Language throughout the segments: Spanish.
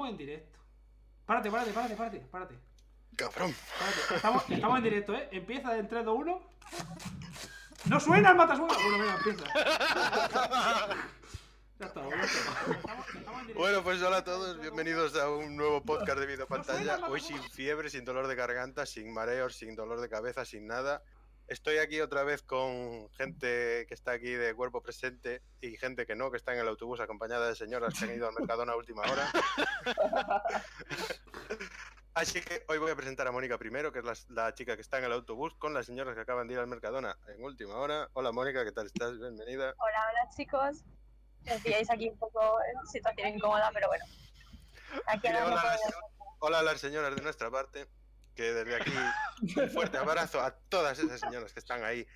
estamos en directo. Párate, párate, párate, párate, párate. Cabrón. Párate. Estamos, estamos en directo, ¿eh? Empieza en 3, 2, 1. ¡No suena el matasuela! Bueno, venga, empieza. Ya está, bueno, estamos, estamos en directo. Bueno, pues hola a todos, bienvenidos a un nuevo podcast de suena Pantalla. la Hoy sin fiebre, sin dolor de garganta, sin mareos, sin dolor de cabeza, sin nada. Estoy aquí otra vez con gente que está aquí de cuerpo presente y gente que no, que está en el autobús acompañada de señoras que han ido al Mercadona a última hora. Así que hoy voy a presentar a Mónica primero, que es la, la chica que está en el autobús, con las señoras que acaban de ir al Mercadona en última hora. Hola Mónica, ¿qué tal estás? Bienvenida. Hola, hola chicos. Pilláis aquí un poco en situación incómoda, pero bueno. Aquí hola, a las, hola a las señoras de nuestra parte, que desde aquí un fuerte abrazo a todas esas señoras que están ahí.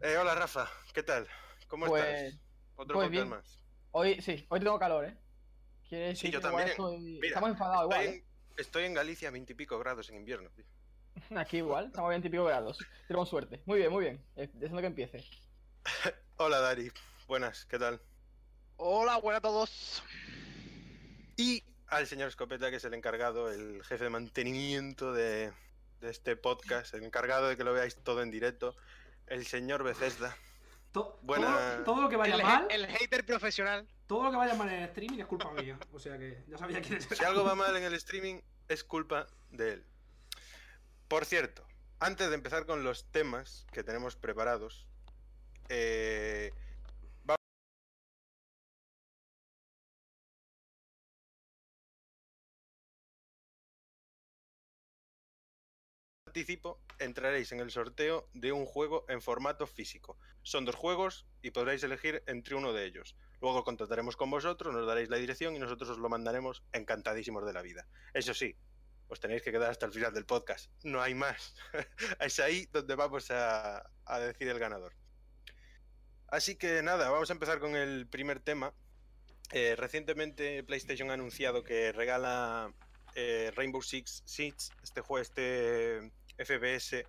Eh, hola Rafa, ¿qué tal? ¿Cómo Pues, estás? Otro pues bien. más. Hoy sí, hoy tengo calor, ¿eh? Quiere decir Sí, yo también. estoy- Mira, Estamos enfadados Estoy igual, estoy en Galicia a 20 y pico grados en invierno. tío. ¿eh? Aquí igual, estamos a 20 y pico grados. Tenemos suerte. Muy bien, muy bien. Eh, Deseando que empiece. Hola Dari, buenas, ¿qué tal? Hola, buenas a todos. Y al señor Escopeta, que es el encargado, el jefe de mantenimiento de, de este podcast, el encargado de que lo veáis todo en directo, el señor Bethesda. To- Buena- todo, todo lo que vaya El, mal, el hater profesional. todo lo que vaya mal en el streaming es culpa mía. O sea que ya sabía quién es. Si algo va mal en el streaming, es culpa de él. Por cierto, antes de empezar con los temas que tenemos preparados, eh, Anticipo, entraréis en el sorteo de un juego en formato físico. Son dos juegos y podréis elegir entre uno de ellos. Luego contactaremos con vosotros, nos daréis la dirección y nosotros os lo mandaremos encantadísimos de la vida. Eso sí, os tenéis que quedar hasta el final del podcast. No hay más. es ahí donde vamos a, a decir el ganador. Así que nada, vamos a empezar con el primer tema. Eh, recientemente PlayStation ha anunciado que regala eh, Rainbow Six Siege, este juego, este FPS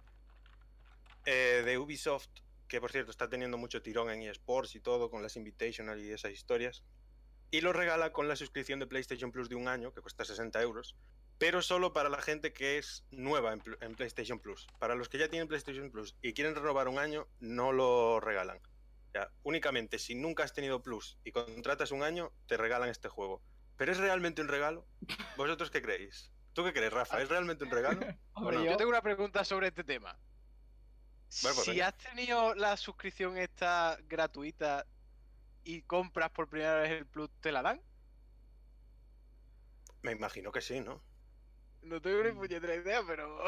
eh, de Ubisoft, que por cierto está teniendo mucho tirón en eSports y todo, con las Invitational y esas historias. Y lo regala con la suscripción de PlayStation Plus de un año, que cuesta 60 euros, pero solo para la gente que es nueva en, Pl- en PlayStation Plus. Para los que ya tienen PlayStation Plus y quieren renovar un año, no lo regalan. Únicamente si nunca has tenido Plus y contratas un año, te regalan este juego. ¿Pero es realmente un regalo? ¿Vosotros qué creéis? ¿Tú qué crees, Rafa? ¿Es realmente un regalo? Hombre, no? yo- Yo tengo una pregunta sobre este tema. Bueno, pues si venga. has tenido la suscripción esta gratuita y compras por primera vez el Plus, ¿te la dan? Me imagino que sí, ¿no? No tengo ni puñetera idea, pero.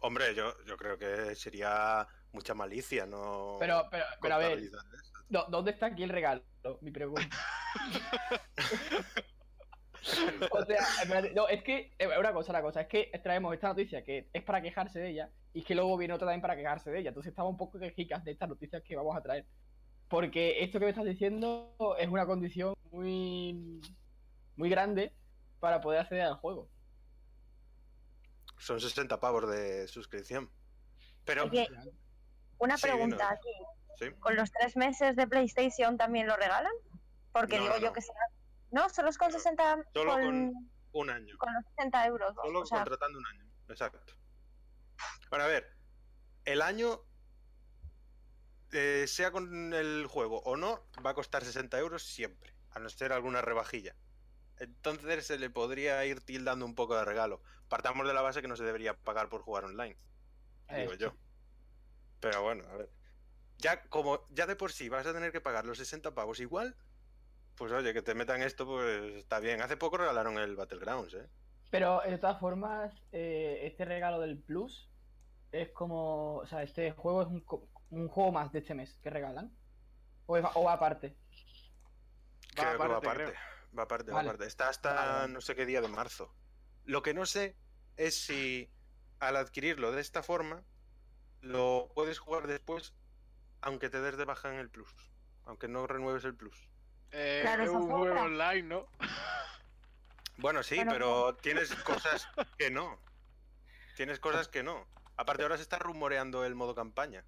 Hombre, yo, yo creo que sería mucha malicia, ¿no? Pero, pero, pero a ver, contabilizar eso. ¿dó- ¿dónde está aquí el regalo? Mi pregunta. o sea, no, es que, eh, una cosa, una cosa, es que traemos esta noticia que es para quejarse de ella y que luego viene otra también para quejarse de ella. Entonces estamos un poco quejicas de estas noticias que vamos a traer. Porque esto que me estás diciendo es una condición muy, muy grande para poder acceder al juego. Son 60 pavos de suscripción. Pero, Oye, una Sí, pregunta no. aquí. sí. ¿Con los tres meses de PlayStation también lo regalan? Porque No, digo no, yo que sea. No, solo es con 60. Solo con, con- Un año. con los 60 euros. Solo o sea, contratando un año. Exacto. Bueno, a ver. El año, eh, sea con el juego o no, va a costar 60 euros siempre. A no ser alguna rebajilla. Entonces se le podría ir tildando un poco de regalo. Partamos de la base que no se debería pagar por jugar online. Digo yo. Pero bueno, a ver. Ya como ya de por sí vas a tener que pagar los 60 pavos igual, pues oye, que te metan esto, pues está bien. Hace poco regalaron el Battlegrounds, ¿eh? Pero de todas formas, eh, este regalo del Plus es como. O sea, este juego es un, un juego más de este mes que regalan. O, es- o va aparte. Que va aparte, creo. Va aparte, Vale. va aparte. Está hasta vale. no sé qué día de marzo. Lo que no sé es si al adquirirlo de esta forma lo puedes jugar después aunque te des de baja en el Plus. Aunque no renueves el Plus. Eh, Claro, es un juego online, ¿no? Bueno, sí, Bueno, pero tienes cosas que no. Tienes cosas que no. Aparte ahora se está rumoreando el modo campaña.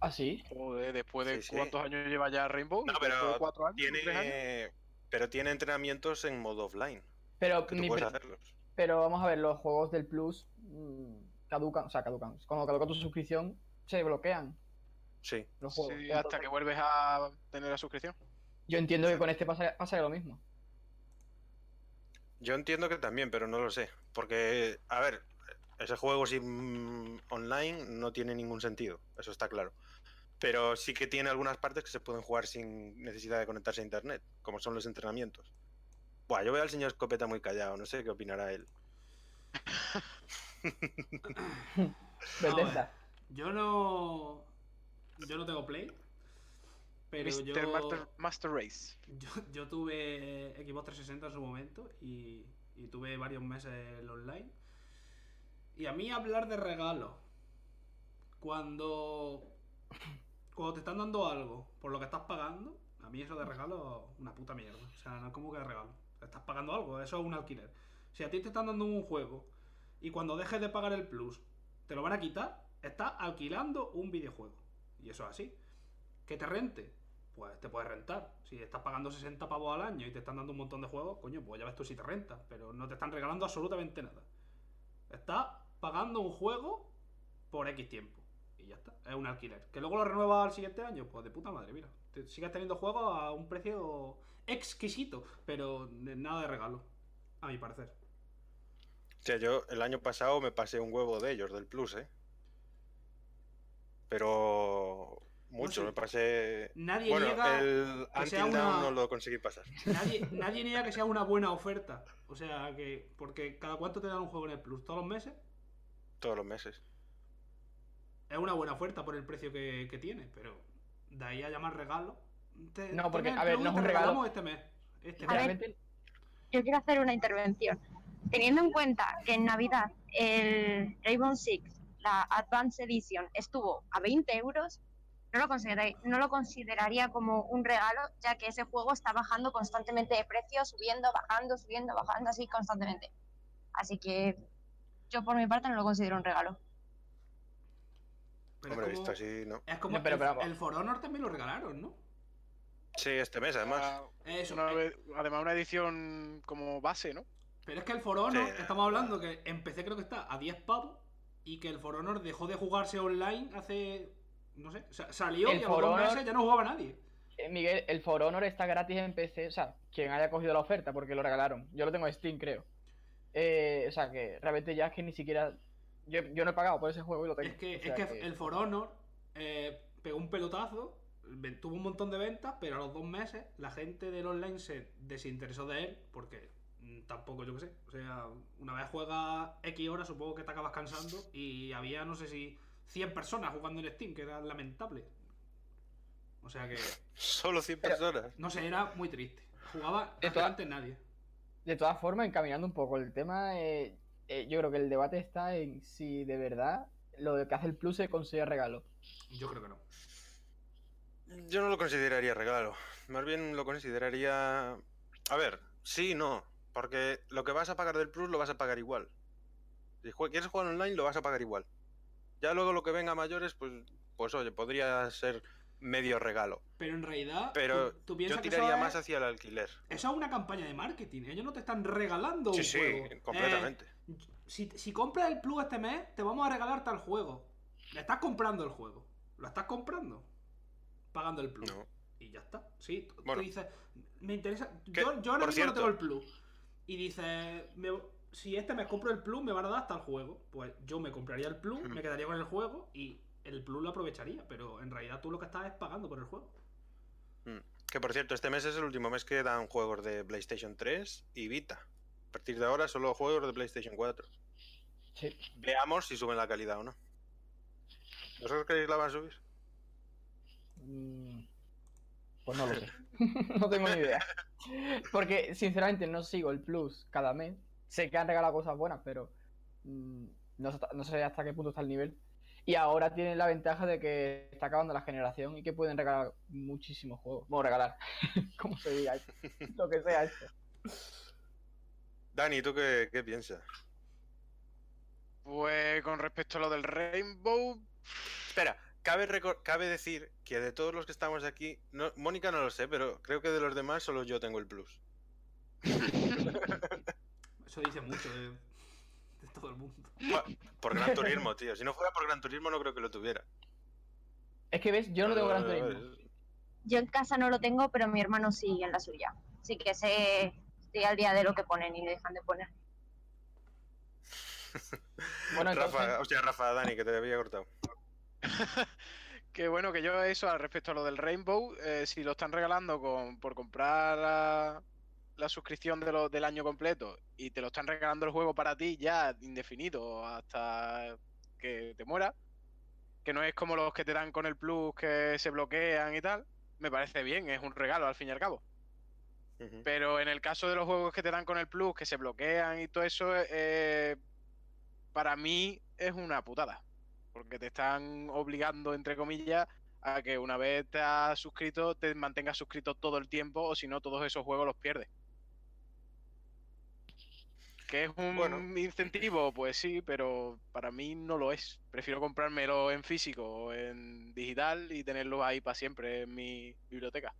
¿Ah, sí? Joder, después de Sí, sí. cuántos años lleva ya Rainbow? No, pero de cuatro años, tres años. Tiene Pero tiene entrenamientos en modo offline, Pero, que tú mi puedes pre- hacerlos. pero vamos a ver, los juegos del Plus mm, caducan, o sea, caducan. Cuando caduca tu suscripción, se bloquean Sí. los juegos. Sí, hasta Entonces, que vuelves a tener la suscripción. Yo entiendo que con este pasa, pasa lo mismo. Yo entiendo que también, pero no lo sé. Porque, a ver, ese juego sin online no tiene ningún sentido, eso está claro. Pero sí que tiene algunas partes que se pueden jugar sin necesidad de conectarse a internet, como son los entrenamientos. Buah, yo veo al señor Escopeta muy callado, no sé qué opinará él. Bethesda. Yo no. Yo no tengo Play. Pero yo. Master, Master Race. Yo, yo tuve Xbox 360 en su momento y, y tuve varios meses el online. Y a mí hablar de regalos, cuando, cuando te están dando algo por lo que estás pagando, a mí eso de regalo una puta mierda. O sea, no es como que de regalo. Estás pagando algo, eso es un alquiler. Si a ti te están dando un juego y cuando dejes de pagar el plus te lo van a quitar, estás alquilando un videojuego. Y eso es así. Que te rente, pues te puedes rentar. Si estás pagando 60 pavos al año y te están dando un montón de juegos, coño, pues ya ves tú si te renta. Pero no te están regalando absolutamente nada. Estás pagando un juego por X tiempo. Y ya está, es un alquiler. Que luego lo renuevas al siguiente año, pues de puta madre, mira. Te sigues teniendo juegos a un precio exquisito, pero nada de regalo, a mi parecer. O sea, yo el año pasado me pasé un huevo de ellos, del Plus, ¿eh? Pero mucho, sé. me pasé... Nadie Bueno, niega. el que sea una- no lo conseguí pasar. Nadie, nadie niega que sea una buena oferta. O sea que. Porque cada cuánto te dan un juego en el Plus, todos los meses. Todos los meses. Es una buena oferta por el precio que, que tiene, pero de ahí a llamar regalo. te- No, porque, a ver, no es un regalo. regalamos este mes. Este A mes. ver. Realmente, Yo quiero hacer una intervención. Teniendo en cuenta que en Navidad el Rainbow Six, la Advanced Edition, estuvo a 20 euros, no lo, no lo consideraría como un regalo, ya que ese juego está bajando constantemente de precio, subiendo, bajando, subiendo, bajando, así constantemente. Así que yo por mi parte no lo considero un regalo. Pero Hombre, es visto como, así, ¿no? es como No, pero- el, pero vamos. el For Honor también lo regalaron, ¿no? Sí, este mes además. Ah, Eso. una eh, además, una edición como base, ¿no? Pero es que el For Honor, Sí. estamos hablando que empecé creo que está a 10 pavos y que el For Honor dejó de jugarse online hace. No sé, sa- salió El y a los dos Honor- meses ya no jugaba nadie. eh, Miguel, el For Honor está gratis en PC, o sea, quien haya cogido la oferta, porque lo regalaron. Yo lo tengo en Steam, creo. Eh, o sea, que realmente ya es que ni siquiera... Yo, yo no he pagado por ese juego y lo tengo. Es que, o sea es que el For Honor eh, pegó un pelotazo, tuvo un montón de ventas, pero a los dos meses la gente del online se desinteresó de él porque mm, tampoco, yo qué sé. O sea, una vez juegas X horas, supongo que te acabas cansando y había, no sé si 100 personas jugando en Steam, que era lamentable. O sea que, Solo 100 Pero- personas. no sé, era muy triste. Jugaba De todas- prácticamente nadie. De todas formas, encaminando un poco el tema, eh, eh, yo creo que el debate está en si de verdad lo de que hace el Plus se considera regalo. Yo creo que no. Yo no lo consideraría regalo. Más bien lo consideraría. A ver, sí y no. Porque lo que vas a pagar del Plus lo vas a pagar igual. Si quieres jugar online, lo vas a pagar igual. Ya luego lo que venga a mayores, pues, pues oye, podría ser medio regalo. Pero en realidad, Pero tú, tú piensas Yo tiraría es- más hacia el alquiler. Eso es una campaña de marketing. Ellos no te están regalando Sí, un sí, juego. Eh, completamente. si, si compras el plus este mes, te vamos a regalar tal juego. Le estás comprando el juego. Lo estás comprando. Pagando el plus. No. Y ya está. Sí, tú, tú Bueno. dices, me interesa. Yo, yo ahora mismo no tengo el plus. Y dices, me- si este mes compro el plus, me van a dar tal juego. Pues yo me compraría el plus, Ujú. me quedaría con el juego y el plus lo aprovecharía. Pero en realidad tú lo que estás es pagando por el juego. Que por cierto, este mes es el último mes que dan juegos de PlayStation 3 y Vita. A partir de ahora solo juegos de PlayStation 4. Sí. Veamos si suben la calidad o no. ¿Vosotros creéis que la van a subir? Mm, Pues no lo sé. no tengo ni idea. Porque, sinceramente, no sigo el Plus cada mes. Sé que han regalado cosas buenas, pero mm, no, sé, no sé hasta qué punto está el nivel. Y ahora tienen la ventaja de que está acabando la generación y que pueden regalar muchísimos juegos. Bueno, regalar. como se diga esto. Lo que sea esto. Dani, ¿tú qué, qué piensas? Pues con respecto a lo del Rainbow, Espera, cabe, cabe decir que de todos los que estamos aquí, no, Mónica no lo sé, pero creo que de los demás solo yo tengo el plus. Eso dice mucho de, de todo el mundo. Por Gran Turismo, tío. Si no fuera por Gran Turismo no creo que lo tuviera. Es que ves, yo no tengo gran turismo. vale. Yo en casa no lo tengo, pero mi hermano sí en la suya. Así que sé, estoy al día de lo que ponen y dejan de poner. Bueno, entonces, Rafa, hostia, Rafa, Dani, que te había cortado. Que bueno, que yo eso al respecto a lo del Rainbow, eh, si lo están regalando con, por comprar la suscripción de lo- del año completo y te lo están regalando el juego para ti ya indefinido hasta que te muera, que no es como los que te dan con el plus que se bloquean y tal, me parece bien, es un regalo al fin y al cabo. Pero en el caso de los juegos que te dan con el plus, que se bloquean y todo eso, eh, para mí es una putada. Porque te están obligando, entre comillas, a que una vez te has suscrito, te mantengas suscrito todo el tiempo, o si no, todos esos juegos los pierdes. ¿Que es un Bueno. incentivo? Pues sí, pero para mí no lo es. Prefiero comprármelo en físico o en digital y tenerlo ahí para siempre en mi biblioteca.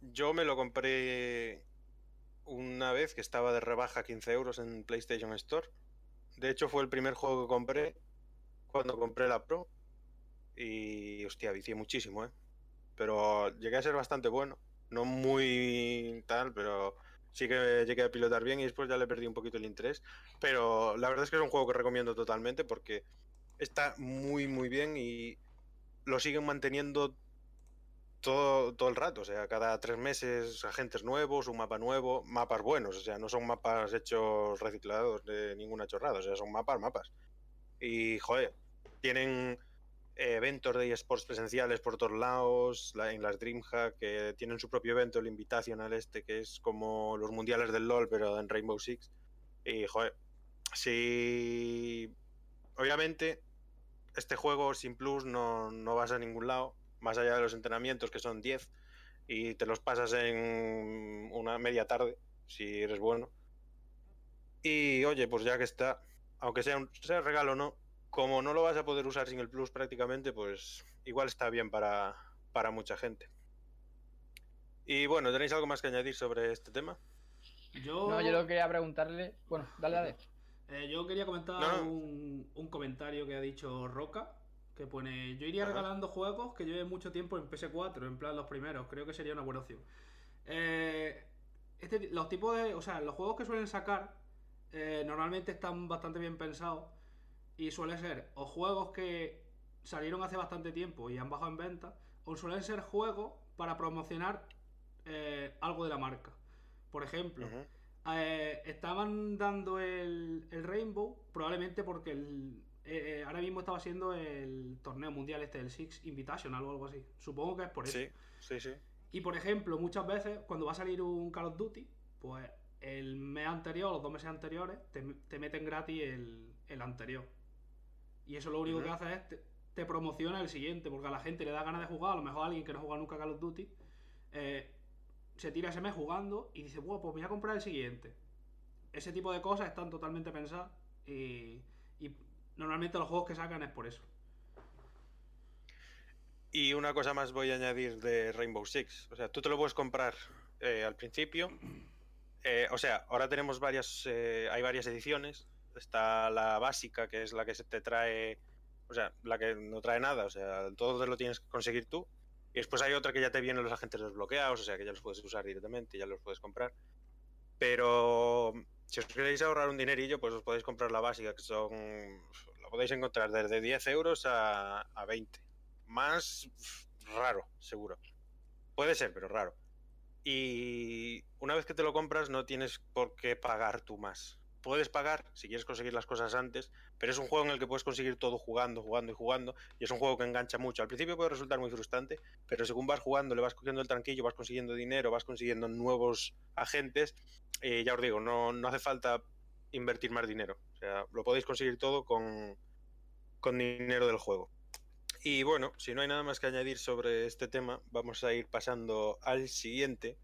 Yo me lo compré una vez que estaba de rebaja 15 euros en PlayStation Store. De hecho, fue el primer juego que compré cuando compré la Pro. Y, hostia, vicié muchísimo, ¿eh? Pero llegué a ser bastante bueno. No muy tal, pero sí que llegué a pilotar bien y después ya le perdí un poquito el interés. Pero la verdad es que es un juego que recomiendo totalmente porque está muy, muy bien y lo siguen manteniendo todo, todo el rato, o sea, cada tres meses agentes nuevos, un mapa nuevo, mapas buenos, o sea, no son mapas hechos reciclados de ninguna chorrada, o sea, son mapas, mapas. Y, joder, tienen eventos de eSports presenciales por todos lados, la- en las DreamHack, que tienen su propio evento, el Invitational este, que es como los mundiales del LoL, pero en Rainbow Six. Y, joder, si... Obviamente, este juego sin plus no, no vas a ningún lado, más allá de los entrenamientos, que son 10, y te los pasas en una media tarde, si eres bueno. Y oye, pues ya que está, aunque sea un regalo no, como no lo vas a poder usar sin el plus prácticamente, pues igual está bien para, para mucha gente. Y bueno, ¿tenéis algo más que añadir sobre este tema? Yo, no, yo lo que quería preguntarle. Bueno, dale, dale. eh, yo quería comentar No, no. Un, un comentario que ha dicho Roca, que pone, yo iría Ajá. regalando juegos que lleven mucho tiempo en PS4, en plan los primeros, creo que sería una buena opción. Eh, este, los tipos de, o sea, los juegos que suelen sacar eh, normalmente están bastante bien pensados y suelen ser o juegos que salieron hace bastante tiempo y han bajado en venta, o suelen ser juegos para promocionar eh, algo de la marca. Por ejemplo, eh, estaban dando el, el Rainbow probablemente porque el, eh, ahora mismo estaba siendo el torneo mundial este del Six Invitational o algo así. Supongo que es por eso. Sí, sí, sí. Y por ejemplo, muchas veces cuando va a salir un Call of Duty, pues el mes anterior, los dos meses anteriores, te, te meten gratis el, el anterior. Y eso lo único que hace es te, te promociona el siguiente, porque a la gente le da ganas de jugar, a lo mejor a alguien que no juega nunca Call of Duty, eh, se tira ese mes jugando y dice, bueno, pues me voy a comprar el siguiente. Ese tipo de cosas están totalmente pensadas y, y normalmente los juegos que sacan es por eso. Y una cosa más voy a añadir de Rainbow Six. O sea, tú te lo puedes comprar eh, al principio. Eh, o sea, ahora tenemos varias, eh, hay varias ediciones. Está la básica, que es la que se te trae, o sea, la que no trae nada. O sea, todo te lo tienes que conseguir tú. Y después hay otra que ya te vienen los agentes desbloqueados, o sea, que ya los puedes usar directamente, ya los puedes comprar. Pero si os queréis ahorrar un dinerillo, pues os podéis comprar la básica, que son, la podéis encontrar desde 10 euros a, a 20 más raro, seguro. Puede ser, pero raro. Y una vez que te lo compras no tienes por qué pagar tú más. Puedes pagar si quieres conseguir las cosas antes, pero es un juego en el que puedes conseguir todo jugando, jugando y jugando, y es un juego que engancha mucho. Al principio puede resultar muy frustrante, pero según vas jugando, le vas cogiendo el tranquillo, vas consiguiendo dinero, vas consiguiendo nuevos agentes, y ya os digo, no, no hace falta invertir más dinero. O sea, lo podéis conseguir todo con, con dinero del juego. Y bueno, si no hay nada más que añadir sobre este tema, vamos a ir pasando al siguiente.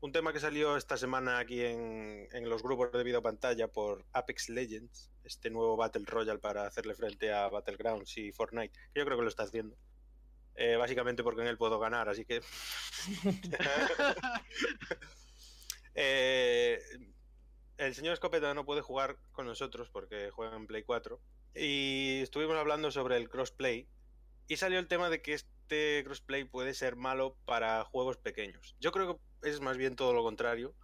Un tema que salió esta semana aquí en, en los grupos de video pantalla por Apex Legends, este nuevo Battle Royale para hacerle frente a Battlegrounds y Fortnite, que yo creo que lo está haciendo. eh, básicamente porque en él puedo ganar, así que... Eh, el señor Escopeta no puede jugar con nosotros porque juega en Play 4 y estuvimos hablando sobre el crossplay y salió el tema de que este crossplay puede ser malo para juegos pequeños. Yo creo que es más bien todo lo contrario,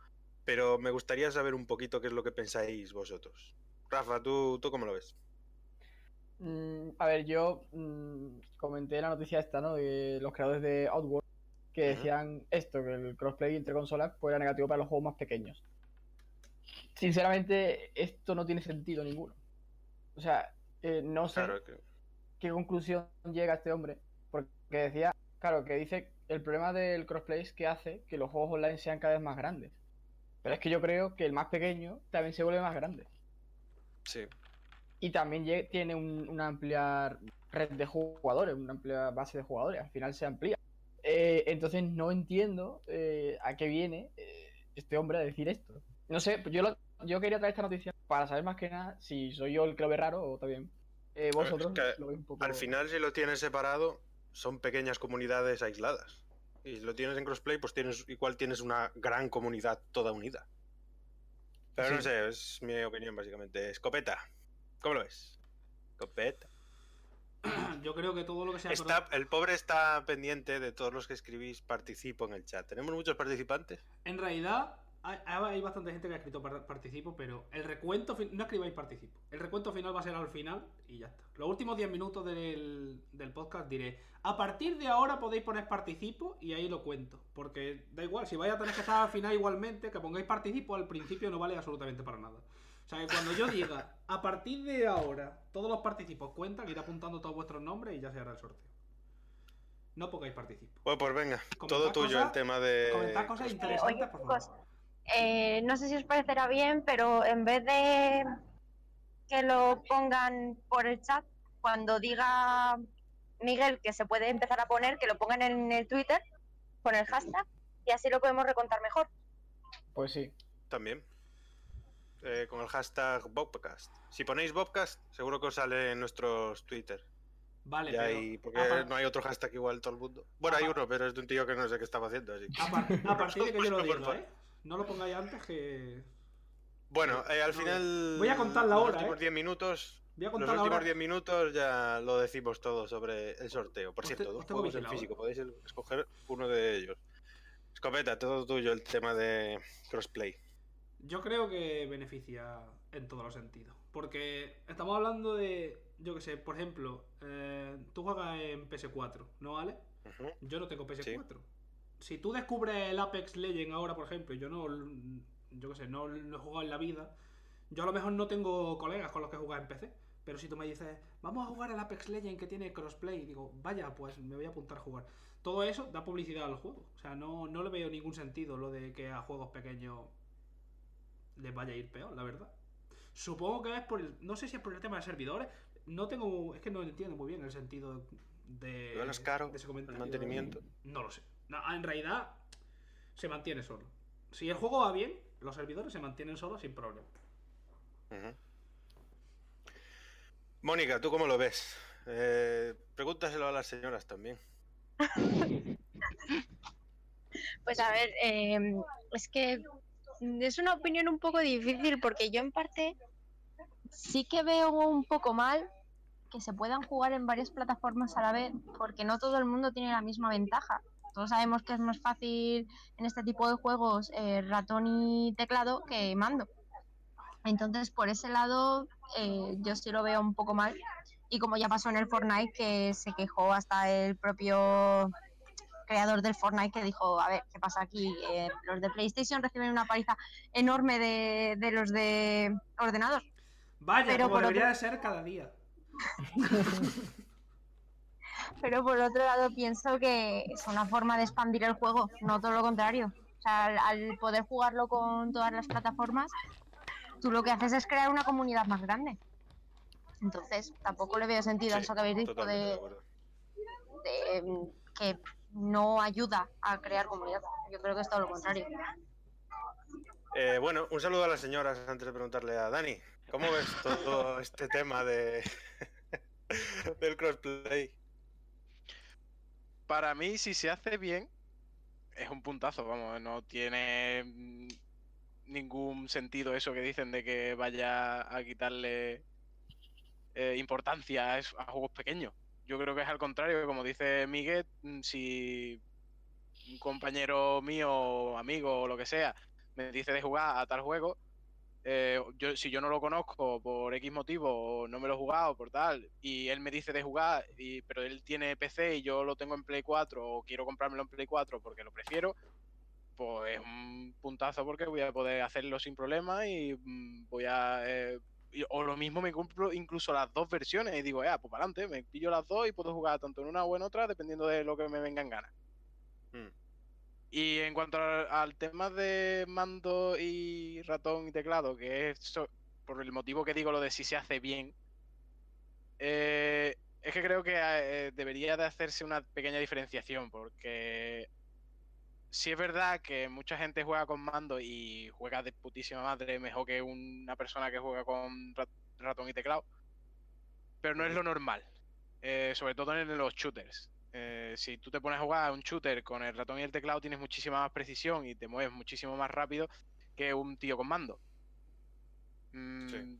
pero me gustaría saber un poquito qué es lo que pensáis vosotros. Rafa, ¿tú, tú cómo lo ves? Mm, a ver, yo mm, comenté la noticia esta, ¿no? De los creadores de Outworld que decían esto, que el crossplay entre consolas pues era negativo para los juegos más pequeños. Sinceramente, esto no tiene sentido ninguno. O sea, eh, no sé Claro que... qué conclusión llega este hombre, porque decía, claro, que dice el problema del crossplay es que hace que los juegos online sean cada vez más grandes. Pero es que yo creo que el más pequeño también se vuelve más grande. Sí. Y también tiene un- una amplia red de jugadores, una amplia base de jugadores. Al final se amplía. Eh, entonces no entiendo eh, a qué viene eh, este hombre a decir esto. No sé, yo, lo- yo quería traer esta noticia para saber más que nada si soy yo el que lo ve raro o también vosotros que lo veis un poco... Al final, si lo tienes separado, son pequeñas comunidades aisladas. Y si lo tienes en crossplay, pues tienes igual tienes una gran comunidad toda unida. Pero no sé, es mi opinión básicamente. Escopeta, ¿cómo lo ves? Escopeta. Yo creo que todo lo que sea. Está, el pobre está pendiente de todos los que escribís participo en el chat. ¿Tenemos muchos participantes? En realidad, hay, hay bastante gente que ha escrito par- participo, pero el recuento. No escribáis participo. El recuento final va a ser al final y ya está. Los últimos 10 minutos del, del podcast diré: A partir de ahora podéis poner participo y ahí lo cuento. Porque da igual, si vais a tener que estar al final igualmente, que pongáis participo al principio no vale absolutamente para nada. O sea que cuando yo diga, a partir de ahora, todos los participos cuentan, ir apuntando todos vuestros nombres y ya se hará el sorteo. No pongáis participo. Bueno, pues venga, Comentad todo tuyo cosas- el tema de. Comentad cosas Eh, interesantes, por favor. Eh, no sé si os parecerá bien, pero en vez de que lo pongan por el chat, cuando diga Miguel que se puede empezar a poner, que lo pongan en el Twitter con el hashtag y así lo podemos recontar mejor. Pues sí. También. Eh, con el hashtag Bobcast. Si ponéis Bobcast, seguro que os sale en nuestros Twitter. Vale, Y pero hay- porque no hay otro hashtag igual todo el mundo. Bueno, hay uno, pero es de un tío que no sé qué estaba haciendo. Así. que- A, par- a partir de que yo lo diga. ¿eh? No lo pongáis antes que. Bueno, eh, al No, final. voy a contar la los hora, últimos ¿eh? 10 minutos. Voy a Los contar últimos ahora. 10 minutos ya lo decimos todo sobre el sorteo. Por cierto, dos juegos en físico. ¿eh? Podéis escoger uno de ellos. Escopeta, todo tuyo el tema de crossplay. Yo creo que beneficia en todos los sentidos. Porque estamos hablando de. Yo que sé, por ejemplo, eh, tú juegas en PS4, ¿no vale? Yo no tengo PS4. Si tú descubres el Apex Legend ahora, por ejemplo, y yo no. Yo que sé, no lo he jugado en la vida. Yo a lo mejor no tengo colegas con los que jugar en PC. Pero si tú me dices, vamos a jugar al Apex Legend que tiene crossplay, digo, vaya, pues me voy a apuntar a jugar. Todo eso da publicidad al juego. O sea, no, no le veo ningún sentido lo de que a juegos pequeños les vaya a ir peor, la verdad. Supongo que es por el. No sé si es por el tema de servidores. No tengo. Es que no entiendo muy bien el sentido de. Es caro de ese el comentario. mantenimiento. No lo sé. No, en realidad, se mantiene solo. Si el juego va bien, los servidores se mantienen solos sin problema. Mónica, ¿tú cómo lo ves? Eh, pregúntaselo a las señoras también. Pues a ver, eh, es que es una opinión un poco difícil porque yo en parte sí que veo un poco mal que se puedan jugar en varias plataformas a la vez porque no todo el mundo tiene la misma ventaja. Todos sabemos que es más fácil en este tipo de juegos eh, ratón y teclado que mando. Entonces, por ese lado, eh, yo sí lo veo un poco mal. Y como ya pasó en el Fortnite, que se quejó hasta el propio creador del Fortnite que dijo, a ver, ¿qué pasa aquí? Eh, los de PlayStation reciben una paliza enorme de, de los de ordenador. Vaya, Pero como por debería otro- de ser cada día. Pero por otro lado pienso que es una forma de expandir el juego, no todo lo contrario. O sea, al, al poder jugarlo con todas las plataformas, tú lo que haces es crear una comunidad más grande. Entonces, tampoco le veo sentido a eso que habéis dicho de de, de, mm, que no ayuda a crear comunidad. Yo creo que es todo lo contrario. Eh, bueno, un saludo a las señoras antes de preguntarle a Dani. ¿Cómo ves todo este tema de del crossplay? Para mí, si se hace bien, es un puntazo, vamos, no tiene mm, ningún sentido eso que dicen de que vaya a quitarle eh, importancia a, a juegos pequeños. Yo creo que es al contrario, como dice Miguel, mm, si un compañero mío, amigo o lo que sea, me dice de jugar a tal juego, eh, yo, si yo no lo conozco por X motivo, o no me lo he jugado por tal, y él me dice de jugar, y, pero él tiene PC y yo lo tengo en Play 4, o quiero comprármelo en Play 4 porque lo prefiero, pues es un puntazo porque voy a poder hacerlo sin problema y mm, voy a... eh, o lo mismo me compro incluso las dos versiones y digo, eh, pues para adelante, me pillo las dos y puedo jugar tanto en una o en otra dependiendo de lo que me venga en gana. Mm. Y en cuanto al, al tema de mando y ratón y teclado, que es so- por el motivo que digo lo de si se hace bien, eh, es que creo que eh, debería de hacerse una pequeña diferenciación, porque sí es verdad que mucha gente juega con mando y juega de putísima madre mejor que una persona que juega con rat- ratón y teclado, pero no es lo normal, eh, sobre todo en los shooters. Eh, si tú te pones a jugar a un shooter con el ratón y el teclado, tienes muchísima más precisión y te mueves muchísimo más rápido que un tío con mando. Mm, Sí.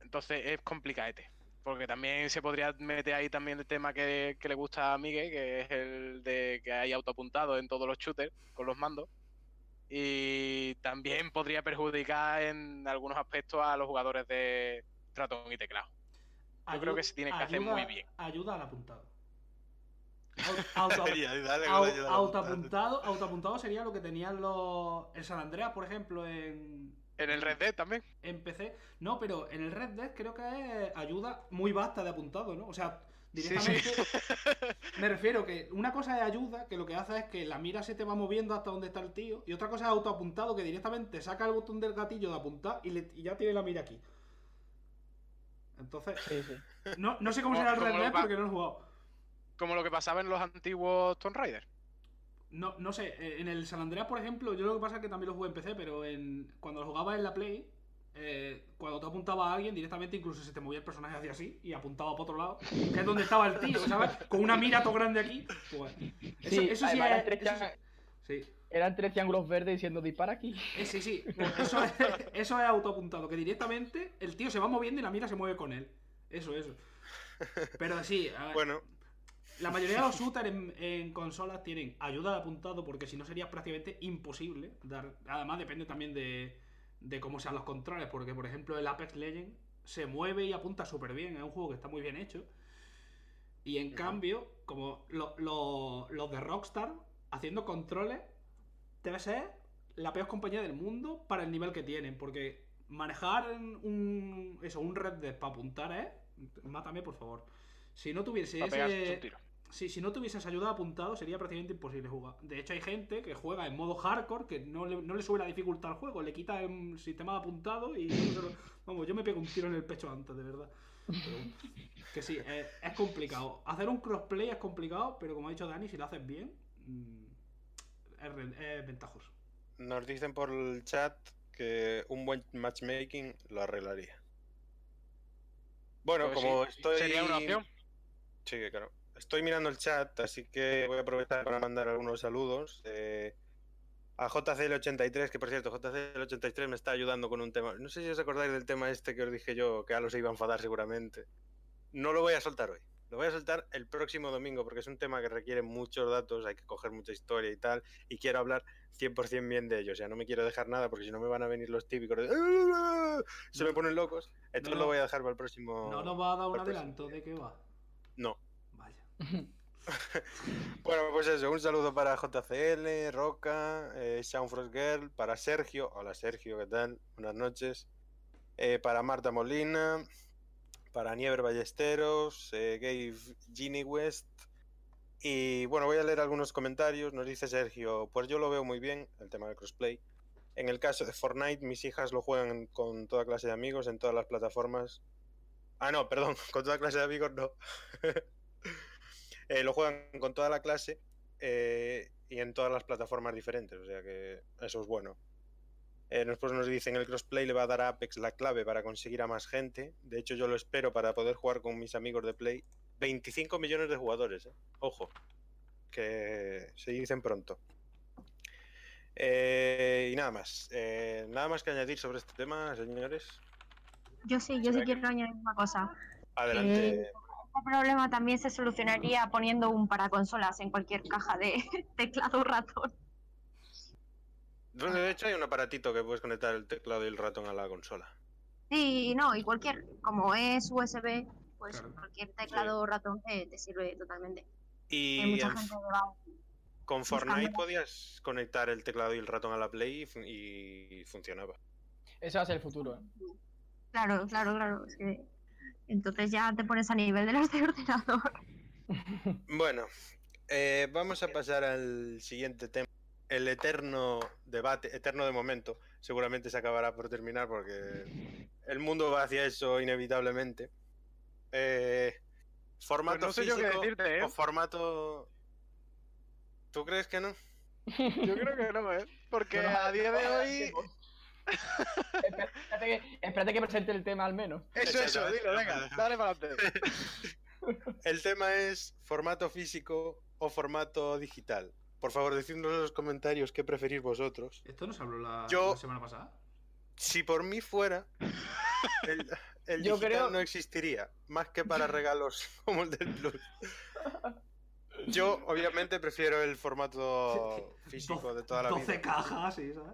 Entonces es complicadete. Porque también se podría meter ahí también el tema que, que le gusta a Miguel, que es el de que hay autoapuntado en todos los shooters con los mandos. Y también podría perjudicar en algunos aspectos a los jugadores de ratón y teclado. Yo creo que se tiene que hacer muy bien. Ayuda al apuntado. Auto- autoapuntado, autoapuntado sería lo que tenían los. El San Andreas, por ejemplo, en, En el Red Dead también. en PC. No, pero en el Red Dead creo que es ayuda muy vasta de apuntado, ¿no? O sea, Sí, sí. directamente. Me refiero que una cosa es ayuda, que lo que hace es que la mira se te va moviendo hasta donde está el tío. Y otra cosa es autoapuntado, que directamente saca el botón del gatillo de apuntar y, le- y ya tiene la mira aquí. Entonces, Sí, sí. no, no sé cómo será el Red Dead porque no lo he jugado. Como lo que pasaba en los antiguos Tomb Raider. No, no sé, eh, en el San Andreas, por ejemplo, yo lo que pasa es que también lo jugué en PC, pero en, cuando lo jugaba en la Play, eh, cuando tú apuntabas a alguien, directamente incluso se te movía el personaje hacia así y apuntaba para otro lado, que es donde estaba el tío, ¿sabes? Con una mira todo grande aquí. Pues, eso, Sí, eso sí es. eran tres, eso sí, sí. eran tres triángulos verdes diciendo dispara aquí. Eh, sí, sí, pues eso es, eso es autoapuntado, que directamente el tío se va moviendo y la mira se mueve con él. Eso, eso. Pero sí, a ver, Bueno, la mayoría de los shooters en, en consolas tienen ayuda de apuntado porque si no sería prácticamente imposible dar. Además depende también de, de cómo sean los controles, porque por ejemplo el Apex Legends se mueve y apunta súper bien, es un juego que está muy bien hecho. Y en cambio, como lo- lo- los de Rockstar haciendo controles, debe ser la peor compañía del mundo para el nivel que tienen, porque manejar un, eso, un Red Dead para apuntar es... Mátame, por favor. Si no tuviese ese... Sí, si no tuvieses ayuda de apuntado sería prácticamente imposible jugar. De hecho, hay gente que juega en modo hardcore que no le, no le sube la dificultad al juego, le quita el sistema de apuntado y. Vamos, yo me pego un tiro en el pecho antes, de verdad. Pero, que sí, es, es complicado. Hacer un crossplay es complicado, pero como ha dicho Dani, si lo haces bien, mm, es ventajoso. nos dicen por el chat que un buen matchmaking lo arreglaría. Bueno, Pues como sí, estoy. Sería una opción. Sí, claro. Estoy mirando el chat, así que voy a aprovechar para mandar algunos saludos. eh, a JCL83, que por cierto, JCL83 me está ayudando con un tema. No sé si os acordáis del tema este que os dije yo, que Alo se iba a enfadar seguramente. No lo voy a soltar hoy. Lo voy a soltar el próximo domingo porque es un tema que requiere muchos datos, hay que coger mucha historia y tal, y quiero hablar 100% bien de ello. O sea, no me quiero dejar nada porque si no me van a venir los típicos de... Se me ponen locos. Entonces No, lo voy a dejar para el próximo... ¿No nos va a dar un adelanto de qué va? No. Bueno, pues eso, un saludo para JCL, Roca, eh, Frost Girl, para Sergio, hola Sergio, ¿qué tal? Buenas noches. Eh, para Marta Molina, para Niever Ballesteros, eh, Gabe Ginny West. Y bueno, voy a leer algunos comentarios. Nos dice Sergio, pues yo lo veo muy bien, el tema del crossplay. En el caso de Fortnite, mis hijas lo juegan con toda clase de amigos en todas las plataformas. Ah, no, perdón, con toda clase de amigos no. Eh, lo juegan con toda la clase eh, y en todas las plataformas diferentes, o sea que eso es bueno. Eh, después nos dicen el crossplay le va a dar a Apex la clave para conseguir a más gente. De hecho, yo lo espero para poder jugar con mis amigos de Play. 25 millones de jugadores, eh. ojo. que se dicen pronto. Eh, y nada más. Nada más que añadir sobre este tema, señores. Yo sí, yo sí ¿Será que- quiero añadir una cosa. Adelante. Eh, Este problema también se solucionaría poniendo un para consolas en cualquier caja de teclado ratón. De hecho, hay un aparatito que puedes conectar el teclado y el ratón a la consola. Sí, no, y cualquier, como es USB, pues Claro. cualquier teclado ratón te, te sirve totalmente. Hay Y mucha en- gente con Fortnite buscando- podías conectar el teclado y el ratón a la Play y, fun- y funcionaba. Eso va a ser el futuro, ¿eh? Claro, claro, claro. es que entonces ya te pones a nivel de los de ordenador. Bueno, eh, vamos a pasar al siguiente tema. El eterno debate, eterno de momento, seguramente se acabará por terminar porque el mundo va hacia eso inevitablemente. Eh, formato Pues no sé yo qué físico decirte, ¿eh? o formato... ¿Tú crees que no? Yo creo que no, ¿eh? Porque No, no, a día de hoy. Espérate, que, espérate que presente el tema al menos. Eso, eso, dilo, venga, dale para adelante. El tema es formato físico o formato digital. Por favor, decidnos en los comentarios qué preferís vosotros. ¿Esto nos habló la, Yo- la semana pasada? Si por mí fuera, el, el Yo digital creo- no existiría, más que para regalos como el del Plus. Yo, obviamente, prefiero el formato físico de toda la 12 vida. cajas, sí, ¿sabes?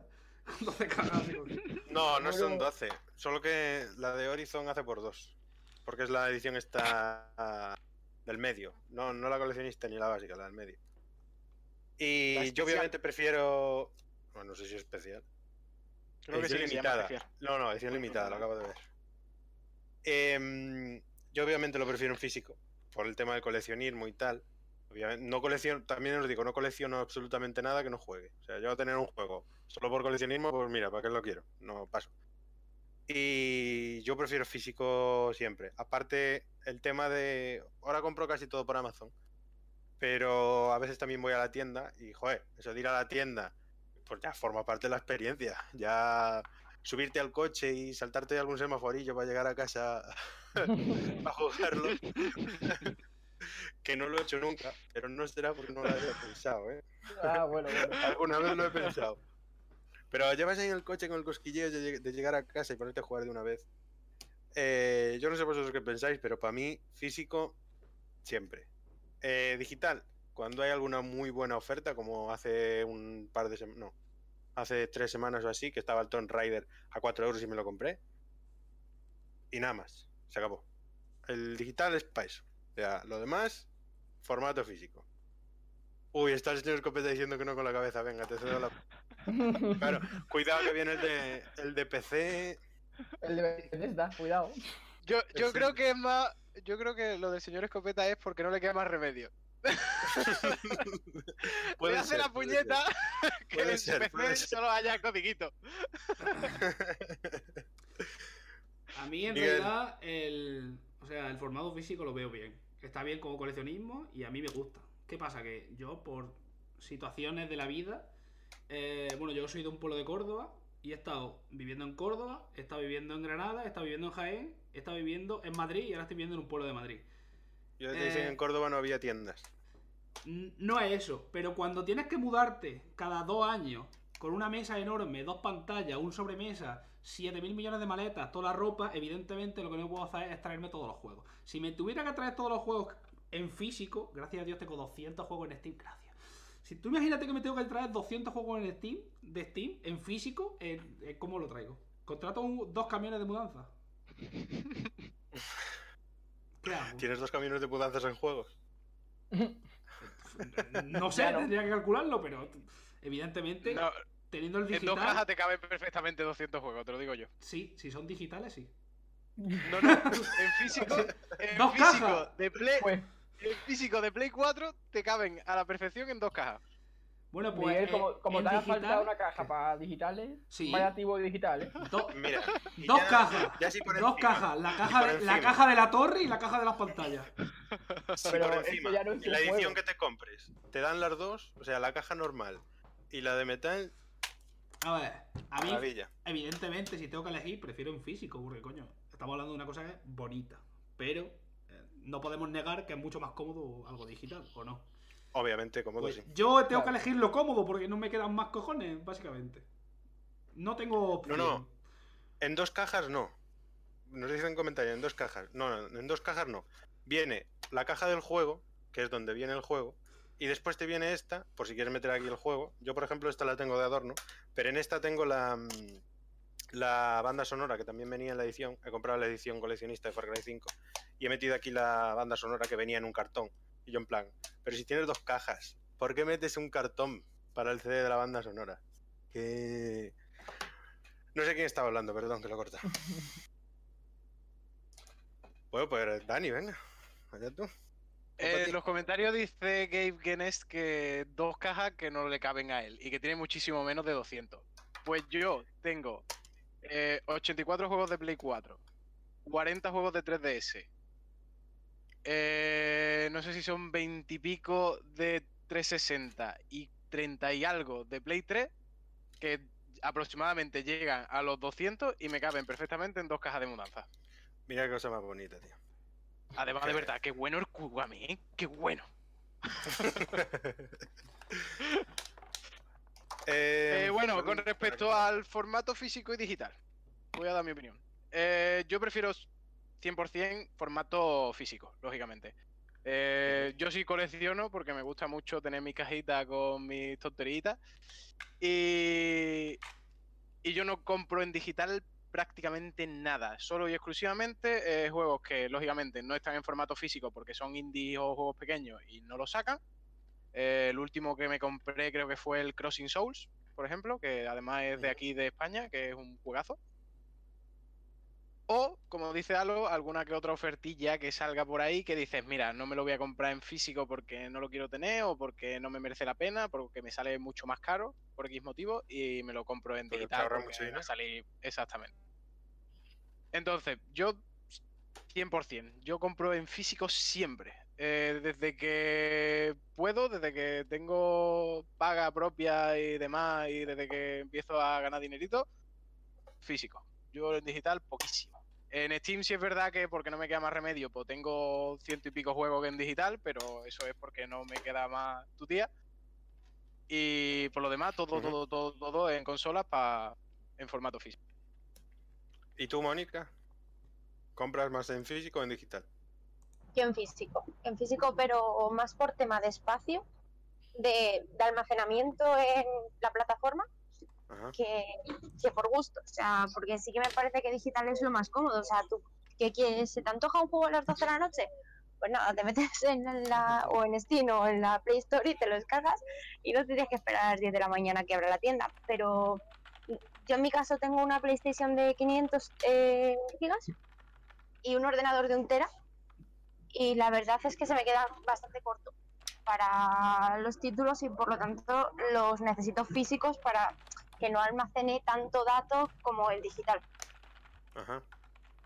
12 cajas. digo, No, no son Pero- 12, solo que la de Horizon hace por dos. Porque es la edición esta del medio, no, no la coleccionista ni la básica, la del medio. Y yo obviamente prefiero... Bueno, no sé si es especial. Creo que sí edición que se llama limitada. especial. No, no, edición limitada, lo acabo de ver. Em, yo obviamente lo prefiero en físico, por el tema del coleccionismo y tal. Obviamente, no colecciono, también os digo, no colecciono absolutamente nada que no juegue. O sea, yo a tener un juego solo por coleccionismo, pues mira, ¿para qué lo quiero? No paso. Y yo prefiero físico siempre. Aparte, el tema de. Ahora compro casi todo por Amazon. Pero a veces también voy a la tienda y, joder, eso de ir a la tienda, pues ya forma parte de la experiencia. Ya subirte al coche y saltarte algún semaforillo para llegar a casa a jugarlo. que no lo he hecho nunca, pero no será porque no lo había pensado, ¿eh? Ah, bueno, bueno. Alguna vez lo he pensado. Pero llevas ahí en el coche con el cosquilleo de, lleg- de llegar a casa y ponerte a jugar de una vez. Eh, yo no sé vosotros qué pensáis, pero para mí, físico, siempre. Eh, digital, cuando hay alguna muy buena oferta, como hace un par de semanas, no, hace tres semanas o así, que estaba el Tomb Raider a 4 euros y me lo compré. Y nada más, se acabó. El digital es para eso. O sea, lo demás, formato físico. Uy, está el señor Escopeta diciendo que no con la cabeza. Venga, te cedo la. Claro, cuidado que viene el de, el de PC. El de Bethesda, cuidado. Yo, yo Sí. creo que es más. Yo creo que lo del señor escopeta es porque no le queda más remedio. Puede le hace ser, la puñeta que Puede en ser, PC solo haya codiguito. A mí en Miguel. realidad el, o sea, el formato físico lo veo bien. Está bien como coleccionismo y a mí me gusta. ¿Qué pasa? Que yo por situaciones de la vida, eh, bueno, yo soy de un pueblo de Córdoba y he estado viviendo en Córdoba, he estado viviendo en Granada, he estado viviendo en Jaén, he estado viviendo en Madrid y ahora estoy viviendo en un pueblo de Madrid. Yo te dicen Eh, en Córdoba no había tiendas. No es eso, pero cuando tienes que mudarte cada dos años con una mesa enorme, dos pantallas, un sobremesa, 7 mil millones de maletas, toda la ropa, evidentemente lo que no puedo hacer es traerme todos los juegos. Si me tuviera que traer todos los juegos en físico, gracias a Dios tengo 200 juegos en Steam, gracias. Si tú imagínate que me tengo que traer 200 juegos en Steam, de Steam, en físico, eh, eh, ¿cómo lo traigo? Contrato un- dos camiones de mudanza. ¿Qué hago? ¿Tienes dos camiones de mudanzas en juegos? No sé, tendría que calcularlo, pero evidentemente, No, teniendo el en dos digital, cajas te caben perfectamente 200 juegos, te lo digo yo. sí, si son digitales, sí. No, no, en físico, en Dos físico cajas. de Play, Pues, en físico de Play 4 te caben a la perfección en dos cajas. Bueno, pues Miguel, eh, como, como en te digital, falta una caja para digitales, Sí. vaya activo digitales. do- Mira. y dos ya- cajas, ya sí por dos encima, cajas, la y caja, por de, la caja de la torre y la caja de las pantallas. Sí, Pero por encima. ya no es Y la edición juego. que te compres, te dan las dos, o sea, la caja normal y la de metal, A ver, a mí, maravilla. evidentemente, si tengo que elegir, prefiero en físico, porque coño, estamos hablando de una cosa que es bonita, pero eh, no podemos negar que es mucho más cómodo algo digital, ¿o no? Obviamente, cómodo Pues sí. yo tengo Claro. que elegir lo cómodo porque no me quedan más cojones, básicamente. No tengo opción. no. En dos cajas no. Nos dicen en comentarios, en dos cajas. No, no, en dos cajas no. Viene la caja del juego, que es donde viene el juego, y después te viene esta, por si quieres meter aquí el juego. Yo, por ejemplo, esta la tengo de adorno, pero en esta tengo la, mm, la banda sonora, que también venía en la edición. He comprado la edición coleccionista de Far Cry 5 y he metido aquí la banda sonora que venía en un cartón. Y yo en plan, pero si tienes dos cajas, ¿por qué metes un cartón para el CD de la banda sonora? Que... No sé quién estaba hablando, perdón, que lo corta. Bueno, pues Dani, venga. Allá tú. Eh, los comentarios dice Gabe Guinness que dos cajas que no le caben a él y que tiene muchísimo menos de 200. Pues yo tengo eh, 84 juegos de Play 4, 40 juegos de 3DS, eh, no sé si son 20 y pico de 360 y 30 y algo de Play 3 que aproximadamente llegan a los 200 y me caben perfectamente en dos cajas de mudanza. Mira qué cosa más bonita, tío. Además, de verdad, qué bueno el Kugami, ¿eh? Qué bueno. Eh, Eh, bueno, con respecto al formato físico y digital, voy a dar mi opinión. Eh, yo prefiero 100% formato físico, lógicamente. Yo sí colecciono porque me gusta mucho tener mi cajita con mis tonteritas. Y, y yo no compro en digital prácticamente nada. Solo y exclusivamente juegos que lógicamente no están en formato físico porque son indies o juegos pequeños y no los sacan. Eh, el último que me compré creo que fue el Crossing Souls, por ejemplo, que además es de aquí de España, que es un juegazo. O, como dice Alo, alguna que otra ofertilla que salga por ahí que dices, mira, no me lo voy a comprar en físico porque no lo quiero tener o porque no me merece la pena, porque me sale mucho más caro por X motivo y me lo compro en digital porque va a dinero. salir exactamente. Entonces, yo 100%, yo compro en físico siempre. Eh, desde que puedo, desde que tengo paga propia y demás, y desde que empiezo a ganar dinerito, físico. Yo en digital, poquísimo. En Steam sí es verdad que porque no me queda más remedio, pues tengo ciento y pico juegos en digital, pero eso es porque no me queda más tu tía. Y por lo demás, todo, todo, todo, todo en consolas pa- en formato físico. ¿Y tú, Mónica? ¿Compras más en físico o en digital? Yo en físico, en físico, pero más por tema de espacio, de, de almacenamiento en la plataforma, que, que por gusto. O sea, porque sí que me parece que digital es lo más cómodo. O sea, tú, ¿qué quieres? ¿Se te antoja un juego a las 12 de la noche? Pues nada, te metes en la, o en Steam o en la Play Store y te lo descargas y no tienes que esperar a las 10 de la mañana que abra la tienda. Pero yo en mi caso tengo una PlayStation de 500 eh, gigas y un ordenador de un tera y la verdad es que se me queda bastante corto para los títulos y por lo tanto los necesito físicos para que no almacene tanto dato como el digital. Ajá.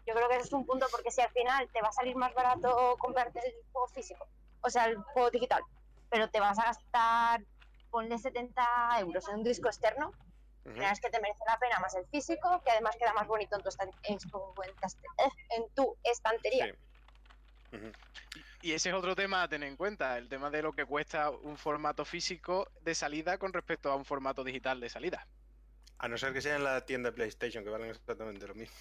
Yo creo que ese es un punto porque si al final te va a salir más barato comprarte el juego físico, o sea, el juego digital, pero te vas a gastar, ponle 70 euros en un disco externo, la verdad es que te merece la pena más el físico, que además queda más bonito en tu, en tu, en tu estantería. Sí. Y ese es otro tema a tener en cuenta, el tema de lo que cuesta un formato físico de salida con respecto a un formato digital de salida. A no ser que sea en la tienda de PlayStation, que valen exactamente lo mismo.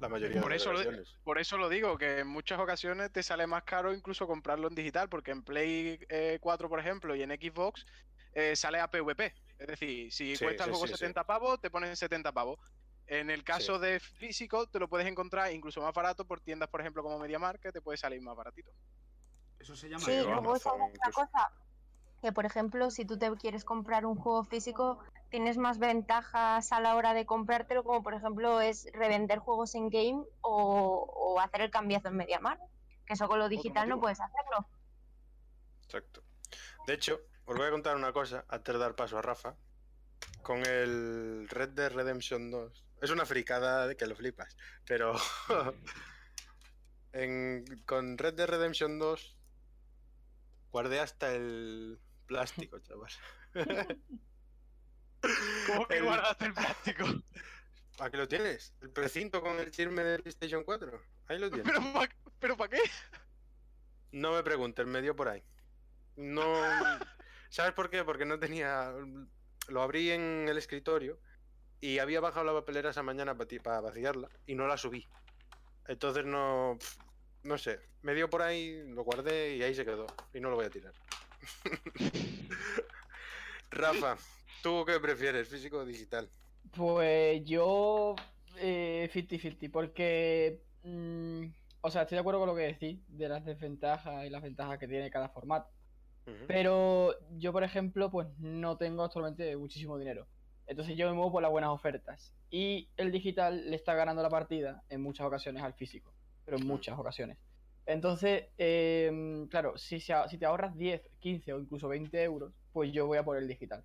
La mayoría Por de las eso lo-. Por eso lo digo, que en muchas ocasiones te sale más caro incluso comprarlo en digital, porque en Play eh, 4, por ejemplo, y en Xbox eh, sale a PvP. Es decir, si Sí, cuesta el sí, juego sí, sí. 70 pavos, te ponen 70 pavos. En el caso de físico, te lo puedes encontrar incluso más barato por tiendas, por ejemplo, como MediaMarkt, que te puede salir más baratito. Eso se llama Sí, luego esa otra cosa, que por ejemplo, si tú te quieres comprar un juego físico, tienes más ventajas a la hora de comprártelo, como por ejemplo es revender juegos en game o, o hacer el cambiazo en MediaMarkt, que eso con lo digital no puedes hacerlo. Exacto. De hecho, os voy a contar una cosa antes de dar paso a Rafa. Con el Red Dead Redemption 2. Es una fricada de que lo flipas. Pero. en- con Red Dead Redemption 2. Guardé hasta el plástico, chaval. ¿Cómo que El- guardaste el plástico? Aquí lo tienes. El precinto con el chisme de PlayStation 4. Ahí lo tienes. ¿Pero para pero pa qué? No me preguntes, me dio por ahí. No. ¿Sabes por qué? Porque no tenía. Lo abrí en el escritorio y había bajado la papelera esa mañana para vaciarla y no la subí. Entonces no. No sé. Me dio por ahí, lo guardé y ahí se quedó. Y no lo voy a tirar. Rafa, ¿tú qué prefieres, físico o digital? Pues yo eh, 50-50, porque... mm, o sea, estoy de acuerdo con lo que decís, de las desventajas y las ventajas que tiene cada formato. Pero yo, por ejemplo, pues no tengo actualmente muchísimo dinero. Entonces yo me muevo por las buenas ofertas. Y el digital le está ganando la partida en muchas ocasiones al físico. Pero en muchas ocasiones. Entonces, em, claro, si, te ahorras 10, 15 o incluso 20 euros, pues yo voy a por el digital.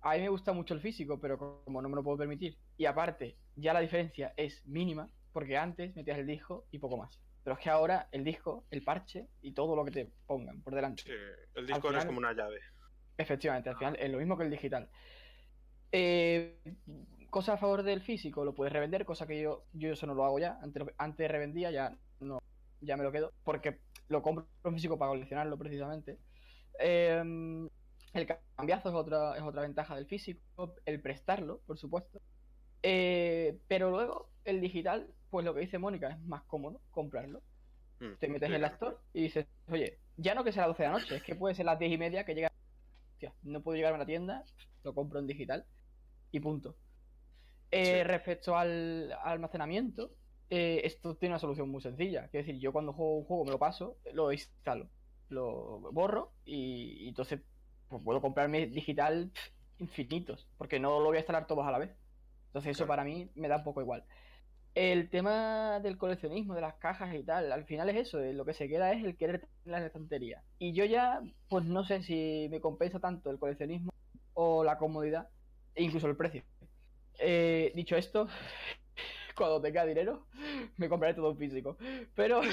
A mí me gusta mucho el físico, pero como no me lo puedo permitir. Y aparte, ya la diferencia es mínima, porque antes metías el disco y poco más. Pero es que ahora el disco, el parche y todo lo que te pongan por delante. Sí, el disco ahora es como una llave. Efectivamente, al final es lo mismo que el digital. Eh, cosa a favor del físico, lo puedes revender, cosa que yo, yo eso no lo hago ya. Antes, antes revendía, ya no, ya me lo quedo, porque lo compro físico para coleccionarlo precisamente. Eh, el cambiazo es otra, es otra ventaja del físico, el prestarlo, por supuesto. Eh, pero luego, el digital, pues lo que dice Mónica, es más cómodo comprarlo. Mm, Te metes en la store y dices, oye, ya no que sea las 12 de la noche, es que puede ser las 10 y media que llega. Hostia, no puedo llegarme a la tienda, lo compro en digital y punto. Eh, Sí. Respecto al almacenamiento, eh, esto tiene una solución muy sencilla. Es decir, yo cuando juego un juego me lo paso, lo instalo, lo borro y, y entonces pues, puedo comprarme digital infinitos, porque no lo voy a instalar todos a la vez. Entonces eso Claro. para mí me da un poco igual. El tema del coleccionismo, de las cajas y tal, al final es eso, eh, lo que se queda es el querer tener la estantería. Y yo ya, pues no sé si me compensa tanto el coleccionismo o la comodidad, e incluso el precio. Eh, dicho esto, cuando tenga dinero, me compraré todo en físico. Pero.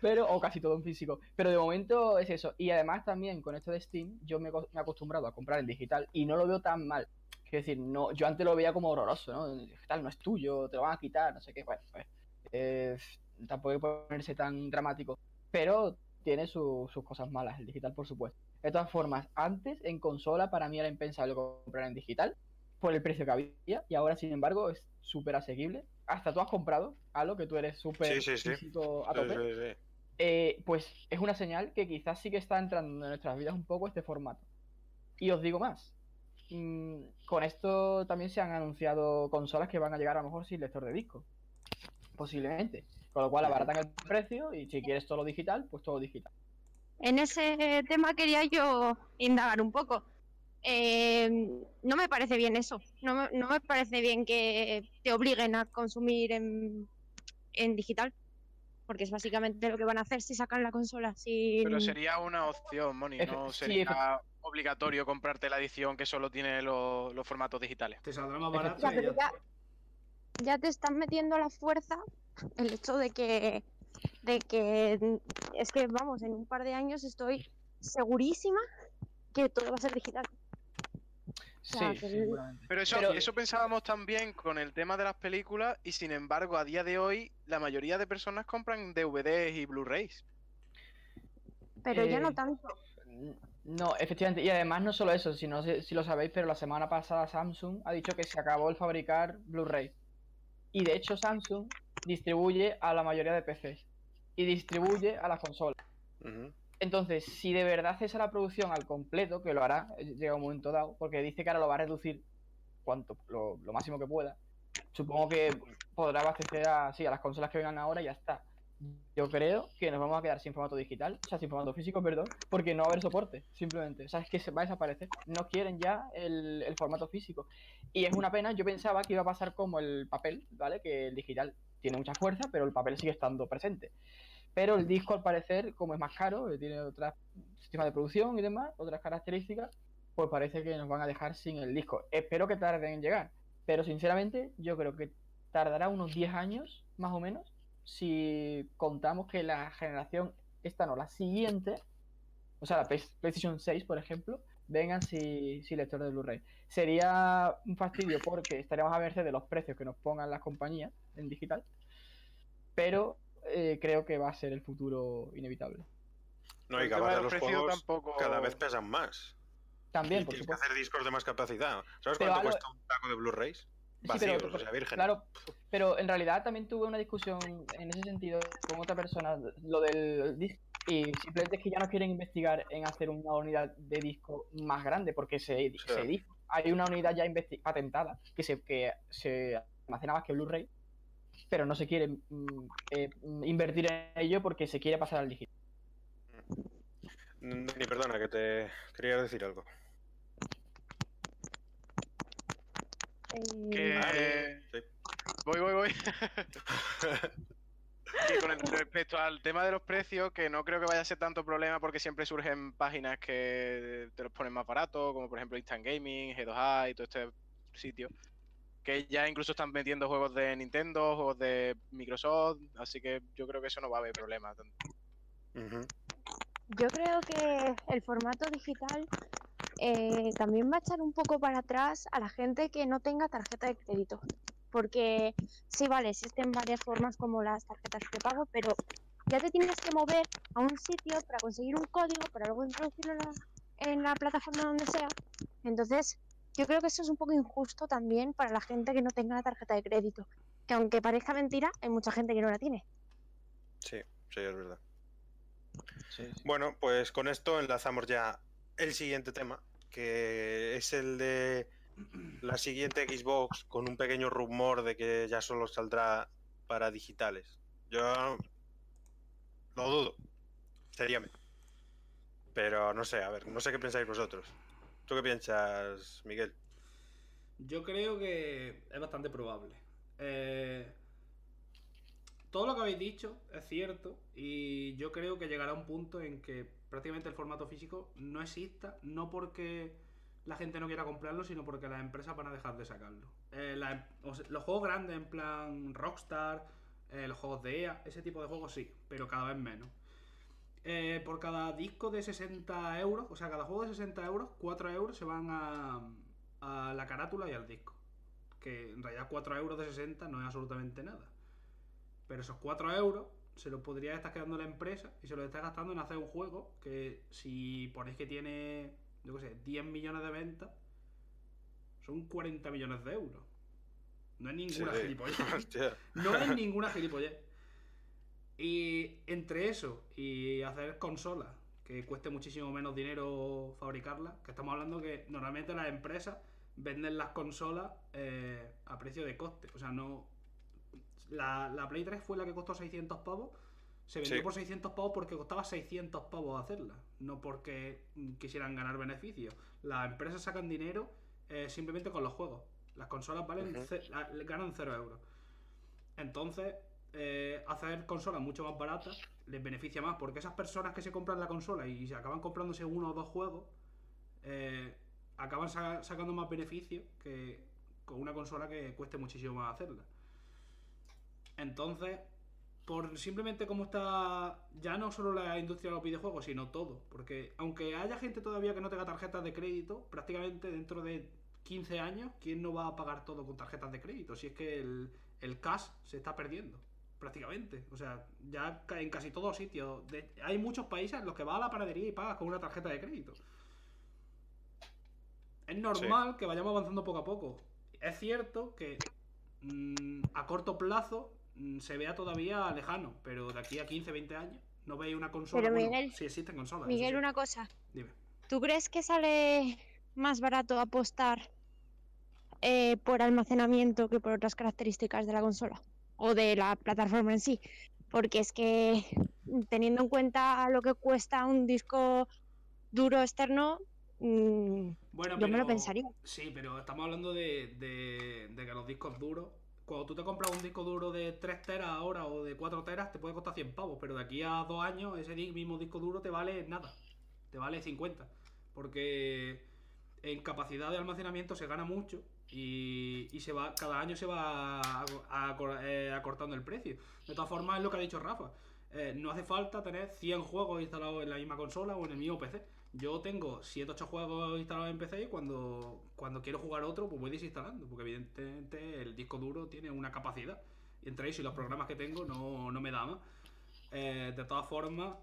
Pero, o casi todo en físico. Pero de momento es eso. Y además también con esto de Steam, yo me, he acostumbrado a comprar en digital y no lo veo tan mal. Es decir, no, yo antes lo veía como horroroso, ¿no? El digital no es tuyo, te lo van a quitar, no sé qué. Bueno, pues, eh, tampoco hay que ponerse tan dramático. Pero tiene su- sus cosas malas, el digital, por supuesto. De todas formas, antes en consola para mí era impensable comprar en digital por el precio que había y ahora, sin embargo, es súper asequible. Hasta tú has comprado algo que tú eres súper Sí, sí, sí. físico a tope eh, pues es una señal que quizás sí que está entrando en nuestras vidas un poco este formato. Y os digo más. mm, con esto también se han anunciado consolas que van a llegar a lo mejor sin lector de disco. Posiblemente. Con lo cual abaratan el precio y si quieres todo digital, pues todo digital. En ese tema quería yo indagar un poco. Eh, no me parece bien eso. No me, no me parece bien que te obliguen a consumir en, en digital. Porque es básicamente lo que van a hacer si sacan la consola. sin- Pero sería una opción, Moni. No sí, sería obligatorio comprarte la edición que solo tiene los, los formatos digitales. Te saldrá más Ya, barato ya, ya te están metiendo a la fuerza el hecho de que, de que es que vamos, en un par de años estoy segurísima que todo va a ser digital. Sí, sea, que- seguramente. Pero eso, Pero- eso pensábamos también con el tema de las películas y sin embargo a día de hoy la mayoría de personas compran DVDs y Blu-rays. Pero ya no Eh, tanto. No, efectivamente, y además no solo eso, si no sé si lo sabéis, pero la semana pasada Samsung ha dicho que se acabó el fabricar Blu-ray. Y de hecho Samsung distribuye a la mayoría de PCs y distribuye a las consolas. Entonces, si de verdad cesa la producción al completo, que lo hará, eh, llega un momento dado, porque dice que ahora lo va a reducir cuanto lo, lo máximo que pueda, supongo que podrá abastecer a, sí, a las consolas que vengan ahora y ya está. Yo creo que nos vamos a quedar sin formato digital, o sea, sin formato físico, perdón, porque no va a haber soporte, simplemente. O sea, es que se va a desaparecer. No quieren ya el, el formato físico. Y es una pena, yo pensaba que iba a pasar como el papel, ¿vale? Que el digital tiene mucha fuerza, pero el papel sigue estando presente. Pero el disco, al parecer, como es más caro, eh, tiene otro sistema de producción y demás, otras características, pues parece que nos van a dejar sin el disco. Espero que tarden en llegar, pero sinceramente yo creo que tardará unos 10 años, más o menos, si contamos que la generación, esta no, la siguiente, o sea, la Play- PlayStation 6, por ejemplo, vengan sin, sin lector de Blu-ray. Sería un fastidio porque estaríamos a merced de los precios que nos pongan las compañías en digital, pero eh, creo que va a ser el futuro inevitable. No, y del los precio juegos tampoco- cada vez pesan más. También, y por tienes que hacer discos de más capacidad. ¿Sabes Pero cuánto algo- cuesta un taco de Blu-rays? Sí, Vacíos, pero- o sea, virgen. Claro, pero en realidad también tuve una discusión en ese sentido con otra persona, lo del disco, y simplemente es que ya no quieren investigar en hacer una unidad de disco más grande, porque se, sea- se dijo, hay una unidad ya investi- patentada que se, que se almacena más que Blu-ray, pero no se quiere mm, eh, mm, invertir en ello porque se quiere pasar al digital. Mm, Ni perdona, que te quería decir algo. Eh, Que... sí. Voy, voy, voy. Con el- respecto al tema de los precios, que no creo que vaya a ser tanto problema porque siempre surgen páginas que te los ponen más baratos, como por ejemplo Instant Gaming, G2A y todo este sitio. Que ya incluso están metiendo juegos de Nintendo, juegos de Microsoft, así que yo creo que eso no va a haber problema. Ujú. Yo creo que el formato digital eh, también va a echar un poco para atrás a la gente que no tenga tarjeta de crédito. Porque sí, vale, existen varias formas como las tarjetas de pago, pero ya te tienes que mover a un sitio para conseguir un código para luego introducirlo en la, en la plataforma donde sea. Entonces, yo creo que eso es un poco injusto también para la gente que no tenga la tarjeta de crédito. Que aunque parezca mentira, hay mucha gente que no la tiene. Sí, sí, es verdad. Bueno, pues con esto enlazamos ya el siguiente tema, que es el de la siguiente Xbox con un pequeño rumor de que ya solo saldrá para digitales. Yo lo dudo, seriamente. Pero no sé, a ver, no sé qué pensáis vosotros. ¿Tú qué piensas, Miguel? Yo creo que es bastante probable. Eh, todo lo que habéis dicho es cierto y yo creo que llegará un punto en que prácticamente el formato físico no exista, no porque la gente no quiera comprarlo, sino porque las empresas van a dejar de sacarlo. Eh, em- los juegos grandes en plan Rockstar, eh, los juegos de EA, ese tipo de juegos sí, pero cada vez menos. Eh, por cada disco de 60 euros, o sea, cada juego de 60 euros, 4 euros se van a, a la carátula y al disco. Que en realidad 4 euros de 60 no es absolutamente nada. Pero esos 4 euros se los podría estar quedando la empresa y se los está gastando en hacer un juego que si ponéis que tiene, yo qué sé, 10 millones de ventas, son 40 millones de euros. No es ninguna Sí. gilipollez. Hostia. No es ninguna gilipollez. Y entre eso y hacer consolas que cueste muchísimo menos dinero fabricarlas, que estamos hablando que normalmente las empresas venden las consolas eh, a precio de coste. O sea, no. La, la Play 3 fue la que costó 600 pavos. Se vendió Sí. por 600 pavos porque costaba 600 pavos hacerla, no porque quisieran ganar beneficios. Las empresas sacan dinero eh, simplemente con los juegos. Las consolas valen ganan 0 euros. Entonces, eh, hacer consolas mucho más baratas les beneficia más porque esas personas que se compran la consola y se acaban comprándose uno o dos juegos, eh, acaban sa- sacando más beneficio que con una consola que cueste muchísimo más hacerla. Entonces, por simplemente cómo está ya no solo la industria de los videojuegos, sino todo. Porque aunque haya gente todavía que no tenga tarjetas de crédito, prácticamente dentro de 15 años, ¿quién no va a pagar todo con tarjetas de crédito? Si es que el, el cash se está perdiendo, prácticamente. O sea, ya en casi todos sitios. de- hay muchos países en los que vas a la panadería y pagas con una tarjeta de crédito. Es normal que vayamos avanzando poco a poco. Es cierto que mm, a corto plazo mm, se vea todavía lejano, pero de aquí a 15, 20 años no veis una consola. Pero, bueno, Miguel, sí existen consolas. Miguel, sí. una cosa. Dime. ¿Tú crees que sale más barato apostar eh, por almacenamiento que por otras características de la consola? O de la plataforma en sí. Porque es que teniendo en cuenta lo que cuesta un disco duro externo, mm, Bueno, yo me lo pero- pensaría. Sí, pero estamos hablando de, de- de que los discos duros. Cuando tú te compras un disco duro de 3 teras ahora o de 4 teras, te puede costar 100 pavos. Pero de aquí a 2 años, ese mismo disco duro te vale nada. Te vale 50. Porque en capacidad de almacenamiento se gana mucho. Y, y se va cada año se va eh, acortando el precio. De todas formas, es lo que ha dicho Rafa. Eh, no hace falta tener 100 juegos instalados en la misma consola o en el mismo PC. Yo tengo 7 8 juegos instalados en PC y cuando, cuando quiero jugar otro, pues voy desinstalando. Porque evidentemente el disco duro tiene una capacidad. Entre ellos y los programas que tengo no, no me da más. Eh, de todas formas,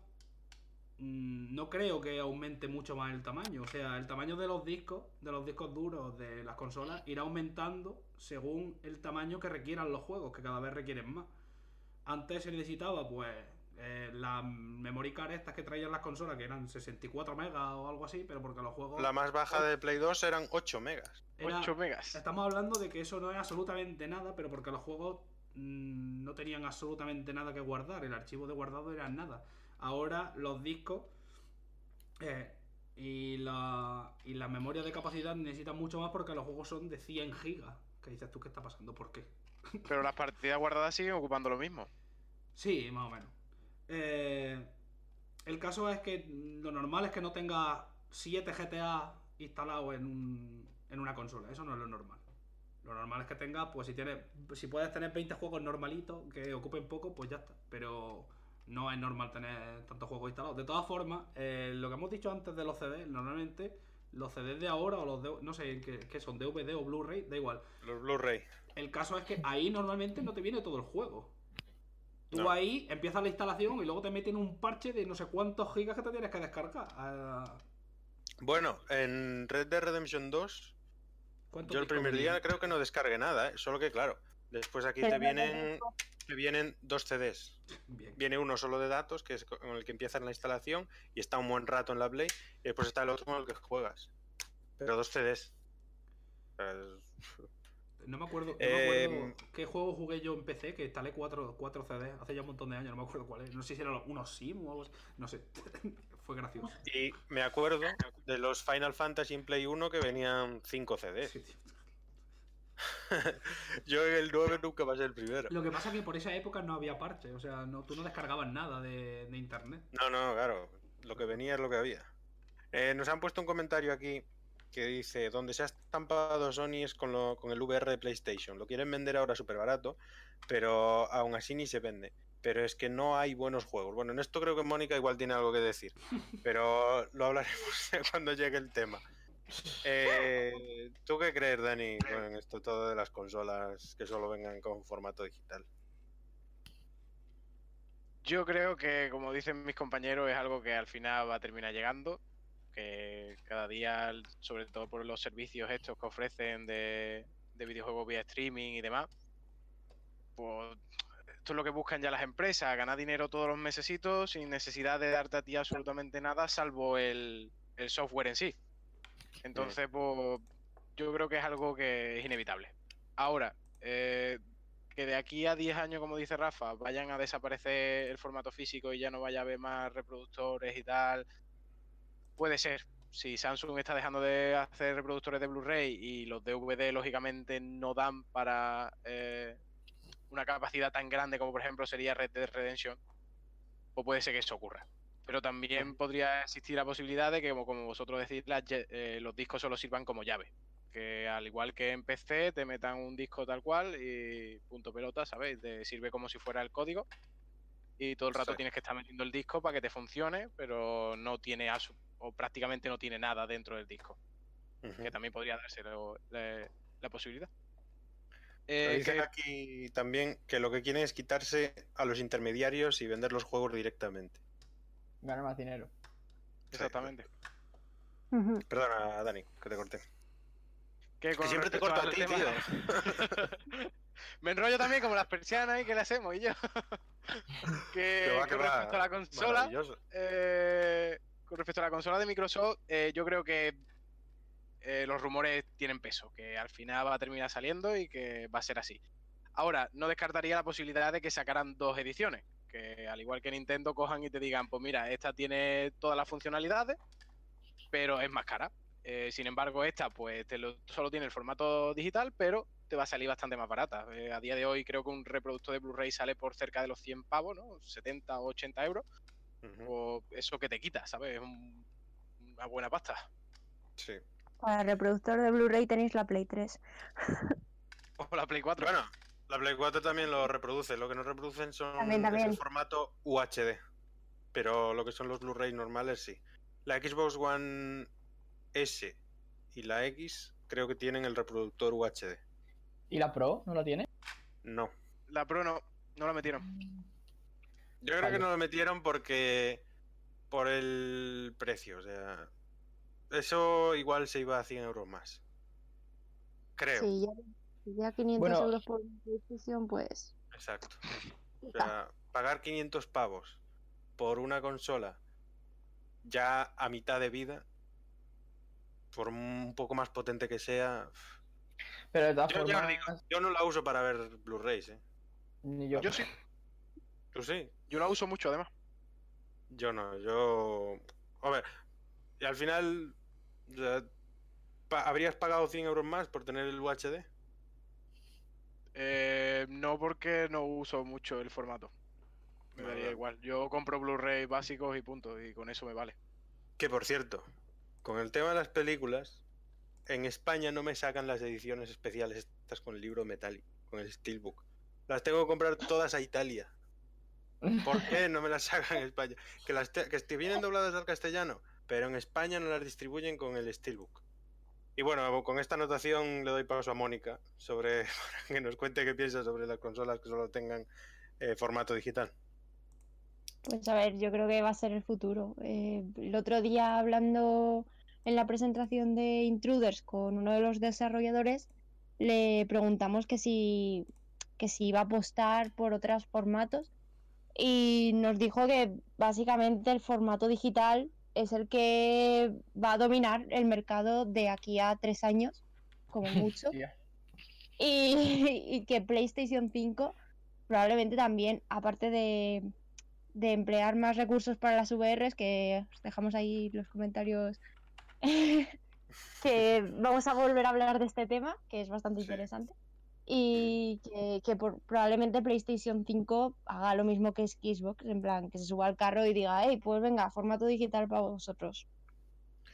no creo que aumente mucho más el tamaño. O sea, el tamaño de los discos, de los discos duros de las consolas, irá aumentando según el tamaño que requieran los juegos, que cada vez requieren más. Antes se necesitaba, pues, eh, las memory card estas que traían las consolas, que eran 64 megas o algo así, pero porque los juegos... La más baja de Play 2 eran 8 megas. era- 8 megas. Estamos hablando de que eso no es absolutamente nada, pero porque los juegos mm, no tenían absolutamente nada que guardar. El archivo de guardado era nada. Ahora los discos eh, y, la, y la memoria de capacidad necesitan mucho más porque los juegos son de 100 gigas. ¿Qué dices tú qué está pasando? ¿Por qué? Pero las partidas guardadas siguen ocupando lo mismo. Sí, más o menos. Eh, el caso es que lo normal es que no tenga 7 GTA instalados en, un- en una consola. Eso no es lo normal. Lo normal es que tenga, pues si tienes, si puedes tener 20 juegos normalitos que ocupen poco, pues ya está. Pero no es normal tener tantos juegos instalados. De todas formas, eh, lo que hemos dicho antes de los CDs, normalmente los CDs de ahora o los de, no sé qué, qué son, DVD o Blu-ray, da igual. Los Blu-ray. El caso es que ahí normalmente no te viene todo el juego. Tú No. ahí empiezas la instalación y luego te meten un parche de no sé cuántos gigas que te tienes que descargar. Ah, Bueno, en Red Dead Redemption 2, ¿cuántos yo el primer día creo que no descargué nada, ¿eh? solo que claro, después aquí Pero te no te vienen, te vienen dos CDs. Bien. Viene uno solo de datos, que es con el que empiezas la instalación y está un buen rato en la Play, y después está el otro con el que juegas. Pero dos CDs. No me acuerdo, no Eh, me acuerdo qué juego jugué yo en PC que instalé 4, cuatro CDs hace ya un montón de años, no me acuerdo cuál es. No sé si eran unos Sim o algo así. No sé. Fue gracioso. Y me acuerdo de los Final Fantasy en Play 1 que venían 5 CDs. Sí. Yo en el 9 nunca pasé el primero. Lo que pasa es que por esa época no había parche, o sea, no, tú no descargabas nada de, de internet. No, no, claro. Lo que venía es lo que había. Eh, nos han puesto un comentario aquí que dice, donde se ha estampado Sony es con, lo- con el VR de PlayStation. Lo quieren vender ahora súper barato, pero aún así ni se vende. Pero es que no hay buenos juegos. Bueno, en esto creo que Mónica igual tiene algo que decir, pero lo hablaremos cuando llegue el tema. Eh, ¿Tú qué crees, Dani, con esto todo de las consolas que solo vengan con formato digital? Yo creo que, como dicen mis compañeros, es algo que al final va a terminar llegando. Que cada día, sobre todo por los servicios estos que ofrecen de, de videojuegos vía streaming y demás, pues esto es lo que buscan ya las empresas, ganar dinero todos los mesecitos sin necesidad de darte a ti absolutamente nada, salvo el software en sí. Entonces, pues yo creo que es algo que es inevitable. Ahora, eh, que de aquí a 10 años, como dice Rafa, vayan a desaparecer el formato físico y ya no vaya a haber más reproductores y tal, puede ser. Si Samsung está dejando de hacer reproductores de Blu-ray y los DVD, lógicamente, no dan para eh, una capacidad tan grande como, por ejemplo, sería Red Dead Redemption, pues puede ser que eso ocurra. Pero también podría existir la posibilidad de que, como, como vosotros decís, las eh, los discos solo sirvan como llave que al igual que en PC te metan un disco tal cual y punto pelota, ¿sabéis? Te sirve como si fuera el código y todo el rato Sí. tienes que estar metiendo el disco para que te funcione, pero no tiene o prácticamente no tiene nada dentro del disco, que también podría darse lo- la, la posibilidad. Eh, Dicen que- aquí también que lo que quieren es quitarse a los intermediarios y vender los juegos directamente. Ganar más dinero. exactamente. Perdona, Dani, que te corté. Que siempre te corto a ti, tema- Me enrollo también como las persianas y que le hacemos y yo. que Que va, que respecto a la consola. Eh, con respecto a la consola de Microsoft, eh, yo creo que eh, los rumores tienen peso, que al final va a terminar saliendo y que va a ser así. Ahora, no descartaría la posibilidad de que sacaran dos ediciones, que al igual que Nintendo cojan y te digan, pues mira, esta tiene todas las funcionalidades, pero es más cara. Eh, sin embargo, esta pues te lo- solo tiene el formato digital, pero te va a salir bastante más barata. Eh, a día de hoy creo que un reproductor de Blu-ray sale por cerca de los 100 pavos, ¿no? 70 o 80 euros Ujú, o eso que te quita, ¿sabes? Es un- una buena pasta. Sí. Para el reproductor de Blu-ray tenéis la Play 3. O la Play 4. Bueno, la Play 4 también lo reproduce. Lo que no reproducen son También, es el formato UHD. Pero lo que son los Blu-ray normales, sí. La Xbox One S y la X creo que tienen el reproductor UHD. ¿Y la Pro no la tiene? No. La Pro no, no la metieron. Yo creo Vale. que no lo metieron porque. por el precio, o sea. Eso igual se iba a 100 euros más. Creo. Sí, ya 500 Bueno. euros por PlayStation, pues. Exacto. O sea, pagar 500 pavos por una consola ya a mitad de vida, por un poco más potente que sea. Pero de todas Yo, ya os formas, digo, yo no la uso para ver Blu-rays, ¿eh? ni yo. Yo sí, ¿Tú sí? yo la uso mucho además. Yo no, yo. A ver, y al final. pa- ¿Habrías pagado 100 euros más por tener el UHD? Eh, no porque no uso mucho el formato. Me daría igual. Yo compro Blu-ray básicos y punto, y con eso me vale. Que por cierto, con el tema de las películas, en España no me sacan las ediciones especiales estas con el libro metálico, con el Steelbook. Las tengo que comprar todas a Italia. ¿Por qué no me las sacan en España? Que las te- que vienen dobladas al castellano, pero en España no las distribuyen con el Steelbook. Y bueno, con esta anotación le doy paso a Mónica sobre que nos cuente qué piensa sobre las consolas que solo tengan eh, formato digital. Pues a ver, yo creo que va a ser el futuro. Eh, el otro día hablando en la presentación de Intruders con uno de los desarrolladores, le preguntamos que si, que si iba a apostar por otros formatos y nos dijo que básicamente el formato digital es el que va a dominar el mercado de aquí a tres años, como mucho. Y, y que PlayStation 5 probablemente también, aparte de, de emplear más recursos para las VRs, que os dejamos ahí los comentarios, que vamos a volver a hablar de este tema, que es bastante Sí. interesante, y que, que por- probablemente PlayStation 5 haga lo mismo que Xbox, en plan, que se suba al carro y diga, hey, pues venga, formato digital para vosotros.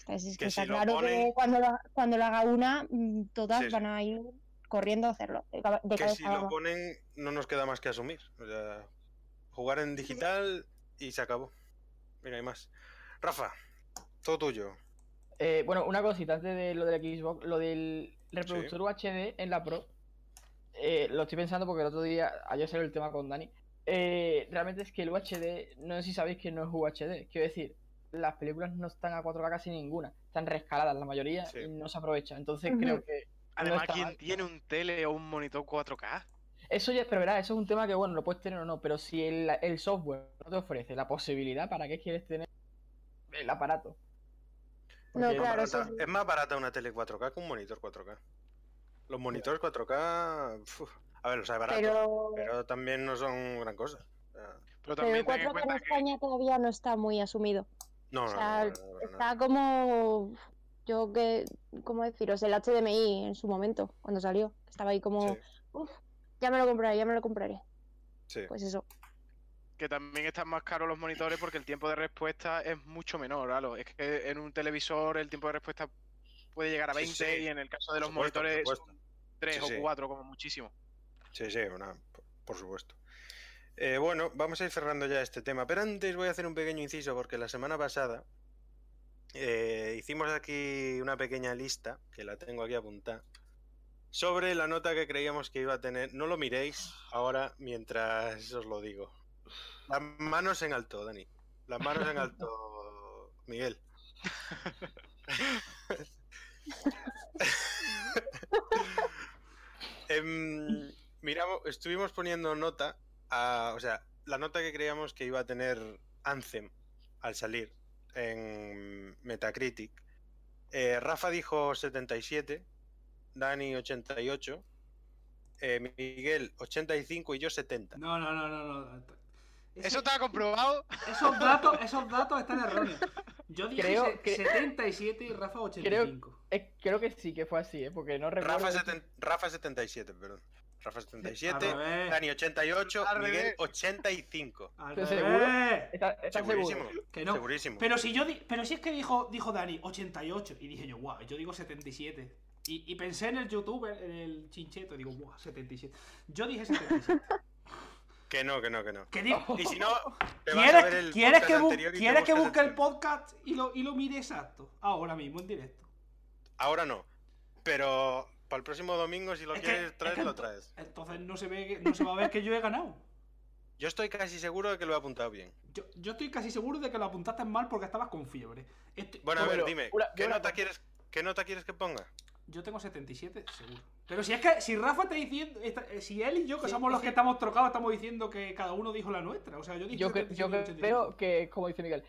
Es, es que, Que está si claro ponen- que cuando lo, cuando lo haga una, mm, todas Sí, sí. van a ir corriendo a hacerlo. De, que si vamos. lo ponen no nos queda más que asumir. O sea, jugar en digital y se acabó. Mira, hay más. Rafa, todo tuyo. Eh, bueno, una cosita antes de lo del Xbox, lo del reproductor UHD en la Pro. Eh, lo estoy pensando porque el otro día, ayer salió el tema con Dani. eh, realmente es que el UHD, no sé si sabéis que no es UHD. Quiero decir, las películas no están a 4K casi ninguna. Están rescaladas la mayoría Sí. y no se aprovechan. Entonces creo que. Además, está ¿quién mal. tiene un tele o un monitor 4K? Eso ya, pero verás, eso es un tema que, bueno, lo puedes tener o no, pero si el, el software no te ofrece la posibilidad, ¿para qué quieres tener el aparato? No, Porque- Es más claro, eso barata- sí. Es más barata una tele 4K que un monitor 4K. Los monitores 4K, uf, a ver, los hay baratos, pero... Pero, también no son gran cosa. Pero pero el también ten en 4K en que España todavía no está muy asumido. no, O no, sea, no, no, no, no, no. está como, yo que, ¿cómo deciros? El HDMI en su momento, cuando salió. Estaba ahí como, Sí, uff, ya me lo compraré, ya me lo compraré. sí. Pues eso. que también están más caros los monitores porque el tiempo de respuesta es mucho menor, claro. Es que en un televisor el tiempo de respuesta puede llegar a Sí, 20 sí. y en el caso de los supuesto, monitores supuesto. son 3 Sí, o sí. 4 como muchísimo. Sí, sí, una- por supuesto. Eh, bueno, vamos a ir cerrando ya este tema, pero antes voy a hacer un pequeño inciso porque la semana pasada eh, hicimos aquí una pequeña lista, que la tengo aquí apuntada, sobre la nota que creíamos que iba a tener. No lo miréis ahora mientras os lo digo. Las manos en alto, Dani. Las manos en alto, Miguel. Em, miramos, estuvimos poniendo nota a, o sea, la nota que creíamos que iba a tener Anthem al salir en Metacritic. Eh, Rafa dijo 77, Dani 88, eh, Miguel 85 y yo 70. No, no, no, no. no. ¿Eso está comprobado? esos, datos, esos datos están erróneos. Yo dije Creo que- 77 y Rafa 85. Eh, creo que sí que fue así, ¿eh? Porque no recuerdo. Rafa, seten- Rafa 77, perdón. Rafa Al 77, revés. Dani 88, Al Miguel revés. 85. Al ¿Estás revés. seguro? ¿Estás estás Segurísimo. seguro? Que no. Segurísimo. Pero si yo di- pero si es que dijo, dijo Dani 88 y dije yo, guau, yo digo 77. Y, y pensé en el youtuber, en el chincheto, y digo, guau, 77. Yo dije 77. Que no, que no, que no. ¿Qué digo? Y si no, te vas a ver ¿Quieres, el ¿quieres que, anterior y ¿quieres que busque el podcast y lo, y lo mire exacto? Ahora mismo, en directo. Ahora no. Pero para el próximo domingo, si lo Es que- quieres es traer, que lo traes. Entonces no se, ve que- no se va a ver que yo he ganado. Yo estoy casi seguro de que lo he apuntado bien. Yo, yo estoy casi seguro de que lo apuntaste mal porque estabas con fiebre. Bueno, a ver, dime, una- ¿qué una nota quieres, qué nota quieres que ponga? Yo tengo 77, seguro. Pero si es que, si Rafa está diciendo, está- eh, si él y yo, que Sí, somos los sí. que estamos trocados, estamos diciendo que cada uno dijo la nuestra. O sea, yo dije Yo, que- 77 yo y que- 85. creo que, como dice Miguel,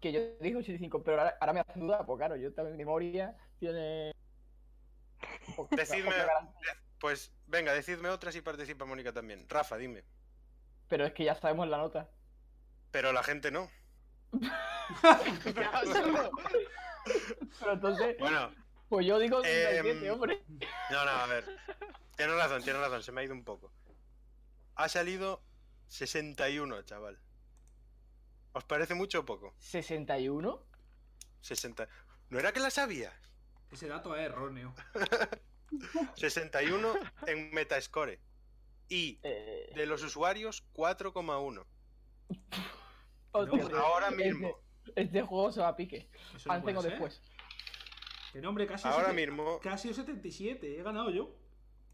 que yo dije 85, pero ahora, ahora me hace dudar, porque claro, yo también mi memoria tiene. Decidme-. Pues venga, decidme otra si participa Mónica también. Rafa, dime. Pero es que ya sabemos la nota. Pero la gente no. Pero entonces, Bueno, pues yo digo Em, 67, hombre. no, no, a ver. Tienes razón, tienes razón, se me ha ido un poco. Ha salido 61, chaval. ¿Os parece mucho o poco? ¿61? 60. ¿No era que la sabías? Ese dato es erróneo. 61 en Metascore. Y Eh, de los usuarios, 4,1. hostia, No, tío, Ahora este- mismo. Este juego se va a pique. No Antes o ser. Que nombre, casi Ahora mismo, Casi 77, he ganado yo.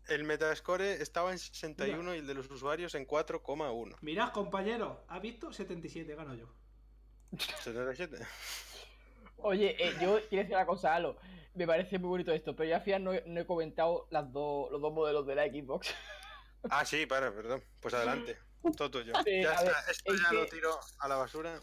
el Metascore estaba en 61 y el de los usuarios en 4,1. Mirad, compañero, ¿has visto? 77, he ganado yo. 77. Oye, eh, yo quiero decir una cosa, Alo. Me parece muy bonito esto, pero yo al final no he, no he comentado las los dos modelos de la Xbox. Ah, sí, para, perdón. Pues adelante. Todo tuyo. Sí, ya está. ver, Esto es ya lo tiro a la basura.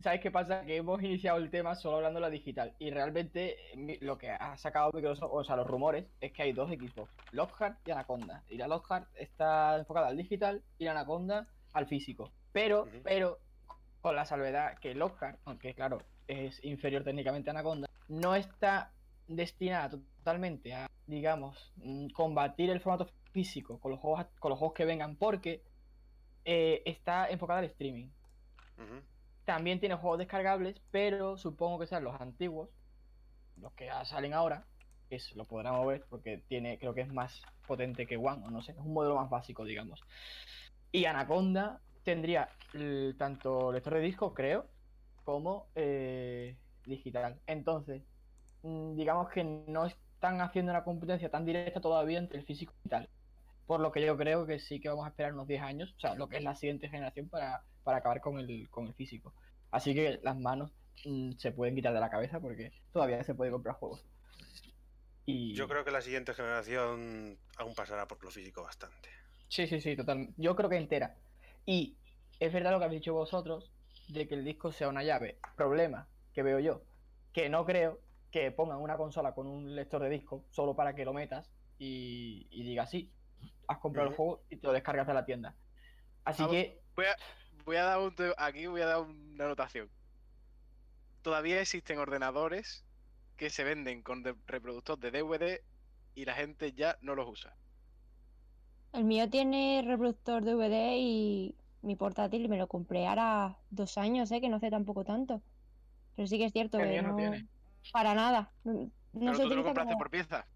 ¿Sabes qué pasa? Que hemos iniciado el tema solo hablando de la digital. Y realmente lo que ha sacado Microsoft, o sea, los rumores, es que hay dos Xbox, Lockhart y Anaconda. Y la Lockhart está enfocada al digital y la Anaconda al físico. Pero, pero, con la salvedad que Lockhart, aunque claro, es inferior técnicamente a Anaconda, no está destinada totalmente a, digamos, mm, combatir el formato físico con los juegos, con los juegos que vengan, porque eh, está enfocada al streaming. También tiene juegos descargables, pero supongo que sean los antiguos, los que ya salen ahora, que es- lo podremos ver porque tiene, creo que es más potente que One, o no sé, es un modelo más básico, digamos. Y Anaconda tendría el- tanto lector de disco, creo, como eh, digital. Entonces, mm, digamos que no están haciendo una competencia tan directa todavía entre el físico y digital. Por lo que yo creo que sí que vamos a esperar unos 10 años, o sea, lo que es la siguiente generación para, para acabar con el, con el físico. Así que las manos mm, se pueden quitar de la cabeza porque todavía se puede comprar juegos. Y... Yo creo que la siguiente generación aún pasará por lo físico bastante. Sí, sí, sí, totalmente. Yo creo que entera. Y es verdad lo que habéis dicho vosotros de que el disco sea una llave. Problema que veo yo, que no creo que pongan una consola con un lector de disco solo para que lo metas y, y diga sí, has comprado el juego y te lo descargas de la tienda. Así Vamos. que Voy a, voy a dar un aquí voy a dar una anotación. Todavía existen ordenadores que se venden con reproductor de DVD y la gente ya no los usa. El mío tiene reproductor DVD y mi portátil me lo compré ahora dos años, ¿eh? que no hace tampoco tanto. Pero sí que es cierto El que mío no no, tiene. para nada. No, no Pero se tú te lo compraste como- por pieza.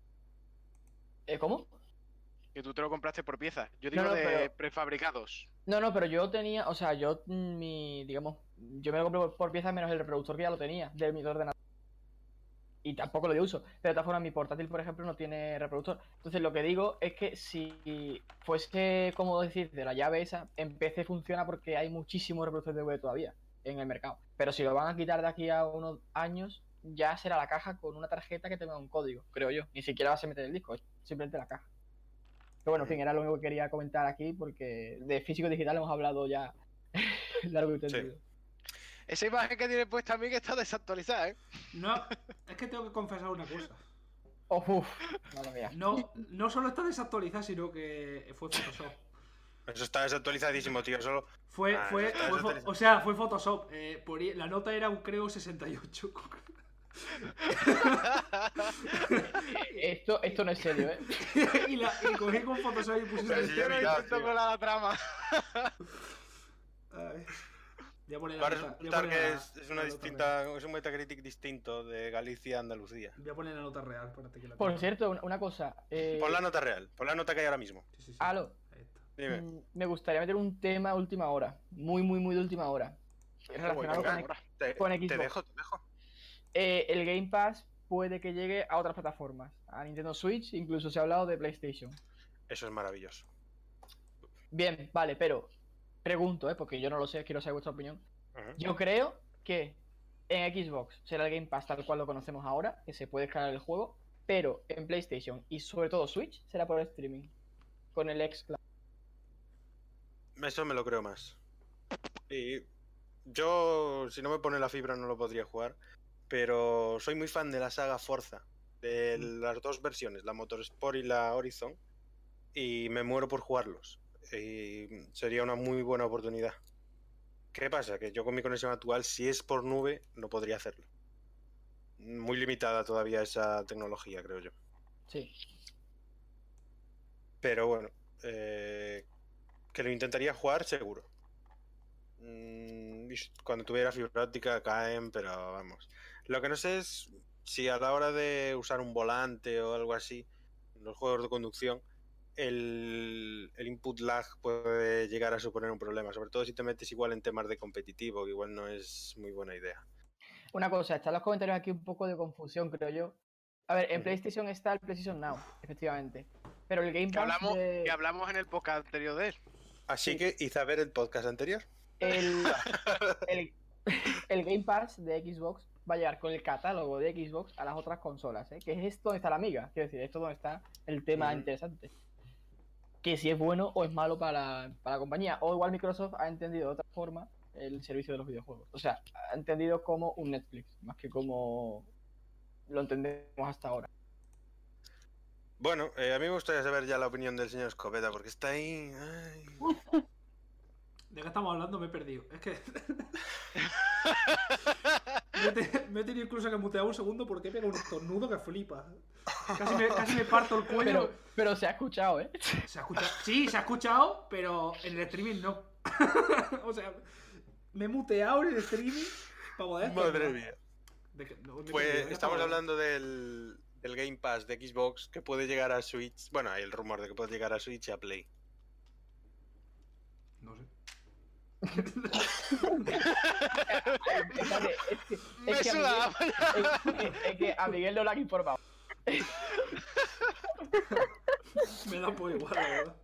¿eh, ¿cómo? Que tú te lo compraste por pieza. Yo digo No, no, de pero- prefabricados. No, no, pero yo tenía, o sea, yo mm, mi, digamos, yo me lo compré por, por piezas menos el reproductor que ya lo tenía de mi ordenador. Y tampoco lo de uso. Pero de todas formas, mi portátil, por ejemplo, no tiene reproductor. Entonces, lo que digo es que si fuese, como decir, de la llave esa, en PC funciona porque hay muchísimos reproductores de DVD todavía en el mercado. Pero si lo van a quitar de aquí a unos años, ya será la caja con una tarjeta que tenga un código, creo yo. Ni siquiera vas a meter el disco, simplemente la caja. Pero bueno, en fin, era lo único que quería comentar aquí porque de físico digital hemos hablado ya largo y tendido. Esa imagen que tiene puesta a mí que está desactualizada, ¿eh? No, es que tengo que confesar una cosa. Oh, uf, madre mía. No, no solo está desactualizada, sino que fue Photoshop. Eso está desactualizadísimo, tío. Solo. Fue, Ah, fue, fue o sea, fue Photoshop. eh, por la nota era un creo 68. Esto, esto no es serio, ¿eh? y, la, y cogí con Photoshop y puse intento tío. colar la trama. Ay. Voy a poner la Va a nota- voy a resultar que la- es, es la una nota distinta. Es un Metacritic distinto de Galicia a Andalucía. Voy a poner la nota real, espérate que la Por cierto, una, una cosa. Eh, Pon la nota real, pon la nota que hay ahora mismo. Sí, sí, sí. Aló. Ahí está. Dime. mm, me gustaría meter un tema a última hora. Muy, muy, muy de última hora. Relacionado venga, con. Te, con te Xbox. dejo, te dejo. Eh, el Game Pass puede que llegue a otras plataformas. A Nintendo Switch, incluso se ha hablado de PlayStation. Eso es maravilloso. Bien, vale, pero pregunto, ¿eh? porque yo no lo sé, quiero saber vuestra opinión. Yo creo que en Xbox será el Game Pass tal cual lo conocemos ahora, que se puede descargar el juego, pero en PlayStation y sobre todo Switch será por streaming, con el X Eso me lo creo más. Y yo, si no me pone la fibra, no lo podría jugar. Pero soy muy fan de la saga Forza, de las dos versiones, la Motorsport y la Horizon. Y me muero por jugarlos. Y sería una muy buena oportunidad. ¿Qué pasa? Que yo con mi conexión actual, si es por nube, no podría hacerlo. Muy limitada todavía esa tecnología, creo yo. Sí. Pero bueno, eh, que lo intentaría jugar seguro. Mm, Cuando tuviera fibra óptica caen, pero vamos. Lo que no sé es si a la hora de usar un volante o algo así, en los juegos de conducción, el, el input lag puede llegar a suponer un problema. Sobre todo si te metes igual en temas de competitivo, que igual no es muy buena idea. Una cosa, están los comentarios aquí un poco de confusión, creo yo. A ver, en. PlayStation está el PlayStation Now, efectivamente. Pero el Game Que Pass hablamos, de- que hablamos en el podcast anterior de él. Así Sí. que hice a ver el podcast anterior. el, el, el Game Pass de Xbox va a llegar con el catálogo de Xbox a las otras consolas, ¿eh? Que es esto donde está la amiga. Quiero decir, esto donde está el tema interesante. Que si es bueno o es malo para, para la compañía. O igual Microsoft ha entendido de otra forma el servicio de los videojuegos. O sea, ha entendido como un Netflix, más que como lo entendemos hasta ahora. Bueno, eh, a mí me gustaría saber ya la opinión del señor Escopeta, porque está ahí. ay. ¿De qué estamos hablando? Me he perdido. Es que. me, he te- me he tenido incluso que mutear un segundo porque he pegado un estornudo que flipa. Casi me, casi me parto el cuello. Pero, pero se ha escuchado, ¿eh? Se ha escuchado. Sí, se ha escuchado, pero en el streaming no. o sea, me he muteado en el streaming para poder. Madre mía. De que- no, me he Pues perdido, ¿de qué estamos hablando del, del Game Pass de Xbox que puede llegar a Switch. Bueno, hay el rumor de que puede llegar a Switch y a Play. No sé. Es Me es que a suda. Miguel- es que- es que a Miguel no lo han informado. Me da por igual, la verdad.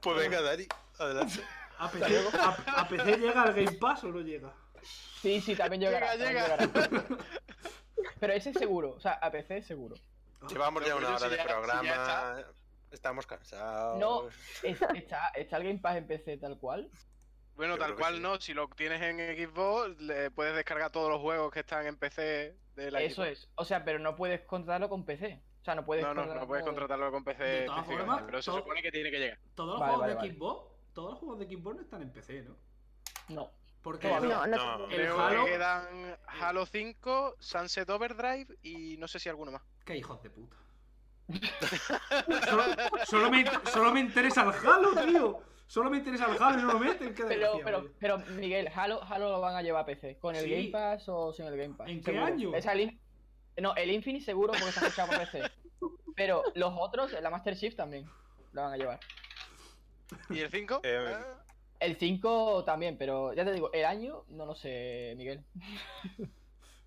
Pues venga, Dani, adelante. ¿A PC, a- a PC llega el Game Pass o no llega? Sí, sí, también llegará. Llega, también llega. llegará. Pero ese es seguro, o sea, a PC seguro. Llevamos ya una hora si de ya- si ya programa. Estamos cansados. No. Es- está, está el Game Pass en PC tal cual. Bueno, Yo tal cual sí. no. Si lo tienes en Xbox, le puedes descargar todos los juegos que están en PC de la Eso Xbox. es. O sea, pero no puedes contratarlo con PC. O sea, no puedes No, no, no puedes contratarlo con PC. De todas formas, pero se todo- supone que tiene que llegar. Todos los Vale, juegos vale, de vale. Xbox, todos los juegos de Xbox no están en PC, ¿no? No. Porque No, No, no, No. El Creo Halo- que quedan Halo 5, Sunset Overdrive y no sé si alguno más. qué hijos de puta. Solo, solo me, solo me interesa el Halo, tío. Solo me interesa el Halo y no lo meten. Qué Pero, pero, Miguel, Halo, Halo lo van a llevar a PC. ¿Con el Sí. Game Pass o sin el Game Pass? ¿En qué Seguro. año? Es el in- No, el Infinite seguro porque está fechado para PC. Pero los otros, la Master Chief también lo van a llevar. ¿Y el 5? Eh, Ah, El 5 también, pero ya te digo, el año no lo sé, Miguel.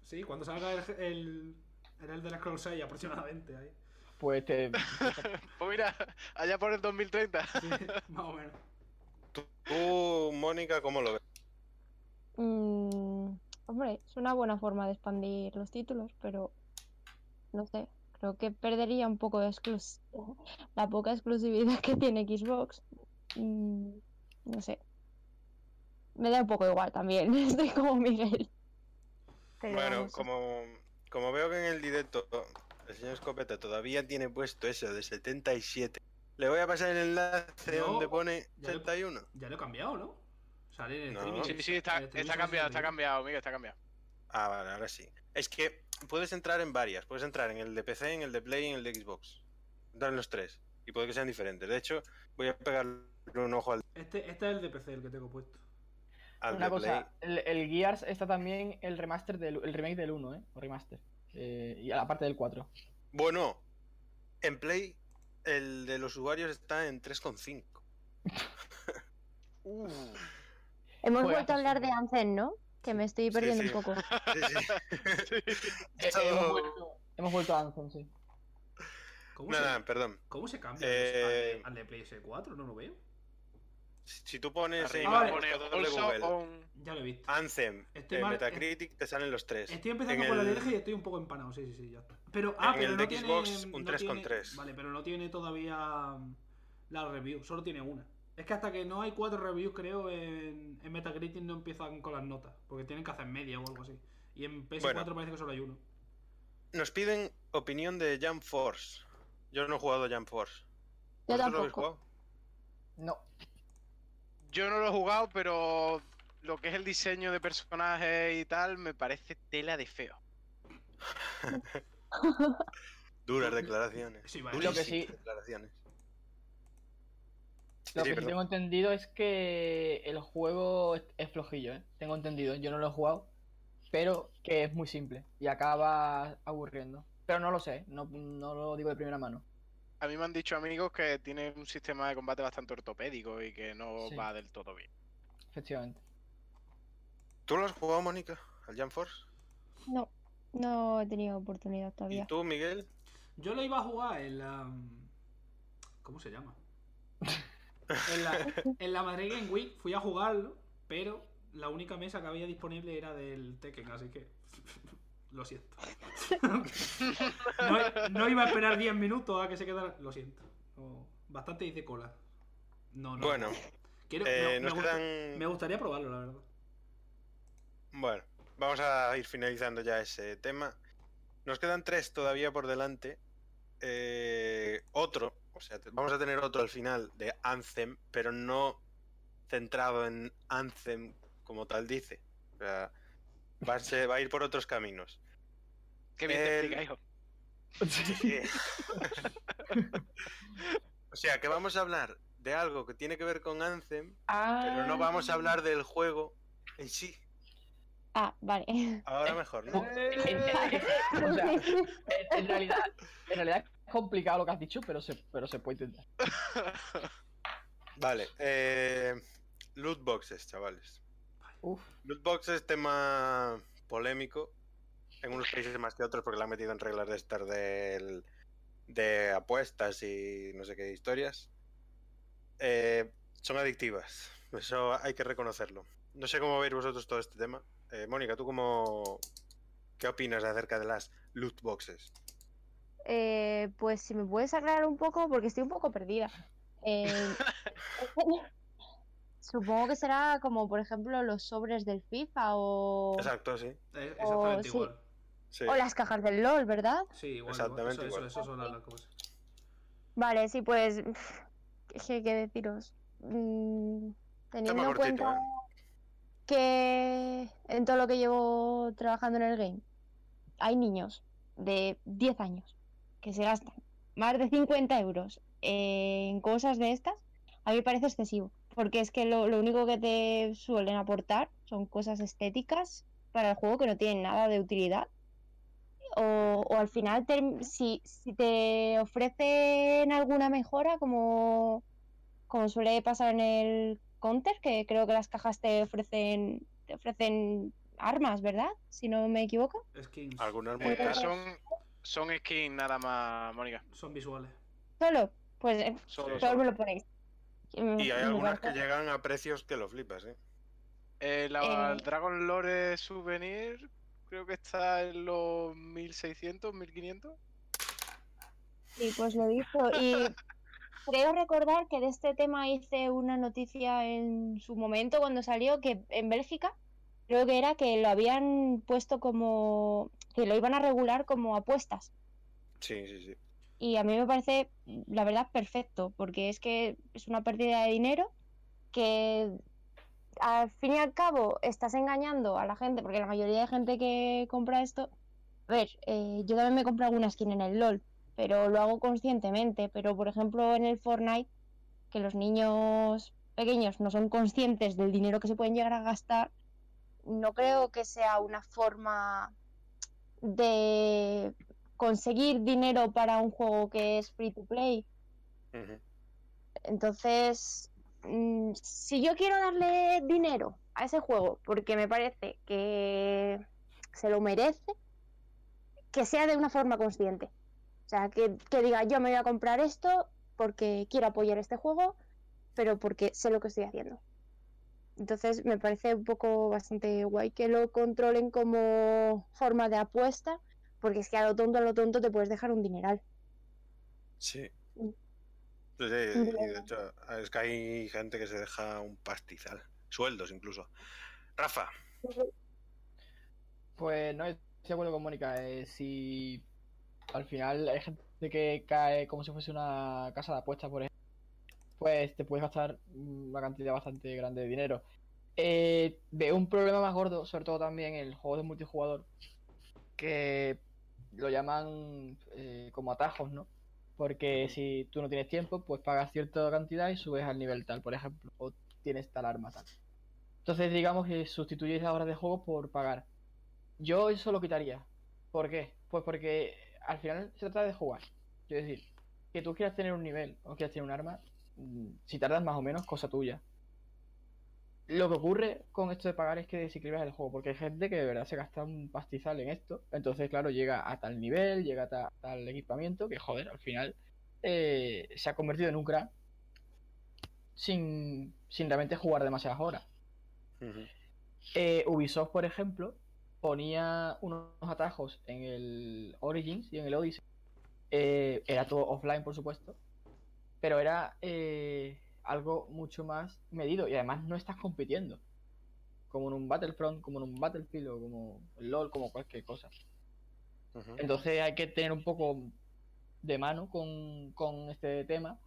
Sí, cuando salga el, el, el Elder Scrolls 6 aproximadamente. Ahí. Pues te... pues mira, allá por el 2030. Sí, más o menos. Tú, Mónica, ¿cómo lo ves? Mm, hombre, es una buena forma de expandir los títulos, pero no sé, creo que perdería un poco de exclus la poca exclusividad que tiene Xbox. Mm, no sé. Me da un poco igual también, estoy como Miguel. Pero Bueno, como, como veo que en el directo el señor Escopeta todavía tiene puesto eso de 77, le voy a pasar el enlace No, donde pone ya lo- 81. Ya lo he cambiado, ¿no? Sale en el No. streaming. Sí, sí, está, cambiado, está 61. cambiado, Miguel, está cambiado. Ah, vale, ahora sí. Es que puedes entrar en varias. Puedes entrar en el de PC, en el de Play y en el de Xbox. Entrar en los tres. Y puede que sean diferentes. De hecho, voy a pegarle un ojo al, Este, este es el de PC, el que tengo puesto. al Una de cosa, el, el Gears está también el remaster del el remake del 1, ¿eh? O remaster. Eh, y aparte del 4. Play. Bueno, en Play el de los usuarios está en 3,5. Uh, Hemos vuelto a hablar sí. de Anzen, ¿no? Que me estoy Sí, perdiendo sí. un poco. Sí, sí. Eh, hemos, vuelto, hemos vuelto a Anthem, sí. ¿Cómo, Nada, se, perdón. ¿cómo se cambia Eh, al, de, al de PS4? No lo veo. Si tú pones en Arriba vale. Google on- Ya lo he visto. Anthem, en mal- Metacritic te salen los tres. Estoy empezando En por el- el LG y estoy un poco empanado, sí, sí, sí, ya está. Pero, ah, En pero el no de tiene, Xbox, un no 3,3. tiene- Vale, pero no tiene todavía mm, la review, solo tiene una. Es que hasta que no hay cuatro reviews, creo, en, en Metacritic no empiezan con las notas, porque tienen que hacer media o algo así. Y en PS4 Bueno. parece que solo hay uno. Nos piden opinión de Jump Force. Yo no he jugado Jump Force. Yo ¿Vosotros lo habéis tampoco. jugado? No. Yo no lo he jugado, pero lo que es el diseño de personajes y tal me parece tela de feo. Duras declaraciones. Sí, vale. Lo que sí- declaraciones. Lo Sí, que sí tengo entendido es que el juego es, es flojillo, ¿eh? Tengo entendido, yo no lo he jugado, pero que es muy simple y acaba aburriendo. Pero no lo sé, no, no lo digo de primera mano. A mí me han dicho amigos que tiene un sistema de combate bastante ortopédico y que no Sí. va del todo bien. Efectivamente. ¿Tú lo has jugado, Mónica? ¿Al Jump Force? No, no he tenido oportunidad ¿Y todavía. tú, Miguel? Yo lo iba a jugar en la. ¿Cómo se llama? En la, en la Madrid Game Week fui a jugarlo, pero la única mesa que había disponible era del Tekken, así que. Lo siento. No, no iba a esperar 10 minutos a que se quedara. Lo siento. No, bastante hice cola. No, no. Bueno, Quiero- eh, me, me nos gusta- quedan... me gustaría probarlo, la verdad. Bueno, vamos a ir finalizando ya ese tema. Nos quedan tres todavía por delante. Eh, otro, o sea, vamos a tener otro al final de Anthem, pero no centrado en Anthem como tal dice. O sea, va a, ser- va a ir por otros caminos. Qué bien te El- explica, hijo. Sí. o sea, que vamos a hablar de algo que tiene que ver con Anthem, pero no vamos a hablar del juego en sí. Ah, vale. Ahora mejor, ¿no? O sea, en, en realidad, en realidad es complicado lo que has dicho, pero se, pero se puede intentar. Vale, eh, loot boxes, chavales. Uf. Loot boxes, tema polémico. En unos países más que otros porque la han metido en reglas de estar del, de apuestas y no sé qué historias. Eh, son adictivas. Eso hay que reconocerlo. No sé cómo veis vosotros todo este tema. Eh, Mónica, ¿tú cómo... ¿Qué opinas acerca de las loot boxes? Eh, pues si me puedes aclarar un poco, porque estoy un poco perdida. Eh, supongo que será como, por ejemplo, los sobres del FIFA o, Exacto, sí. Es Oh, exactamente sí. igual. Sí. o las cajas del LOL, ¿verdad? Sí, igual. Exactamente eso, igual. Eso, eso son las cosas. Vale, sí, pues. ¿Qué, qué deciros? Mm, teniendo en cortito, cuenta ¿eh? que en todo lo que llevo trabajando en el game hay niños de 10 años que se gastan más de 50 euros en cosas de estas, a mí me parece excesivo. Porque es que lo, lo único que te suelen aportar son cosas estéticas para el juego que no tienen nada de utilidad. O, o al final, term- si, si te ofrecen alguna mejora, como, como suele pasar en el Counter, que creo que las cajas te ofrecen, te ofrecen armas, ¿verdad? Si no me equivoco. Skins. Algunas muy Eh, caras. son, son skins nada más, Mónica. Son visuales. Solo, pues eh, Solo, solo. me lo ponéis. Mm, Y hay algunas que llegan a precios que lo flipas, ¿eh? Eh, la Eh. Dragon Lore Souvenir creo que está en los 1600, 1500. Sí, pues lo he visto. Y creo recordar que de este tema hice una noticia en su momento cuando salió, que en Bélgica creo que era que lo habían puesto como, que lo iban a regular como apuestas. Sí, sí, sí. Y a mí me parece, la verdad, perfecto, porque es que es una pérdida de dinero que al fin y al cabo estás engañando a la gente, porque la mayoría de gente que compra esto, a ver, eh, yo también me compro alguna skin en el LOL, pero lo hago conscientemente, pero por ejemplo en el Fortnite, que los niños pequeños no son conscientes del dinero que se pueden llegar a gastar, no creo que sea una forma de conseguir dinero para un juego que es free to play. Entonces, mm, si yo quiero darle dinero a ese juego porque me parece que se lo merece, que sea de una forma consciente. O sea, que, que diga, yo me voy a comprar esto porque quiero apoyar este juego pero porque sé lo que estoy haciendo. Entonces me parece un poco bastante guay que lo controlen como forma de apuesta, porque es que a lo tonto, a lo tonto te puedes dejar un dineral. Sí. Sí, sí, y de hecho, es que hay gente que se deja un pastizal. Sueldos incluso. Rafa, Pues no estoy de acuerdo con Mónica. eh, si al final hay gente que cae como si fuese una casa de apuestas, por ejemplo, pues te puedes gastar una cantidad bastante grande de dinero. Eh, veo un problema más gordo, sobre todo también en el juego de multijugador, que lo llaman eh, como atajos, ¿no? Porque si tú no tienes tiempo, pues pagas cierta cantidad y subes al nivel tal, por ejemplo, o tienes tal arma tal. Entonces digamos que sustituyes las horas de juego por pagar. Yo eso lo quitaría. ¿Por qué? Pues porque al final se trata de jugar. Quiero decir, que tú quieras tener un nivel o quieras tener un arma, mm, si tardas más o menos, cosa tuya. Lo que ocurre con esto de pagar es que desequilibras el juego, porque hay gente que de verdad se gasta un pastizal en esto. Entonces, claro, llega a tal nivel, llega a ta- tal equipamiento, que joder, al final eh, se ha convertido en un crack sin, sin realmente jugar demasiadas horas. Eh, Ubisoft, por ejemplo, ponía unos atajos en el Origins y en el Odyssey. Eh, era todo offline, por supuesto. Pero era eh, algo mucho más medido. Y además no estás compitiendo. Como en un Battlefront, como en un Battlefield o como LOL, como cualquier cosa. Entonces hay que tener un poco de mano con, con este tema.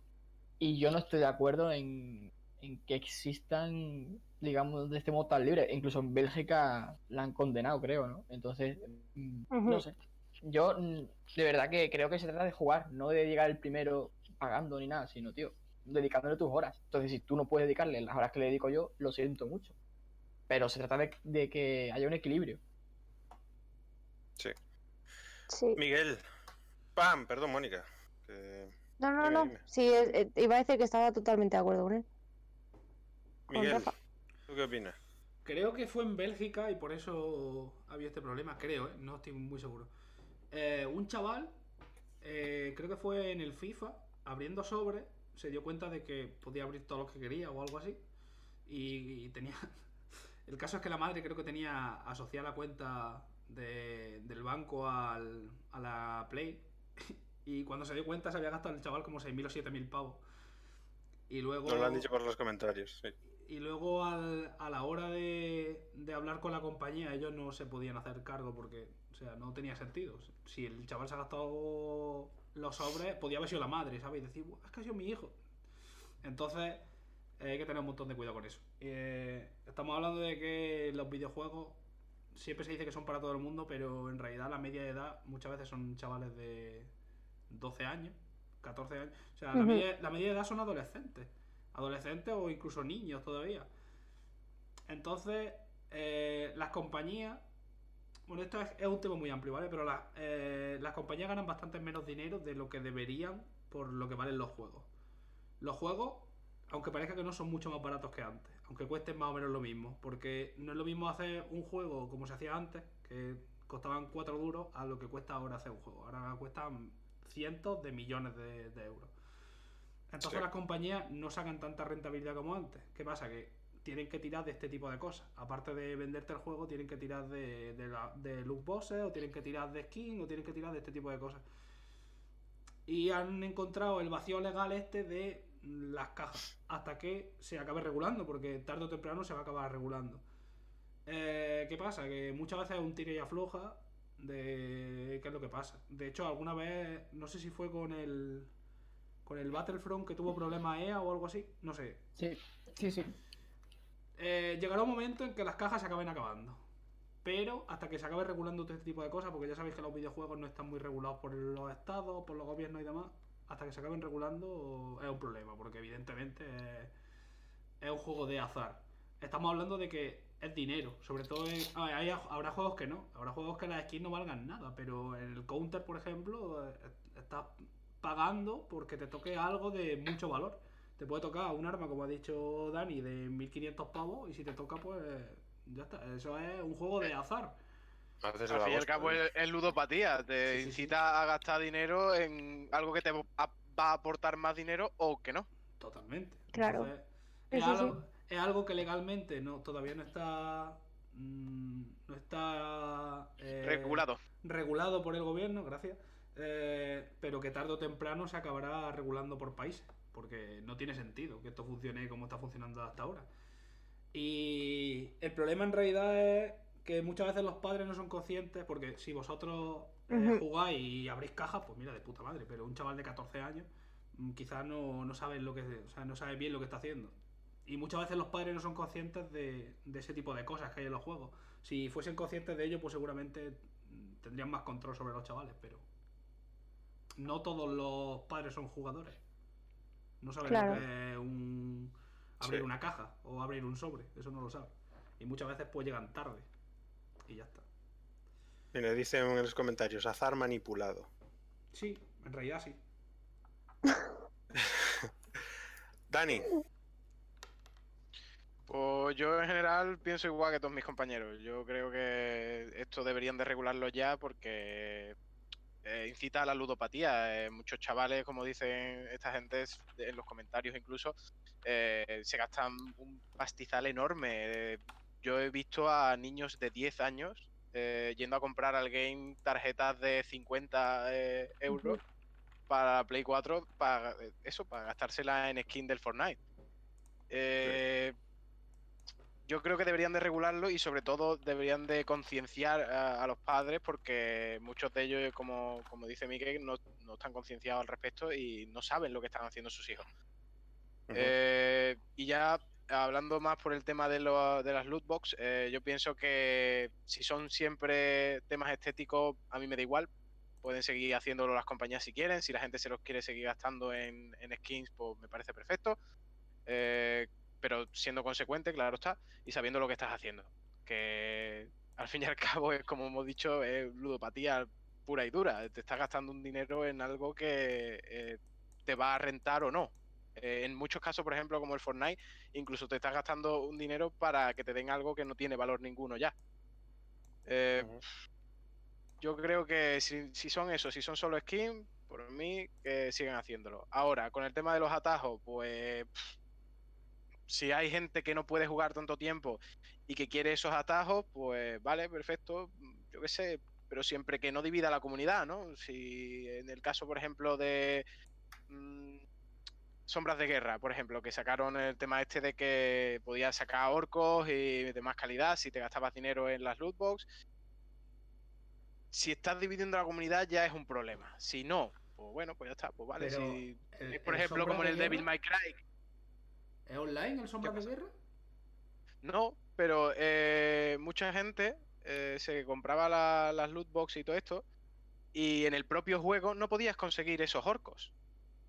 Y yo no estoy de acuerdo en, en que existan, digamos, de este modo tan libre. Incluso en Bélgica la han condenado, creo, ¿no? Entonces, mm, no sé. Yo mm, de verdad que creo que se trata de jugar, no de llegar el primero pagando ni nada, sino, tío, dedicándole tus horas. Entonces, si tú no puedes dedicarle las horas que le dedico yo, lo siento mucho. Pero se trata de, de que haya un equilibrio. Sí. Miguel. Pam, perdón, Mónica. que- No, no, Dime, no. dime. Sí, es- eh, iba a decir que estaba totalmente de acuerdo con él. Miguel. ¿tú qué opinas? Creo que fue en Bélgica y por eso había este problema, creo, ¿eh? no estoy muy seguro. Eh, un chaval, eh, creo que fue en el FIFA, abriendo sobre, se dio cuenta de que podía abrir todo lo que quería o algo así. Y, y tenía... El caso es que la madre creo que tenía asociada la cuenta de- del banco al- a la Play. Y cuando se dio cuenta se había gastado el chaval como 6.000 o 7.000 pavos. Y luego... Nos lo han dicho por los comentarios. sí. Y luego al- a la hora de, de hablar con la compañía, ellos no se podían hacer cargo porque, o sea, no tenía sentido. Si el chaval se ha gastado los sobres, podía haber sido la madre, ¿sabes? Y decir, "Buah, es que ha sido mi hijo. Entonces, eh, hay que tener un montón de cuidado con eso. Eh, estamos hablando de que los videojuegos siempre se dice que son para todo el mundo, pero en realidad la media de edad muchas veces son chavales de 12 años, 14 años. O sea, la, media, la media de edad son adolescentes. Adolescentes o incluso niños todavía. Entonces, eh, las compañías. Bueno, esto es, es un tema muy amplio, ¿vale? Pero las, eh, las compañías ganan bastante menos dinero de lo que deberían por lo que valen los juegos. Los juegos, aunque parezca que no son mucho más baratos que antes, aunque cuesten más o menos lo mismo, porque no es lo mismo hacer un juego como se hacía antes, que costaban 4 duros, a lo que cuesta ahora hacer un juego. Ahora cuestan cientos de millones de, de euros. Entonces Sí. las compañías no sacan tanta rentabilidad como antes. ¿Qué pasa? Que tienen que tirar de este tipo de cosas. Aparte de venderte el juego, tienen que tirar de, de, la- de loot boxes, o tienen que tirar de skin, o tienen que tirar de este tipo de cosas. Y han encontrado el vacío legal este de las cajas. Hasta que se acabe regulando, porque tarde o temprano se va a acabar regulando. Eh, ¿Qué pasa? Que muchas veces es un tira y afloja de qué es lo que pasa. De hecho, alguna vez, no sé si fue con el con el Battlefront que tuvo problemas EA o algo así, no sé. Sí, sí, sí. Eh, llegará un momento en que las cajas se acaben acabando. Pero hasta que se acabe regulando todo este tipo de cosas, porque ya sabéis que los videojuegos no están muy regulados por los estados, por los gobiernos y demás, hasta que se acaben regulando es un problema, porque evidentemente es, un juego de azar. Estamos hablando de que es dinero, sobre todo en- hay- habrá juegos que no, habrá juegos que las skins no valgan nada, pero en el counter, por ejemplo, eh, estás pagando porque te toque algo de mucho valor. Te puede tocar un arma, como ha dicho Dani, de 1500 pavos y si te toca, pues ya está. Eso es un juego de azar. Haces Al el fin y al cabo ¿eh? es, es ludopatía, te Sí, sí, sí. incita a gastar dinero en algo que te va a aportar más dinero o que no. Totalmente. Claro. Entonces, es, sí, algo, es algo que legalmente no todavía no está mm, no está eh, Regulado. regulado por el gobierno, gracias, eh, pero que tarde o temprano se acabará regulando por países, porque no tiene sentido que esto funcione como está funcionando hasta ahora. Y el problema en realidad es que muchas veces los padres no son conscientes, porque si vosotros eh, jugáis y abrís cajas, pues mira, de puta madre, pero un chaval de 14 años mm, quizás no, no sabe lo que o sea, no sabe bien lo que está haciendo. Y muchas veces los padres no son conscientes de, de ese tipo de cosas que hay en los juegos. Si fuesen conscientes de ello, pues seguramente mm, tendrían más control sobre los chavales, pero no todos los padres son jugadores. No saben Claro. lo que es un abrir Sí. una caja o abrir un sobre, eso no lo saben. Y muchas veces pues llegan tarde. Y ya está. Mira, dicen en los comentarios, azar manipulado. Sí, en realidad sí. Dani, Pues yo en general pienso igual que todos mis compañeros. Yo creo que esto deberían de regularlo ya porque eh, incita a la ludopatía. Eh, muchos chavales, como dicen esta gente en los comentarios incluso, eh, se gastan un pastizal enorme. Yo he visto a niños de 10 años yendo a comprar al game tarjetas de 50 eh, euros para Play 4 para eso, para gastársela en skin del Fortnite. Eh, yo creo que deberían de regularlo y sobre todo deberían de concienciar a, a los padres porque muchos de ellos, como, como dice Miguel, no, no están concienciados al respecto y no saben lo que están haciendo sus hijos. Eh, y ya hablando más por el tema de, lo- de las loot box, eh, yo pienso que si son siempre temas estéticos, a mí me da igual. Pueden seguir haciéndolo las compañías si quieren. Si la gente se los quiere seguir gastando en, en skins, pues me parece perfecto. Eh, pero siendo consecuente, claro está, y sabiendo lo que estás haciendo. Que al fin y al cabo es como hemos dicho, es ludopatía pura y dura. Te estás gastando un dinero en algo que eh, te va a rentar o no. Eh, en muchos casos, por ejemplo, como el Fortnite, incluso te estás gastando un dinero para que te den algo que no tiene valor ninguno ya. Eh, yo creo que si, si son eso, si son solo skins, por mí que sigan haciéndolo. Ahora, con el tema de los atajos, pues pff, si hay gente que no puede jugar tanto tiempo y que quiere esos atajos, pues vale, perfecto, yo qué sé, pero siempre que no divida la comunidad, ¿no? Si en el caso, por ejemplo, de mm, Sombras de Guerra, por ejemplo, que sacaron el tema este de que podías sacar orcos y de más calidad si te gastabas dinero en las loot box. Si estás dividiendo la comunidad ya es un problema. Si no, pues bueno, pues ya está, pues vale. Si, el- por el ejemplo, como en de el Devil May Cry, ¿Es online el Sombra de? Guerra? No, pero eh, mucha gente eh, se compraba la- las loot box y todo esto, y en el propio juego no podías conseguir esos orcos,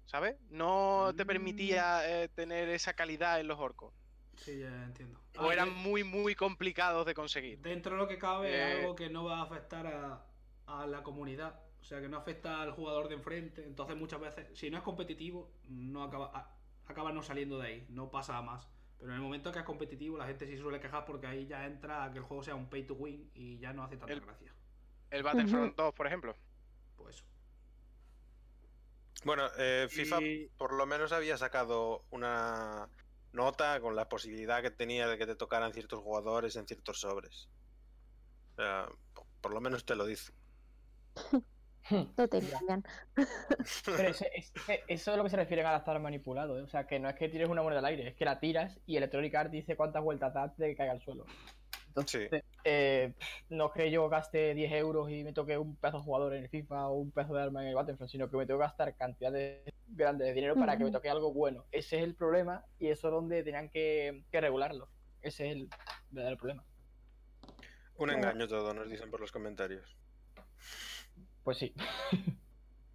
¿sabes? No te Mm. permitía eh, tener esa calidad en los orcos, Sí, ya entiendo. o Ah, eran muy, muy complicados de conseguir. Dentro de lo que cabe es algo que no va a afectar a, a la comunidad. O sea, que no afecta al jugador de enfrente. Entonces muchas veces, si no es competitivo, no acaba, a- acaba no saliendo de ahí. No pasa a más. Pero en el momento que es competitivo, la gente sí suele quejar porque ahí ya entra a que el juego sea un pay to win y ya no hace tanta El- gracia. El Battlefront 2, por ejemplo. Pues eso. bueno, eh, FIFA Y- por lo menos había sacado una nota con la posibilidad que tenía de que te tocaran ciertos jugadores en ciertos sobres. O sea, po- por lo menos te lo dice. No te engañan. Pero eso es lo que se refieren a estar manipulado, ¿eh? O sea, que no es que tires una moneda al aire, es que la tiras y Electronic Arts dice cuántas vueltas das de que caiga al suelo. Sí. Eh, no es que yo gaste 10 euros y me toque un pedazo de jugador en el FIFA o un pedazo de arma en el Battlefront, sino que me tengo que gastar cantidades grandes de dinero para que me toque algo bueno. Ese es el problema y eso es donde tenían que, que regularlo. Ese es el verdadero problema. Un engaño todo, nos dicen por los comentarios. Pues sí.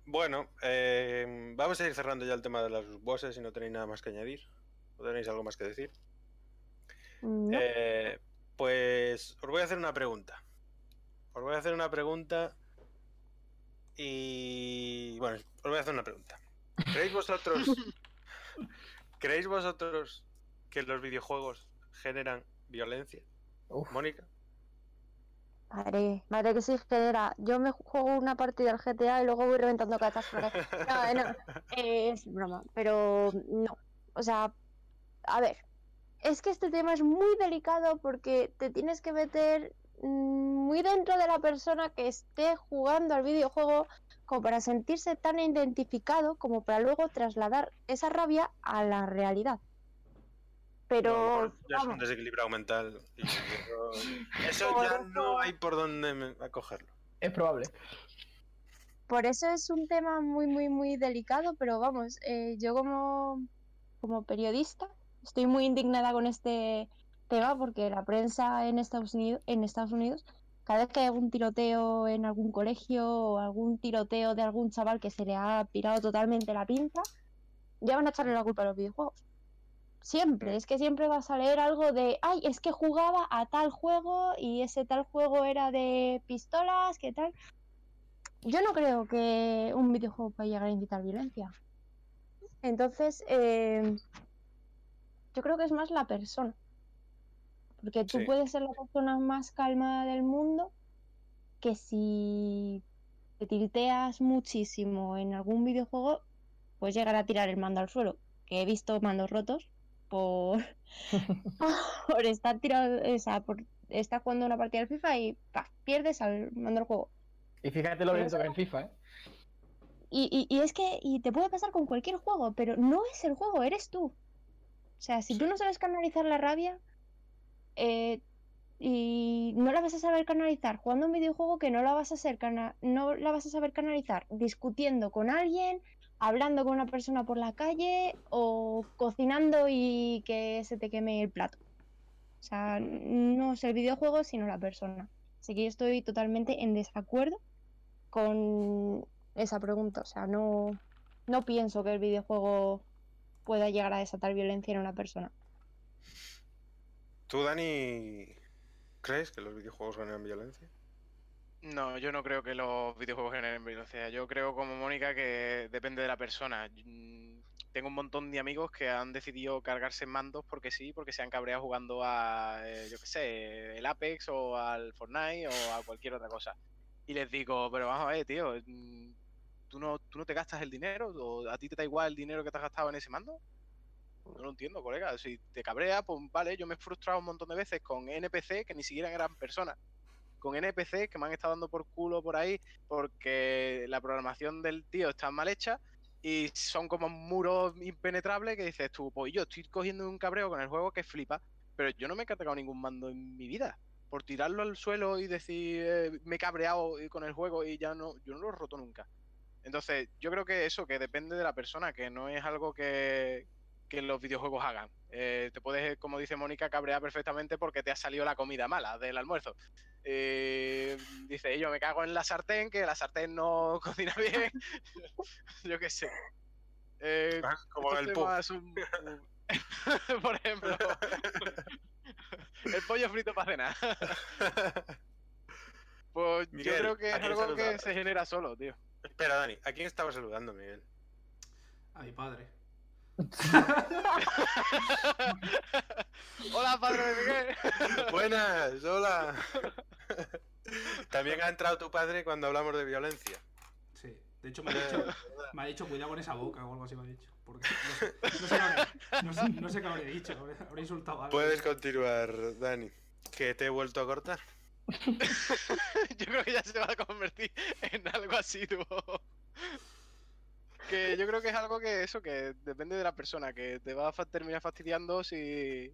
Bueno, eh, vamos a ir cerrando ya el tema de las bosses si no tenéis nada más que añadir. ¿O tenéis algo más que decir? No. Eh, pues os voy a hacer una pregunta. Os voy a hacer una pregunta y bueno, os voy a hacer una pregunta. ¿Creéis vosotros ¿Creéis vosotros que los videojuegos generan violencia? Uf. Mónica. Madre, madre que sí genera. Yo me juego una partida al GTA y luego voy reventando catástrofe. No, no, eh, es broma, pero no. O sea, a ver, es que este tema es muy delicado porque te tienes que meter mm, muy dentro de la persona que esté jugando al videojuego como para sentirse tan identificado como para luego trasladar esa rabia a la realidad. Pero ya es un vamos, desequilibrado mental. y eso- ya no hay por dónde acogerlo. Es probable. por eso es un tema muy, muy, muy delicado, pero vamos, eh, yo como, como periodista estoy muy indignada con este tema porque la prensa en Estados Unidos, en Estados Unidos, cada vez que hay algún tiroteo en algún colegio o algún tiroteo de algún chaval que se le ha pirado totalmente la pinza, ya van a echarle la culpa a los videojuegos. Siempre, es que siempre vas a leer algo de, ay, es que jugaba a tal juego y ese tal juego era de pistolas, ¿qué tal? Yo no creo que un videojuego pueda llegar a incitar violencia. Entonces, eh, yo creo que es más la persona. Porque tú Sí. puedes ser la persona más calmada del mundo, que si te tiriteas muchísimo en algún videojuego, puedes llegar a tirar el mando al suelo. Que he visto mandos rotos por, por estar tirado, o sea, por estar jugando una partida de FIFA y ¡paf! pierdes al mando del juego. Y fíjate lo lento que es en FIFA, ¿eh? Y, y- y es que y te puede pasar con cualquier juego, pero no es el juego, eres tú. O sea, si tú no sabes canalizar la rabia eh, y no la vas a saber canalizar jugando un videojuego que no la vas a cana- no la vas a saber canalizar discutiendo con alguien, hablando con una persona por la calle o cocinando y que se te queme el plato. O sea, no es el videojuego, sino la persona. Así que yo estoy totalmente en desacuerdo con esa pregunta. O sea, no, no pienso que el videojuego pueda llegar a desatar violencia en una persona. ¿Tú, Dani, crees que los videojuegos generan violencia? No, yo no creo que los videojuegos generen violencia. Yo creo, como Mónica, que depende de la persona. Mm, Tengo un montón de amigos que han decidido cargarse mandos porque sí, porque se han cabreado jugando a, eh, yo qué sé, el Apex o al Fortnite o a cualquier otra cosa. Y les digo, pero vamos a ver, tío, mm, ¿tú no, ¿tú no te gastas el dinero? ¿O a ti te da igual el dinero que te has gastado en ese mando? No lo entiendo, colega. Si te cabrea, pues vale, yo me he frustrado un montón de veces con NPC que ni siquiera eran personas con NPC que me han estado dando por culo por ahí porque la programación del tío está mal hecha y son como muros impenetrables que dices tú, pues yo estoy cogiendo un cabreo con el juego que flipa, pero yo no me he cargado ningún mando en mi vida. Por tirarlo al suelo y decir eh, me he cabreado con el juego y ya no, yo no lo he roto nunca. Entonces, yo creo que eso, que depende de la persona, que no es algo que, que los videojuegos hagan. Eh, te puedes, como dice Mónica, cabrear perfectamente porque te ha salido la comida mala del almuerzo. Eh, dice, yo me cago en la sartén, que la sartén no cocina bien. yo qué sé. Eh, Ah, Como el son- Por ejemplo, el pollo frito para cenar. Pues Miguel, yo creo que ¿a es algo que se genera solo, tío. Espera, Dani, ¿a quién estaba saludando, Miguel? A mi padre. Hola, padre de Miguel. Buenas, hola. También ha entrado tu padre cuando hablamos de violencia. Sí. De hecho, me ha dicho, me ha dicho cuidado con esa boca o algo así me ha dicho. Porque no sé, no sé, qué habré- no sé- no sé qué habré dicho. Habré, insultado a alguien. Puedes continuar, Dani. Que te he vuelto a cortar. yo creo que ya se va a convertir en algo así, tú. Que yo creo que es algo que eso, que depende de la persona, que te va a terminar fastidiando si,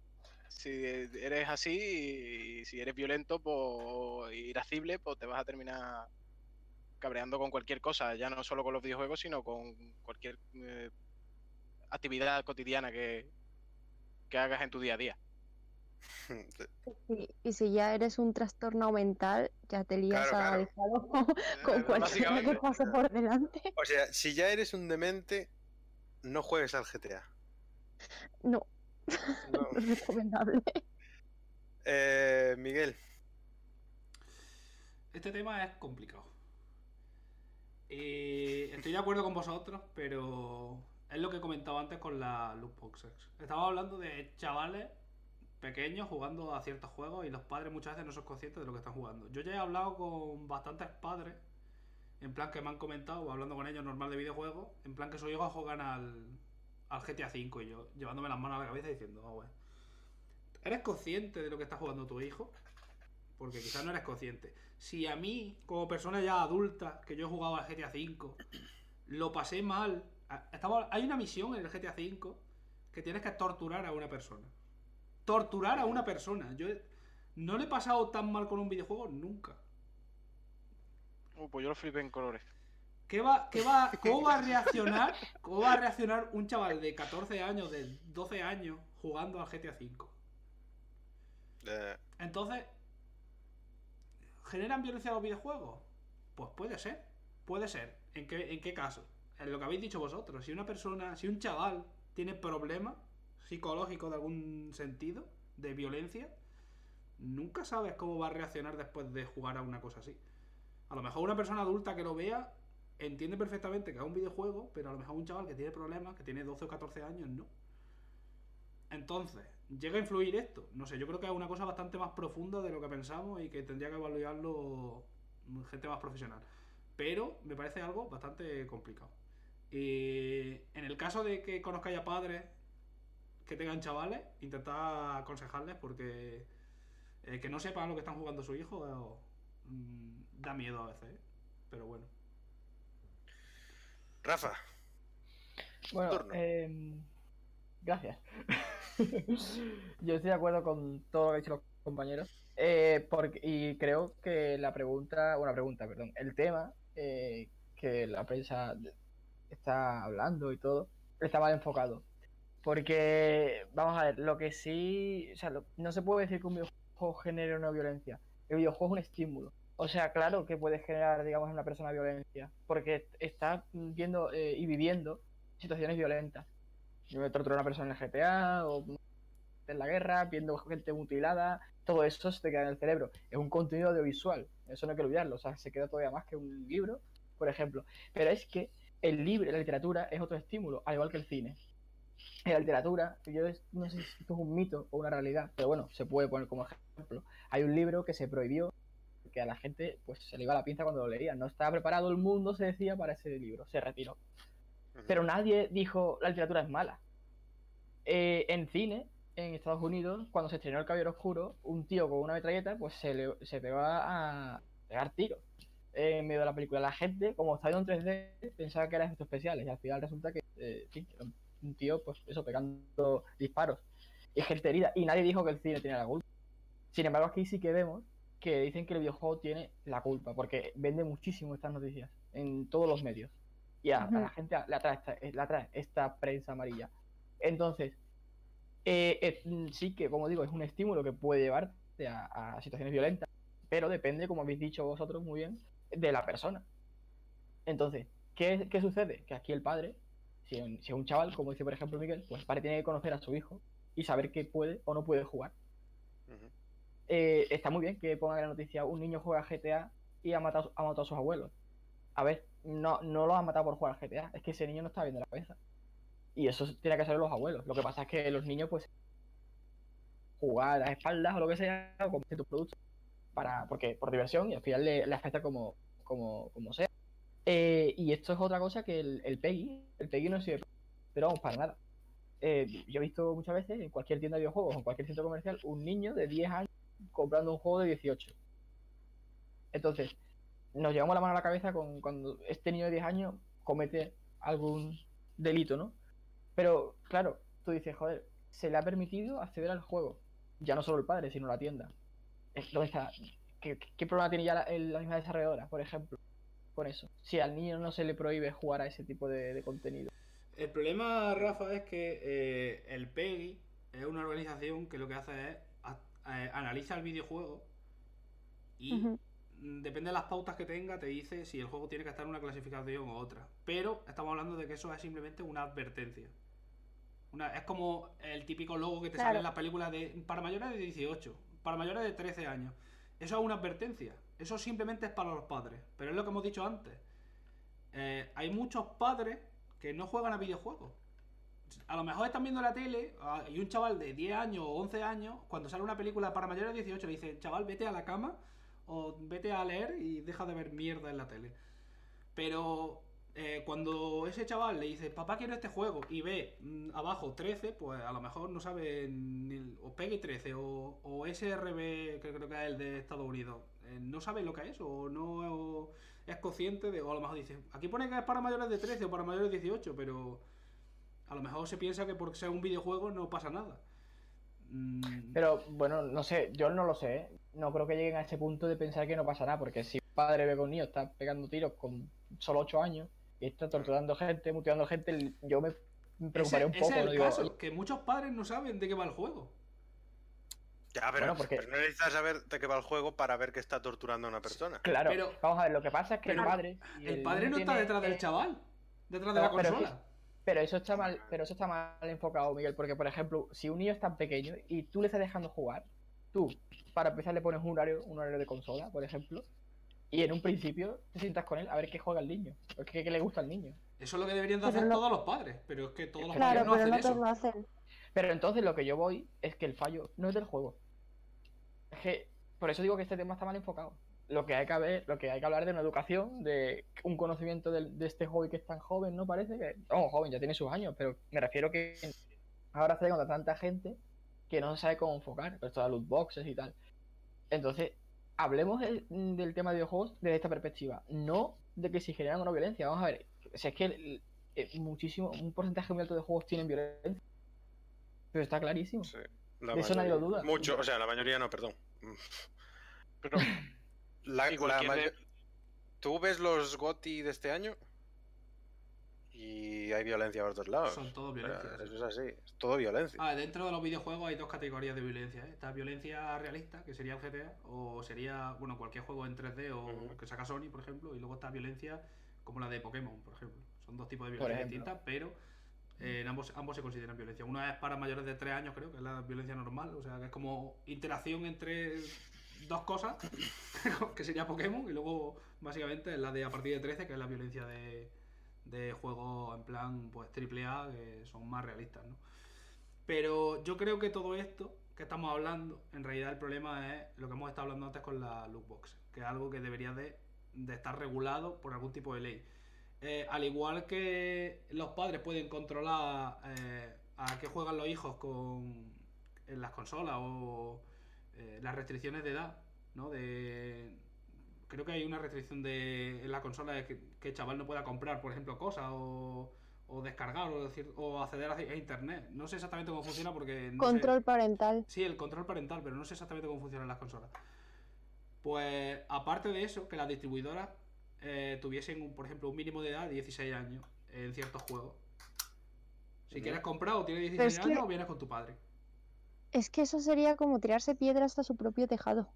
si eres así y si eres violento pues, o irascible, pues te vas a terminar cabreando con cualquier cosa, ya no solo con los videojuegos, sino con cualquier eh, actividad cotidiana que, que hagas en tu día a día. Y, y si ya eres un trastorno mental, ya te lías Claro, claro. con, Eh, cualquiera que pase por delante. O sea, si ya eres un demente, no juegues al GTA. No, No. no es recomendable. Eh, Miguel, Este tema es complicado. Eh, estoy de acuerdo con vosotros, pero es lo que comentaba antes con la loot boxes. Estaba hablando de chavales pequeños jugando a ciertos juegos y los padres muchas veces no son conscientes de lo que están jugando. Yo ya he hablado con bastantes padres, en plan que me han comentado, hablando con ellos normal de videojuegos, en plan que sus hijos juegan al, GTA V y yo llevándome las manos a la cabeza diciendo, oh, bueno. ¿Eres consciente de lo que está jugando tu hijo? Porque quizás no eres consciente. Si a mí, como persona ya adulta, que yo he jugado al GTA V, lo pasé mal. hay una misión en el GTA V que tienes que torturar a una persona. Torturar a una persona. Yo no le he pasado tan mal con un videojuego nunca. Uh, pues yo lo flipé en colores. ¿Qué va, qué va, ¿Cómo va a reaccionar? ¿Cómo va a reaccionar un chaval de 14 años, de 12 años, jugando al GTA V? Eh, Entonces, ¿generan violencia los videojuegos? Pues puede ser, puede ser. ¿En qué, en qué caso? En lo que habéis dicho vosotros. Si una persona, si un chaval tiene problemas psicológicos de algún sentido, de violencia, nunca sabes cómo va a reaccionar después de jugar a una cosa así. A lo mejor una persona adulta que lo vea entiende perfectamente que es un videojuego, pero a lo mejor un chaval que tiene problemas, que tiene 12 o 14 años, no. Entonces, ¿llega a influir esto? No sé, yo creo que es una cosa bastante más profunda de lo que pensamos y que tendría que evaluarlo gente más profesional. Pero me parece algo bastante complicado. Y en el caso de que conozcáis a padres que tengan chavales, intentad aconsejarles porque eh, que no sepan lo que están jugando su hijo eh, mm, da miedo a veces. ¿eh? Pero bueno. Rafa, Bueno, gracias. Yo estoy de acuerdo con todo lo que han dicho los compañeros. eh, porque, y creo que la pregunta, una pregunta, perdón, el tema eh, que la prensa está hablando y todo, está mal enfocado. Porque, vamos a ver, lo que sí, o sea, lo- no se puede decir que un videojuego genere una violencia. El videojuego es un estímulo. O sea, claro que puede generar, digamos, en una persona violencia, porque está viendo eh, y viviendo situaciones violentas. Yo me torturé a una persona en el GTA o en la guerra, viendo gente mutilada, todo eso se te queda en el cerebro. Es un contenido audiovisual, eso no hay que olvidarlo, o sea, se queda todavía más que un libro, por ejemplo. Pero es que el libro, la literatura, es otro estímulo, al igual que el cine. En la literatura, yo no sé si esto es un mito o una realidad, pero bueno, se puede poner como ejemplo. Hay un libro que se prohibió que a la gente pues se le iba la pinza cuando lo leía. No estaba preparado el mundo, se decía, para ese libro. Se retiró. Pero nadie dijo la literatura es mala. Eh, en cine, en Estados Unidos, cuando se estrenó El Caballero Oscuro, un tío con una metralleta pues se, le, se pegó a pegar tiros en medio de la película. La gente, como viendo en 3D, pensaba que eran efectos especiales y al final resulta que, eh, sí, un tío, pues eso, pegando disparos y gente herida. Y nadie dijo que el cine tenía la culpa. Sin embargo, aquí sí que vemos que dicen que el videojuego tiene la culpa, porque vende muchísimo estas noticias en todos los medios. Y a, a la gente le atrae, esta, le atrae esta prensa amarilla. Entonces, eh, eh, sí que, como digo, es un estímulo que puede llevarte a, a situaciones violentas, pero depende, como habéis dicho vosotros muy bien, de la persona. Entonces, ¿qué, qué sucede? Que aquí el padre, si, un- si es un chaval, como dice por ejemplo Miguel, pues el padre tiene que conocer a su hijo y saber qué puede o no puede jugar. Eh, está muy bien que pongan la noticia, un niño juega GTA y ha matado, ha matado a sus abuelos. A ver, no, no lo ha matado por jugar GTA, es que ese niño no está viendo la cabeza. Y eso tiene que saber los abuelos. Lo que pasa es que los niños, pues, jugar a espaldas o lo que sea, o con ciertos productos, para, porque, por diversión y al final le, le afecta como, como, como sea. Eh, y esto es otra cosa que el, el PEGI, el PEGI no sirve, pero vamos, para nada. Eh, yo he visto muchas veces en cualquier tienda de videojuegos en cualquier centro comercial un niño de 10 años comprando un juego de 18. Entonces, nos llevamos la mano a la cabeza con cuando este niño de 10 años comete algún delito, ¿no? Pero, claro, tú dices, joder, se le ha permitido acceder al juego. Ya no solo el padre, sino la tienda. ¿Dónde está? ¿Qué, problema tiene ya la, la misma desarrolladora, por ejemplo, con eso? Si al niño no se le prohíbe jugar a ese tipo de, de contenido. El problema, Rafa, es que eh, el PEGI es una organización que lo que hace es a- eh, analiza el videojuego y depende de las pautas que tenga, te dice si el juego tiene que estar en una clasificación u otra. Pero estamos hablando de que eso es simplemente una advertencia. Una, es como el típico logo que te sale en las películas de para mayores de 18, para mayores de 13 años. Eso es una advertencia. Eso simplemente es para los padres. Pero es lo que hemos dicho antes. Eh, hay muchos padres que no juegan a videojuegos. A lo mejor están viendo la tele ah, y un chaval de 10 años o 11 años, cuando sale una película para mayores de 18, le dice, chaval, vete a la cama o vete a leer y deja de ver mierda en la tele. Pero eh, cuando ese chaval le dice, papá quiero este juego, y ve mm, abajo 13, pues a lo mejor no sabe ni o PEGI 13 o, o SRB, que creo que es el de Estados Unidos, eh, no sabe lo que es o no es consciente de, o a lo mejor dice, aquí pone que es para mayores de 13 o para mayores de 18, pero a lo mejor se piensa que porque sea un videojuego no pasa nada. Mm, Pero bueno, no sé, yo no lo sé. ¿eh? No creo que lleguen a ese punto de pensar que no pasará, porque si padre ve un niño está pegando tiros con solo 8 años y está torturando gente, mutilando gente, yo me ese, un poco. ese es el Digo, caso, "Oye, que muchos padres no saben de qué va el juego. Ya, pero, Bueno, porque- pero no necesitas saber de qué va el juego para ver que está torturando a una persona. Claro, Pero- vamos a ver, lo que pasa es que pero el padre. El padre no está detrás del eh, chaval, detrás de la pero consola. Pero eso está mal, pero eso está mal enfocado, Miguel, porque por ejemplo, si un niño es tan pequeño y tú le estás dejando jugar, tú, para empezar le pones un horario, un horario de consola, por ejemplo, y en un principio te sientas con él a ver qué juega el niño, o qué, qué le gusta al niño. Eso es lo que deberían de hacer no- todos los padres, pero es que todos los Claro, padres no pero hacen no eso. todos lo hacen. Pero entonces lo que yo voy es que el fallo no es del juego. Es que, por eso digo que este tema está mal enfocado. Lo que hay que ver, lo que hay que hablar de una educación, de un conocimiento del- de, este hobby que es tan joven, ¿no? Parece que. Oh, joven, ya tiene sus años, pero me refiero que ahora está llegando a tanta gente que no sabe cómo enfocar, pero todas loot boxes y tal. Entonces, hablemos del, del tema de videojuegos desde esta perspectiva, no de que si generan o no violencia. Vamos a ver, si es que el- el- muchísimo, un porcentaje muy alto de juegos tienen violencia. Pero está clarísimo. Sí, la De eso nadie lo duda. Mucho, o sea, la mayoría no, perdón. Pero La, la Tú ves los GOTI de este año y hay violencia por todos lados. Son todo violencia. eso es así, es todo violencia. Ah, dentro de los videojuegos hay dos categorías de violencia. ¿eh? Está violencia realista, que sería el GTA, o sería, bueno, cualquier juego en 3D o que saca Sony, por ejemplo, y luego está violencia como la de Pokémon, por ejemplo. Son dos tipos de violencia distintas, pero eh, en ambos, ambos se consideran violencia. Uno es para mayores de 3 años, creo, que es la violencia normal, o sea, que es como interacción entre dos cosas, que sería Pokémon, y luego básicamente la de a partir de 13, que es la violencia de, de juegos en plan pues triple A, que son más realistas, ¿no? Pero yo creo que todo esto que estamos hablando, en realidad el problema es lo que hemos estado hablando antes con la loot box, que es algo que debería de, de estar regulado por algún tipo de ley. Eh, al igual que los padres pueden controlar eh, a qué juegan los hijos con en las consolas o eh, las restricciones de edad, ¿no? De creo que hay una restricción de en la consola de que, que el chaval no pueda comprar, por ejemplo, cosas o, o descargar o, decir, o acceder a, a internet. No sé exactamente cómo funciona porque no sé- Control parental. Sí, el control parental, pero no sé exactamente cómo funcionan las consolas. Pues aparte de eso, que las distribuidoras eh, tuviesen, un, por ejemplo, un mínimo de edad de 16 años en ciertos juegos. Si quieres comprar o tienes Pero 16 es que- años, vienes con tu padre. Es que eso sería como tirarse piedra hasta su propio tejado.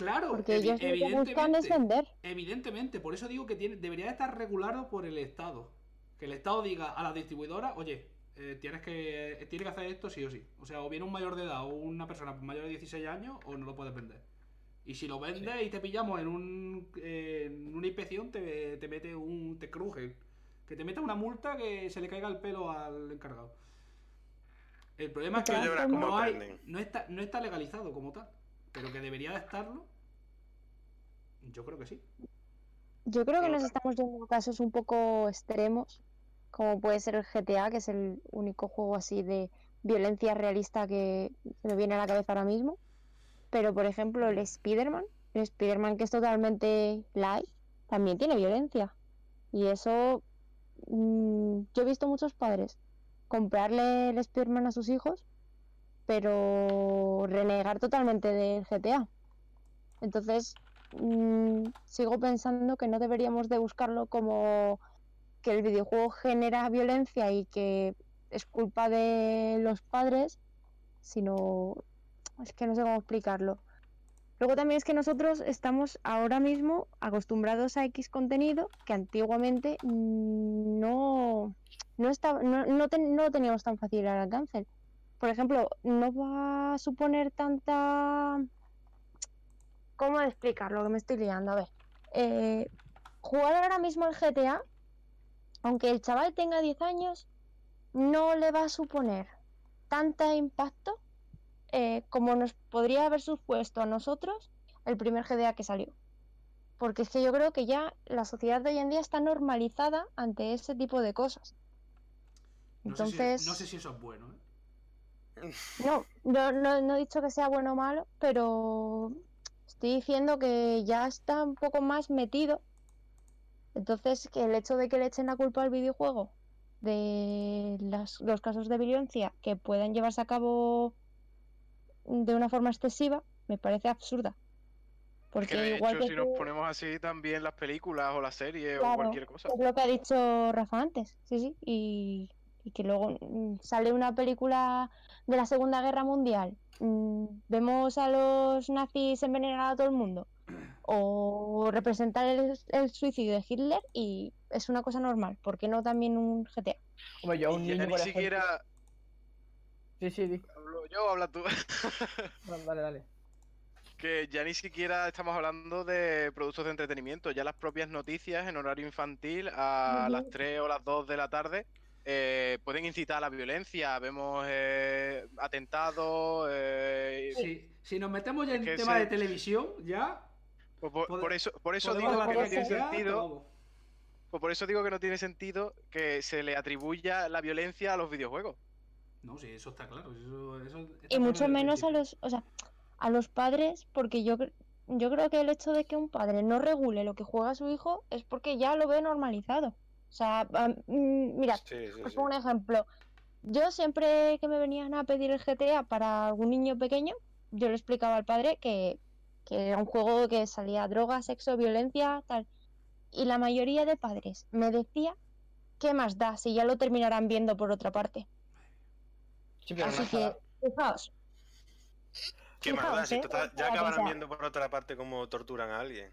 Claro, Porque evi- ellos lo que buscan es evidentemente, vender. evidentemente, por eso digo que tiene, debería estar regulado por el Estado. Que el Estado diga a las distribuidoras, oye, eh, tienes que eh, tienes que hacer esto sí o sí. O sea, o viene un mayor de edad o una persona mayor de 16 años o no lo puedes vender. Y si lo vendes y te pillamos en, un, en una inspección, te, te mete un. te cruje. Que te meta una multa que se le caiga el pelo al encargado. El problema es que no, hay- no, está, no está legalizado como tal. Pero que debería de estarlo. Yo creo que sí. Yo creo que nos ta- estamos yendo a casos un poco extremos, como puede ser el GTA, que es el único juego así de violencia realista que me viene a la cabeza ahora mismo. Pero, por ejemplo, el Spider-Man, el Spider-Man que es totalmente light, también tiene violencia. Y eso, mm, yo he visto muchos padres comprarle el Spider-Man a sus hijos, pero renegar totalmente del GTA. Entonces, mm, sigo pensando que no deberíamos de buscarlo como que el videojuego genera violencia y que es culpa de los padres, sino es que no sé cómo explicarlo. Luego también es que nosotros estamos ahora mismo acostumbrados a X contenido que antiguamente no, no, estaba, no, no, ten- no teníamos tan fácil al alcance. Por ejemplo, no va a suponer tanta... ¿Cómo explicarlo? Que me estoy liando. A ver. eh, jugar ahora mismo al GTA, aunque el chaval tenga 10 años, no le va a suponer tanta impacto eh, como nos podría haber supuesto a nosotros el primer GTA que salió. porque es que yo creo que ya la sociedad de hoy en día está normalizada ante ese tipo de cosas. No sé si- Entonces, no sé si eso es bueno, ¿eh? no, no, no, no he dicho que sea bueno o malo, pero estoy diciendo que ya está un poco más metido. Entonces, que el hecho de que le echen la culpa al videojuego de las- los casos de violencia que puedan llevarse a cabo de una forma excesiva, me parece absurda. Porque Que de igual hecho, que si nos ponemos así, también las películas o las series o cualquier cosa. Es lo que ha dicho Rafa antes, sí, sí. Y, y que luego mm, sale una película de la Segunda Guerra Mundial. mm, Vemos a los nazis envenenar a todo el mundo. O representar el, el suicidio de Hitler y es una cosa normal. ¿Por qué no también un GTA? Hombre, yo a un niño, ni por ejemplo- siquiera. Sí, sí, di. hablo yo o habla tú. Dale, dale, dale. que ya ni siquiera estamos hablando de productos de entretenimiento, ya las propias noticias en horario infantil a las 3 o las 2 de la tarde eh, pueden incitar a la violencia. Vemos eh, atentados. eh, Si, si nos metemos ya en que tema se- de televisión, ya. pues por, eso, por eso digo que no tiene sentido. pues por eso digo que no tiene sentido que se le atribuya la violencia a los videojuegos. No, sí, eso está claro. Eso, eso está Y mucho el menos a los, o sea, a los padres, porque yo, yo creo que el hecho de que un padre no regule lo que juega su hijo es porque ya lo ve normalizado. O sea, mm, mira, Sí, sí, Os sí. pongo un ejemplo. Yo siempre que me venían a pedir el GTA para algún niño pequeño, yo le explicaba al padre que, que era un juego que salía droga, sexo, violencia, tal. Y la mayoría de padres me decía, ¿qué más da si ya lo terminarán viendo por otra parte? Sí, pero no Así que, fijaos, ¿Qué más da? fijaos, Si ¿eh? total- ya acabarán viendo por otra parte cómo torturan a alguien.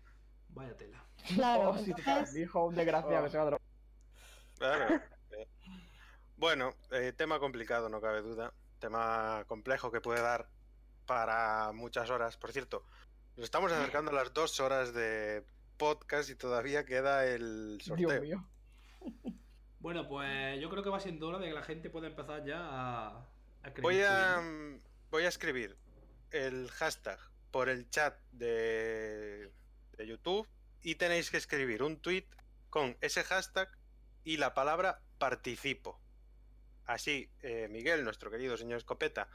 Vaya tela. Claro, Oh, entonces, Mi hijo, un desgraciado Oh. que se va a drogar. Claro. Bueno, eh, tema complicado, no cabe duda. Tema complejo que puede dar para muchas horas. Por cierto, nos estamos acercando a las dos horas de podcast y todavía queda el sorteo. Dios mío. Bueno, pues yo creo que va siendo hora de que la gente pueda empezar ya a, a escribir Voy a, voy a escribir el hashtag por el chat de, de YouTube y tenéis que escribir un tweet con ese hashtag y la palabra participo. Así, eh, Miguel, nuestro querido señor Escopeta,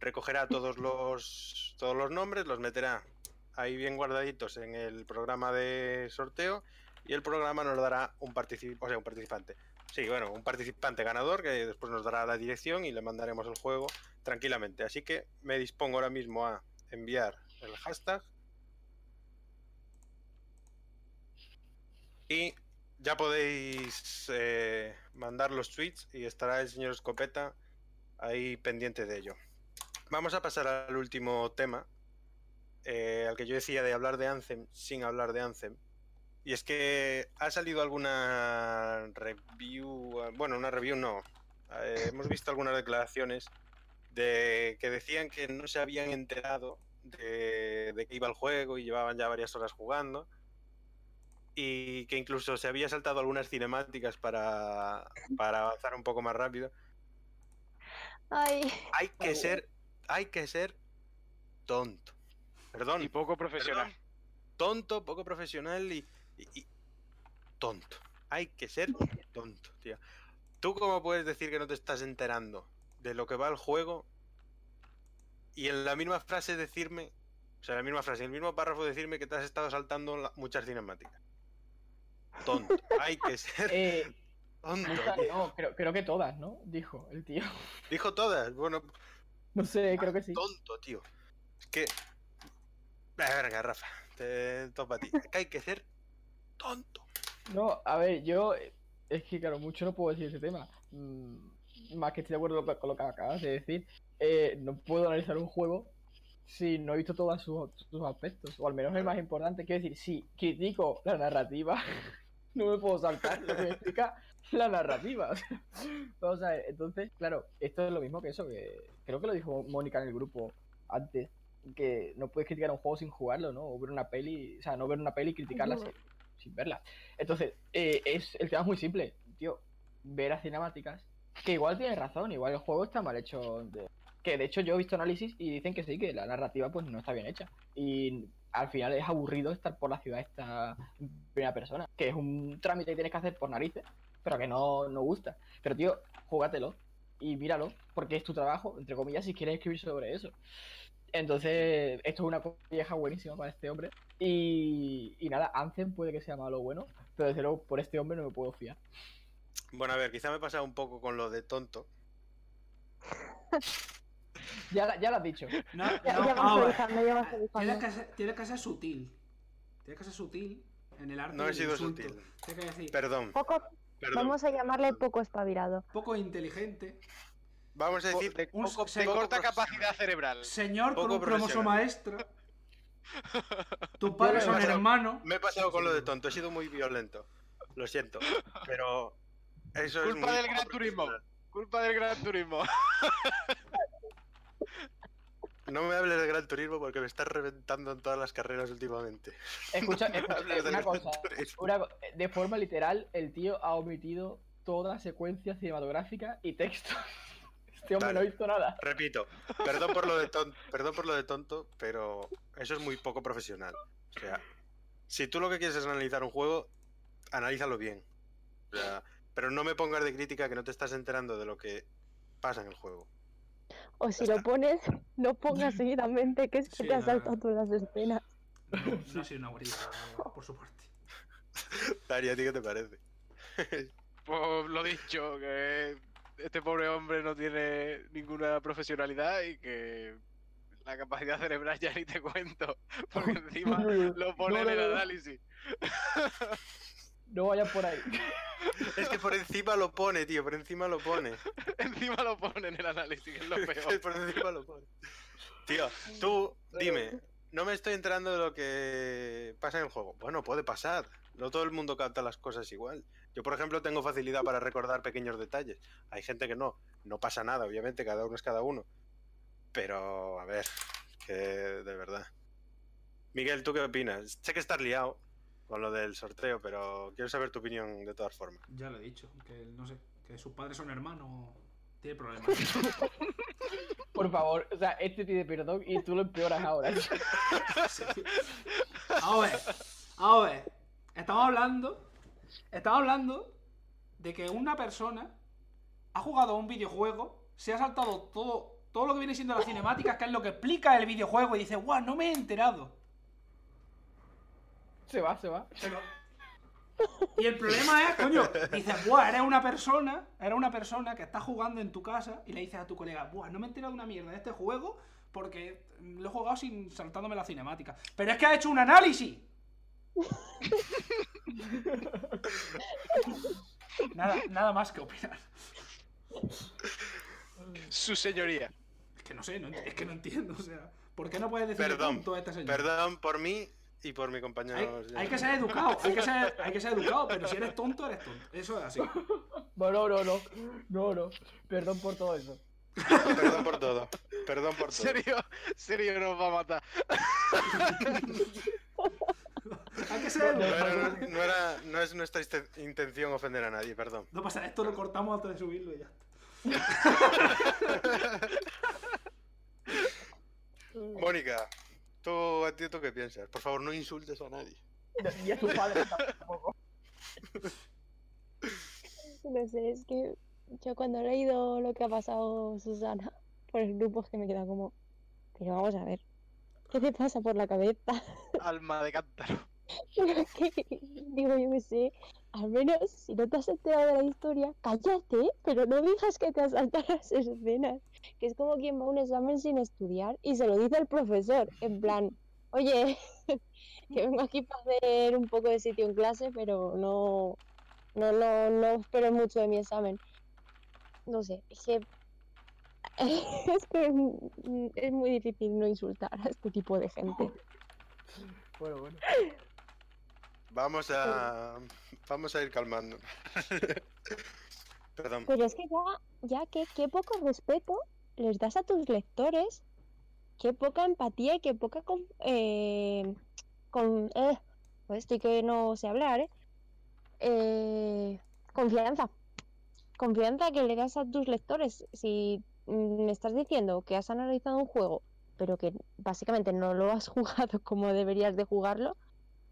recogerá todos los, todos los nombres, los meterá ahí bien guardaditos en el programa de sorteo y el programa nos dará un, sea, un participante. Sí, bueno, un participante ganador que después nos dará la dirección y le mandaremos el juego tranquilamente. Así que me dispongo ahora mismo a enviar el hashtag. Y ya podéis eh, mandar los tweets y estará el señor Escopeta ahí pendiente de ello. Vamos a pasar al último tema, eh, al que yo decía de hablar de Anthem sin hablar de Anthem. Y es que ha salido alguna review, bueno, una review no. Eh, hemos visto algunas declaraciones de que decían que no se habían enterado de, de que iba el juego y llevaban ya varias horas jugando. Y que incluso se había saltado algunas cinemáticas para, para avanzar un poco más rápido. ay, Hay que ser, hay que ser tonto. Perdón. Y poco profesional. Perdón. Tonto, poco profesional y, y- y tonto. Hay que ser tonto, tío. ¿Tú cómo puedes decir que no te estás enterando de lo que va el juego y en la misma frase decirme, o sea, en la misma frase, en el mismo párrafo decirme que te has estado saltando la- muchas cinemáticas? Tonto. Hay que ser Eh, tonto. muchas no, creo, creo que todas, ¿no? Dijo el tío. Dijo todas. Bueno, No sé, creo que sí. tonto, tío. Es que. Verga, Rafa. Te topa a ti. Que hay que ser tonto. No, a ver, yo. eh, Es que, claro, mucho no puedo decir ese tema. Mm, más que estoy de acuerdo con lo que acabas de decir. eh, no puedo analizar un juego si no he visto todos sus, sus aspectos. O al menos el más importante. Quiero decir, si critico la narrativa, no me puedo saltar lo que me explica la narrativa. Vamos a ver, entonces, claro, esto es lo mismo que eso. que Creo que lo dijo Mónica en el grupo antes. Que no puedes criticar un juego sin jugarlo, ¿no? O ver una peli, o sea, no ver una peli y criticarla sin, sin verla. Entonces, eh, es, el tema es muy simple, tío. Ver las cinemáticas, que igual tienes razón, igual el juego está mal hecho. de- Que de hecho yo he visto análisis y dicen que sí, que la narrativa pues no está bien hecha. Y al final es aburrido estar por la ciudad esta en primera persona, que es un trámite que tienes que hacer por narices, pero que no, no gusta. Pero tío, júgatelo y míralo, porque es tu trabajo, entre comillas, si quieres escribir sobre eso. Entonces, esto es una vieja buenísima para este hombre. Y, y nada, Anthem puede que sea malo o bueno, pero desde luego por este hombre no me puedo fiar. Bueno, a ver, quizá me he pasado un poco con lo de tonto. Ya, ya lo has dicho. No, Ya, no, Tienes que, ser, tienes que ser sutil. Tienes que ser sutil en el arte No he sido insulto. sutil. Tienes que decir, Perdón, Poco, perdón. vamos a llamarle poco espabilado. poco inteligente, Vamos a decir, de, un poco- se- de poco corta capacidad cerebral. señor con Poco un cromosoma extra. Tus padres son hermanos. me he pasado con lo de tonto, he sido muy violento. Lo siento, pero eso es Culpa del Gran Turismo. Culpa del Gran Turismo. No me hables de Gran Turismo porque me estás reventando en todas las carreras últimamente. Escucha, No me escucha, una cosa. Una co- de forma literal, el tío ha omitido toda secuencia cinematográfica y texto. Este hombre Vale. no hizo nada. Repito, perdón por lo de tonto, perdón por lo de tonto, pero eso es muy poco profesional. O sea, si tú lo que quieres es analizar un juego, analízalo bien. O sea, pero no me pongas de crítica que no te estás enterando de lo que pasa en el juego. O si lo pones, no pongas seguidamente que es que Sí, te has saltado todas las escenas. No, no ha sido una verdad, por su parte. Dari, ¿a ti qué te parece? Pues lo dicho, que este pobre hombre no tiene ninguna profesionalidad y que la capacidad cerebral ya ni te cuento. Porque encima lo pone No, en no, el análisis. No vayas por ahí. Es que por encima lo pone, tío, por encima lo pone. encima lo pone en el análisis, que es lo peor. por encima lo pone. Tío, tú, dime, no me estoy enterando de lo que pasa en el juego. Bueno, puede pasar. No todo el mundo capta las cosas igual. Yo, por ejemplo, tengo facilidad para recordar pequeños detalles. Hay gente que no. No pasa nada, obviamente, cada uno es cada uno. Pero, a ver, que de verdad. Miguel, ¿tú qué opinas? Sé que estás liado con lo del sorteo, pero quiero saber tu opinión de todas formas. Ya lo he dicho, que no sé, que sus padres son hermanos. Tiene problemas. Por favor, o sea, este pide perdón y tú lo empeoras ahora. Sí. A ver, a ver. Estamos hablando. Estamos hablando de que una persona ha jugado a un videojuego, se ha saltado todo, todo lo que viene siendo las cinemáticas, que es lo que explica el videojuego, y dice, guau, no me he enterado. Se va, se va. Pero- Y el problema es, coño, dices, buah, eres una persona, eres una persona que está jugando en tu casa y le dices a tu colega, buah, no me he enterado de una mierda de este juego porque lo he jugado sin saltándome la cinemática. Pero es que ha hecho un análisis. nada, nada más que opinar. Su señoría. Es que no sé, no es que no entiendo, o sea, ¿por qué no puedes decir Perdón, a este señor? Perdón por mí y por mi compañero. Hay, hay que ser educado, hay que ser, hay que ser educado, pero si eres tonto, eres tonto. Eso es así. No, no, no, no. No, no. Perdón por todo eso. Perdón por todo. Perdón por todo. Serio, serio nos va a matar. Hay que ser No educado. era, no, era- no es nuestra intención ofender a nadie, perdón. No pasa, esto lo cortamos antes de subirlo y ya está. Mónica, ¿tú, a ti, ¿tú qué piensas? Por favor, no insultes a nadie. Y a tu padre tampoco. No sé, es que yo cuando he leído lo que ha pasado Susana por el grupo es que me queda como, pero vamos a ver, ¿qué te pasa por la cabeza? Alma de cántaro. Digo, yo que sé, al menos si no te has enterado de la historia, cállate, pero no digas que te has saltado las escenas. Que es como quien va a un examen sin estudiar y se lo dice el profesor, en plan, oye, que vengo aquí para hacer un poco de sitio en clase, pero no, no, no, no espero mucho de mi examen. No sé, es que es que es- es muy difícil no insultar a este tipo de gente. Bueno, bueno. Vamos a. Vamos a ir calmando. Perdón. Pero es que ya, ya que qué poco respeto les das a tus lectores, qué poca empatía y qué poca con, eh, con eh, pues estoy que no sé hablar, ¿eh? Eh, confianza. Confianza que le das a tus lectores. Si mm, me estás diciendo que has analizado un juego, pero que básicamente no lo has jugado como deberías de jugarlo,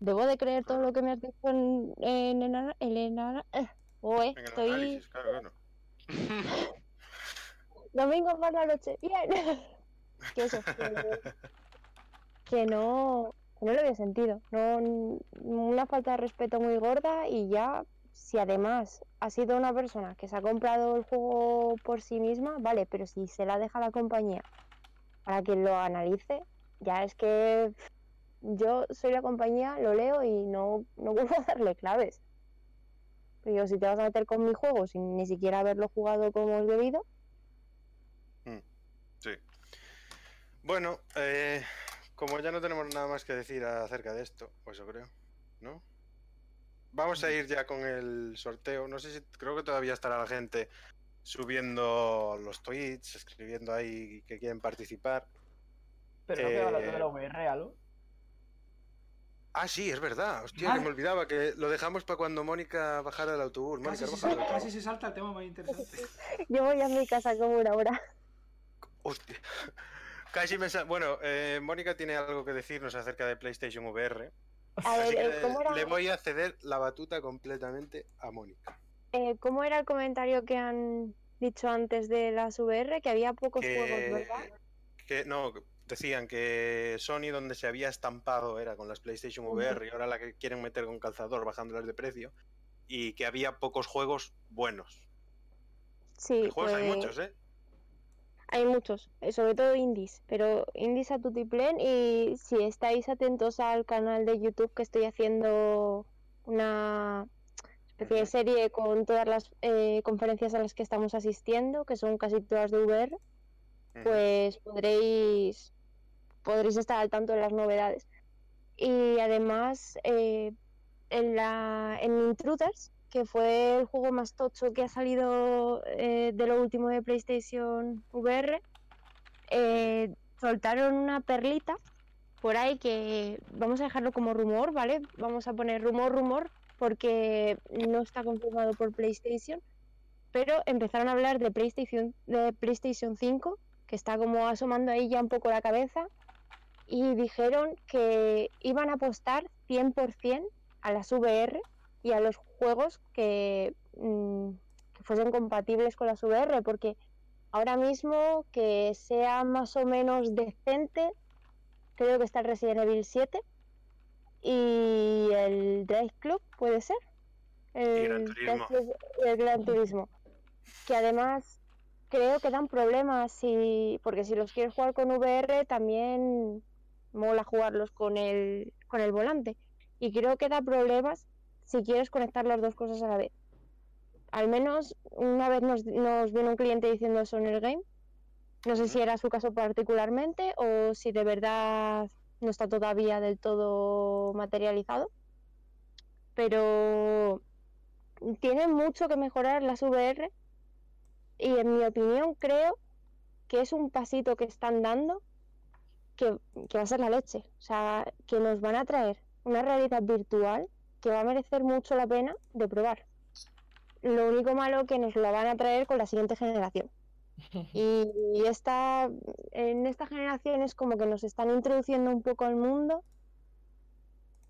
¿debo de creer todo lo que me has dicho en, en, en eh, estoy análisis, claro, claro. domingo por la noche, bien. que eso, que, no, que no le veo sentido, no, una falta de respeto muy gorda y ya, si además ha sido una persona que se ha comprado el juego por sí misma, vale, pero si se la deja la compañía para que lo analice, ya es que yo soy la compañía, lo leo y no, no vuelvo a darle claves. Pero digo, si te vas a meter con mi juego sin ni siquiera haberlo jugado como es debido, Sí. Bueno, eh, como ya no tenemos nada más que decir acerca de esto, pues yo creo, ¿no? Vamos a ir ya con el sorteo. No sé si creo que todavía estará la gente subiendo los tweets, escribiendo ahí que quieren participar. Pero no queda la Eh, de la VR, algo. Ah, sí, es verdad. Hostia, que me olvidaba que lo dejamos para cuando Mónica bajara del autobús. Casi Mónica, se, baja del salta, autobús. casi se salta el tema más interesante. yo voy a mi casa como una hora. Hostia. Casi me sa- Bueno, eh, Mónica tiene algo que decirnos acerca de PlayStation VR. A Así ver, que eh, ¿cómo era, le voy a ceder la batuta completamente a Mónica. eh, cómo era el comentario que han dicho antes de las VR? Que había pocos juegos, ¿verdad? que no, decían que Sony donde se había estampado era con las PlayStation. VR y ahora la que quieren meter con calzador bajándolas de precio y que había pocos juegos buenos. Sí, juegos hay pues, muchos, ¿eh? Hay muchos, eh, sobre todo indies, pero indies a tutiplén y si estáis atentos al canal de YouTube que estoy haciendo una especie de serie con todas las eh, conferencias a las que estamos asistiendo, que son casi todas de VR, pues podréis podréis estar al tanto de las novedades. Y además, eh, en, la, en Intruders, que fue el juego más tocho que ha salido eh, de lo último de PlayStation VR, eh, soltaron una perlita por ahí que vamos a dejarlo como rumor, ¿vale? Vamos a poner rumor, rumor, porque no está confirmado por PlayStation, pero empezaron a hablar de PlayStation, de PlayStation 5, que está como asomando ahí ya un poco la cabeza, y dijeron que iban a apostar 100% a las VR y a los juegos que, mm, que fuesen compatibles con las VR, porque ahora mismo que sea más o menos decente, creo que está el Resident Evil 7 y el Drive Club, puede ser. El, Gran Turismo. El Gran Turismo. Que además creo que dan problemas si, porque si los quieres jugar con VR también mola jugarlos con el, con el volante. Y creo que da problemas si quieres conectar las dos cosas a la vez. Al menos una vez nos, nos vino un cliente diciendo eso en el game. No sé si era su caso particularmente o si de verdad no está todavía del todo materializado. Pero tienen mucho que mejorar las VR y en mi opinión creo que es un pasito que están dando que, que va a ser la leche. O sea, que nos van a traer una realidad virtual que va a merecer mucho la pena de probar. Lo único malo que nos lo van a traer con la siguiente generación. Y, y esta, en esta generación es como que nos están introduciendo un poco al mundo,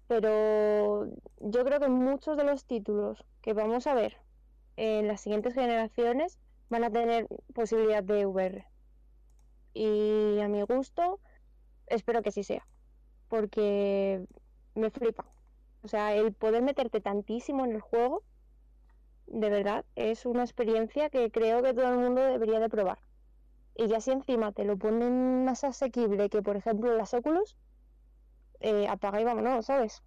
pero yo creo que muchos de los títulos que vamos a ver en las siguientes generaciones van a tener posibilidad de VR. Y a mi gusto, espero que sí sea, porque me flipa. O sea, el poder meterte tantísimo en el juego, de verdad, es una experiencia que creo que todo el mundo debería de probar. Y ya si encima te lo ponen más asequible que, por ejemplo, las Oculus, eh, apaga y vámonos, ¿sabes?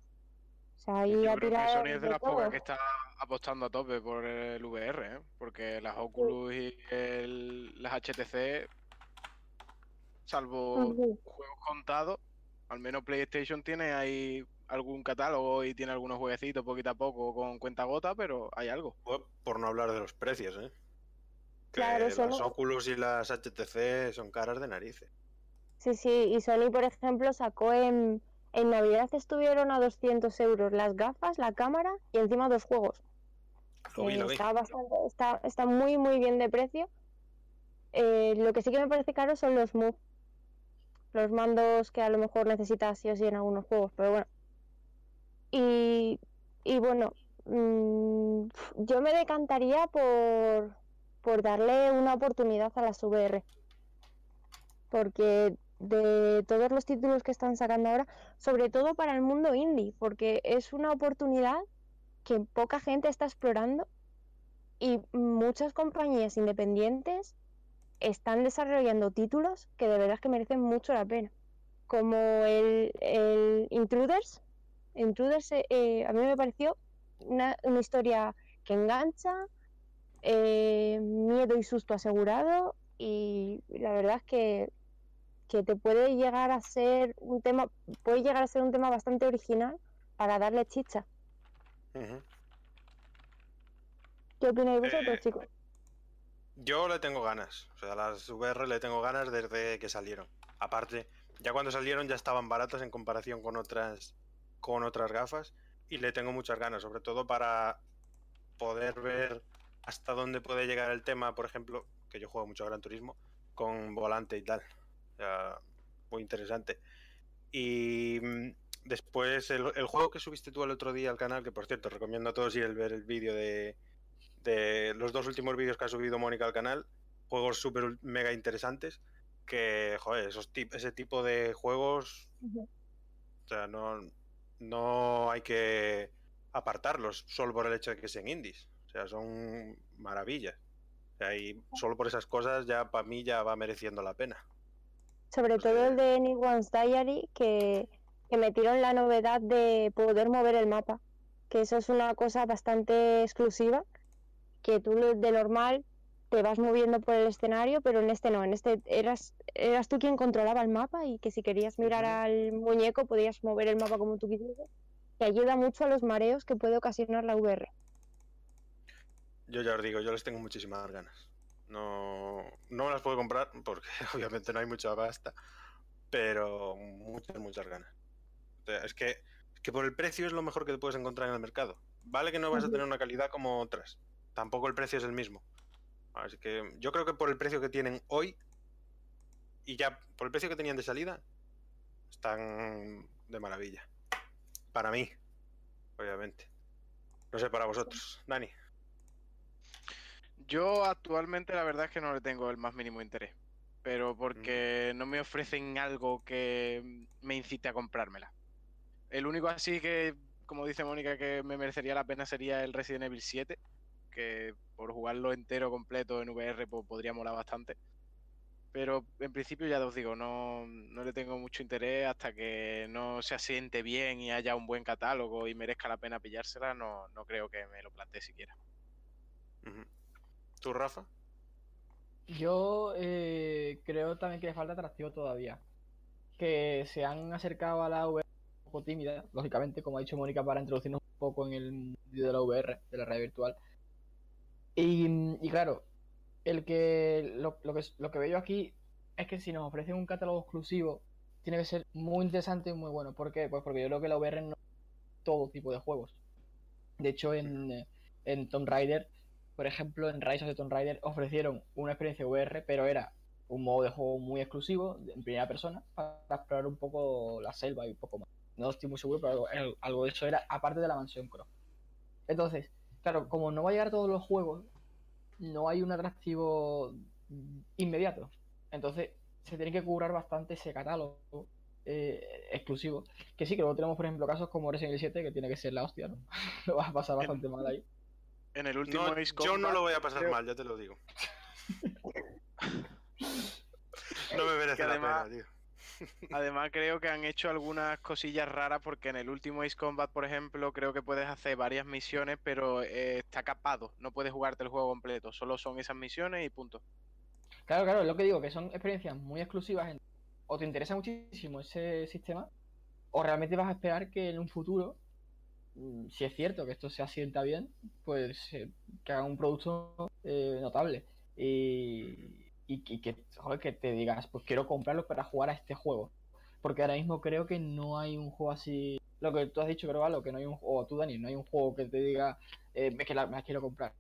O sea, ahí Yo a creo que tirar Sony es de de las pocas que está apostando a tope por el VR, ¿eh? porque las Oculus y el- las HTC, salvo juegos contados, al menos PlayStation tiene ahí algún catálogo y tiene algunos jueguecitos poquito a poco con cuenta gota, pero hay algo. Por- Por no hablar de los precios, ¿eh? Que Claro, las solo- Oculus y las HTC son caras de narices. Sí, sí, y Sony, por ejemplo, sacó en, en Navidad estuvieron a 200 euros las gafas, la cámara y encima dos juegos. Lo vi, Eh, lo vi. está bastante, está, está muy, muy bien de precio. Eh, lo que sí que me parece caro son los Move. Los mandos que a lo mejor necesitas sí o sí en algunos juegos, pero bueno. Y, y bueno, mm, yo me decantaría por, por darle una oportunidad a las VR. Porque de todos los títulos que están sacando ahora, sobre todo para el mundo indie, porque es una oportunidad que poca gente está explorando y muchas compañías independientes están desarrollando títulos que de verdad que merecen mucho la pena. Como el, el Intruders. Intruders eh, eh, a mí me pareció una, una historia que engancha, eh, miedo y susto asegurado y la verdad es que, que te puede llegar a ser un tema, puede llegar a ser un tema bastante original para darle chicha. ¿Qué opináis vosotros, Eh, chicos? Yo le tengo ganas. O sea, las VR le tengo ganas desde que salieron. Aparte, ya cuando salieron ya estaban baratas en comparación con otras con otras gafas y le tengo muchas ganas, sobre todo para poder ver hasta dónde puede llegar el tema, por ejemplo, que yo juego mucho a Gran Turismo con volante y tal. O sea, muy interesante. Y mm, después el, el juego que subiste tú el otro día al canal, que por cierto recomiendo a todos ir a ver el vídeo de, de los dos últimos vídeos que ha subido Mónica al canal, juegos súper mega interesantes, que, joder, esos tip- ese tipo de juegos, o sea, no, no hay que apartarlos solo por el hecho de que sean indies. O sea, son maravillas. O sea, y solo por esas cosas ya para mí ya va mereciendo la pena. Sobre todo el de Anyone's Diary, que, que metieron la novedad de poder mover el mapa, que eso es una cosa bastante exclusiva, que tú de normal te vas moviendo por el escenario, pero en este no, en este eras, eras tú quien controlaba el mapa y que si querías mirar al muñeco podías mover el mapa como tú quisieras, que ayuda mucho a los mareos que puede ocasionar la VR. Yo ya os digo, yo les tengo muchísimas ganas. No, no me las puedo comprar porque obviamente no hay mucha pasta, pero muchas, muchas ganas. O sea, es que, que por el precio es lo mejor que te puedes encontrar en el mercado. Vale que no vas a tener una calidad como otras. Tampoco el precio es el mismo. Así que yo creo que por el precio que tienen hoy y ya por el precio que tenían de salida, están de maravilla. Para mí, obviamente. No sé, para vosotros. Dani. Yo actualmente la verdad es que no le tengo el más mínimo interés. Pero porque no me ofrecen algo que me incite a comprármela. El único así que, como dice Mónica, que me merecería la pena sería el Resident Evil 7. Que por jugarlo entero completo en VR pues, podría molar bastante. Pero en principio ya os digo, no, no le tengo mucho interés hasta que no se asiente bien y haya un buen catálogo y merezca la pena pillársela, no, no creo que me lo plantee siquiera. ¿Tú, Rafa? Yo eh, creo también que le falta atractivo todavía. Que se han acercado a la VR un poco tímida, lógicamente, como ha dicho Mónica, para introducirnos un poco en el mundo de la VR, de la realidad virtual. Y, y claro, el que lo, lo que lo que veo aquí es que si nos ofrecen un catálogo exclusivo, tiene que ser muy interesante y muy bueno. ¿Por qué? Pues porque yo creo que la VR no todo tipo de juegos. De hecho, en, eh, en Tomb Raider, por ejemplo, en Rise of the Tomb Raider ofrecieron una experiencia VR, pero era un modo de juego muy exclusivo, en primera persona, para explorar un poco la selva y un poco más. No estoy muy seguro, pero algo, de eso era aparte de la mansión Crow. Entonces, claro, como no va a llegar a todos los juegos, no hay un atractivo inmediato. Entonces, se tiene que curar bastante ese catálogo eh, exclusivo. Que sí, que luego tenemos, por ejemplo, casos como Resident Evil 7, que tiene que ser la hostia, ¿no? Lo vas a pasar bastante mal ahí. En el último No, Ace yo no lo voy a pasar creo- mal, ya te lo digo. No me merece Que la además- pena, tío. Además, creo que han hecho algunas cosillas raras porque en el último Ace Combat, por ejemplo, creo que puedes hacer varias misiones, pero eh, está capado. No puedes jugarte el juego completo. Solo son esas misiones y punto. Claro, claro, es lo que digo, que son experiencias muy exclusivas. O te interesa muchísimo ese sistema, o realmente vas a esperar que en un futuro, mm, si es cierto que esto se asienta bien, pues eh, que haga un producto eh, notable. Y, y- que, te digas, pues quiero comprarlo para jugar a este juego. Porque ahora mismo creo que no hay un juego así. Lo que tú has dicho, creo, Galo, que no hay un o tú, Dani, no hay un juego que te diga, eh, que la, me la quiero comprar.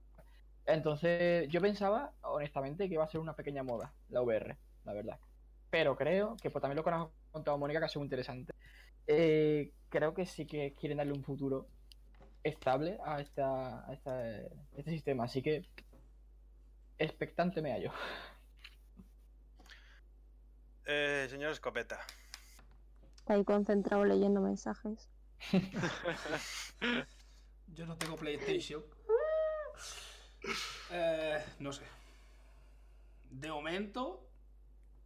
Entonces, yo pensaba, honestamente, que iba a ser una pequeña moda, la VR, la verdad. pero creo que pues, también lo que nos ha contado Mónica, que ha sido muy interesante. eh, creo que sí que quieren darle un futuro estable a, esta, a esta- este sistema, así que expectante me hallo. Eh, señor Escopeta. Está ahí concentrado leyendo mensajes. Yo no tengo PlayStation. Eh, no sé. De momento,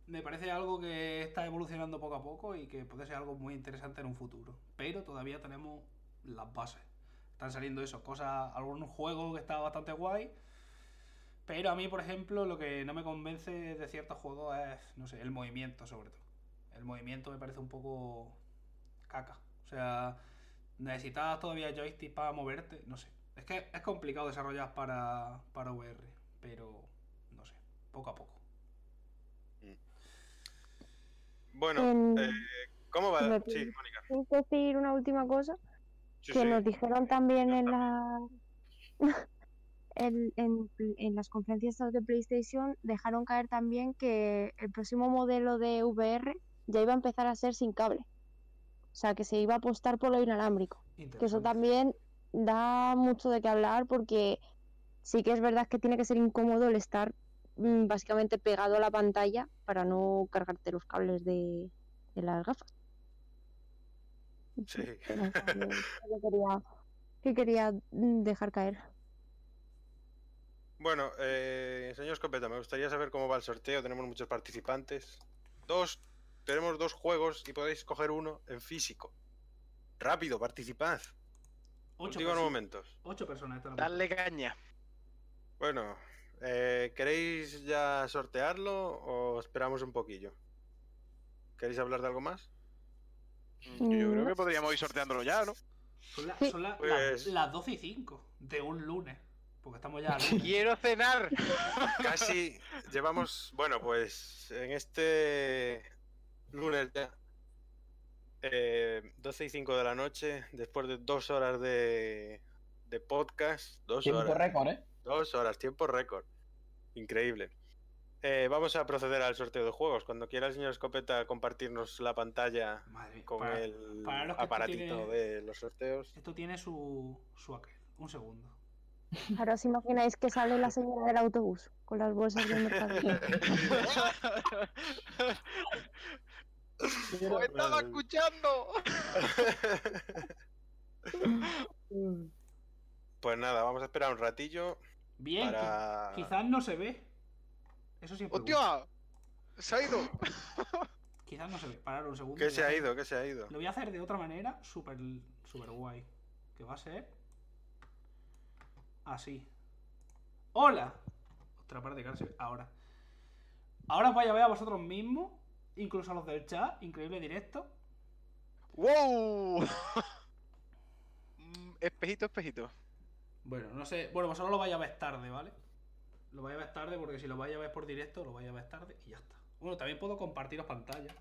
me parece algo que está evolucionando poco a poco y que puede ser algo muy interesante en un futuro. Pero todavía tenemos las bases. Están saliendo eso, cosas, algún juego que está bastante guay. Pero a mí, por ejemplo, lo que no me convence de ciertos juegos es, no sé, el movimiento sobre todo. El movimiento me parece un poco caca. O sea, necesitas todavía joystick para moverte, no sé. Es que es complicado desarrollar para, para VR, pero no sé, poco a poco. Bueno, En- eh, ¿cómo va? me Sí, Mónica. ¿Puedo decir una última cosa? Sí, que sí. nos dijeron también en la en, en- en las conferencias de PlayStation dejaron caer también que el próximo modelo de VR ya iba a empezar a ser sin cable. O sea, que se iba a apostar por lo inalámbrico. Que eso también da mucho de qué hablar porque sí que es verdad que tiene que ser incómodo el estar mm, básicamente pegado a la pantalla para no cargarte los cables de, de las gafas. Sí. Quería, que quería mm, dejar caer. Bueno, eh, señor Escopeta, me gustaría saber cómo va el sorteo. Tenemos muchos participantes. Dos, tenemos dos juegos y podéis coger uno en físico. Rápido, participad. Ocho, Contigo en perso- momentos. ocho personas están Dale caña. Bueno, eh, ¿queréis ya sortearlo o esperamos un poquillo? ¿Queréis hablar de algo más? Mm, Yo creo que podríamos ir sorteándolo ya, ¿no? Son, la- Sí. son la- Pues- la- las 12 y 5 de un lunes. Porque estamos ya. Quiero cenar. Casi llevamos, bueno, pues en este lunes ya, eh, 12 y 5 de la noche, después de dos horas de, de podcast, dos Tiempo horas, récord, ¿eh? dos horas, tiempo récord, increíble. Eh, vamos a proceder al sorteo de juegos. Cuando quiera el señor Escopeta compartirnos la pantalla Madre con para- el para aparatito tiene- de los sorteos. Esto tiene su, su aquel. Un segundo. Ahora os imagináis que sale la señora del autobús con las bolsas del mercado. ¡Os estaba escuchando! Pues nada, vamos a esperar un ratillo Bien, para... quizás no se ve. Eso siempre. ¡Hostia! ¡Se ha ido! Quizás no se ve. Parar un segundo. ¿Qué se ha ido? ¿Qué se ha ido? Lo voy a hacer de otra manera súper super guay. Que va a ser. Así. ¡Hola! Otra parte, claro, se- ahora. Ahora os vais a ver a vosotros mismos. Incluso a los del chat. Increíble directo. ¡Wow! Espejito, espejito. Bueno, no sé. Bueno, vosotros lo vais a ver tarde, ¿vale? Lo vais a ver tarde porque si lo vais a ver por directo, lo vais a ver tarde y ya está. Bueno, también puedo compartiros pantalla.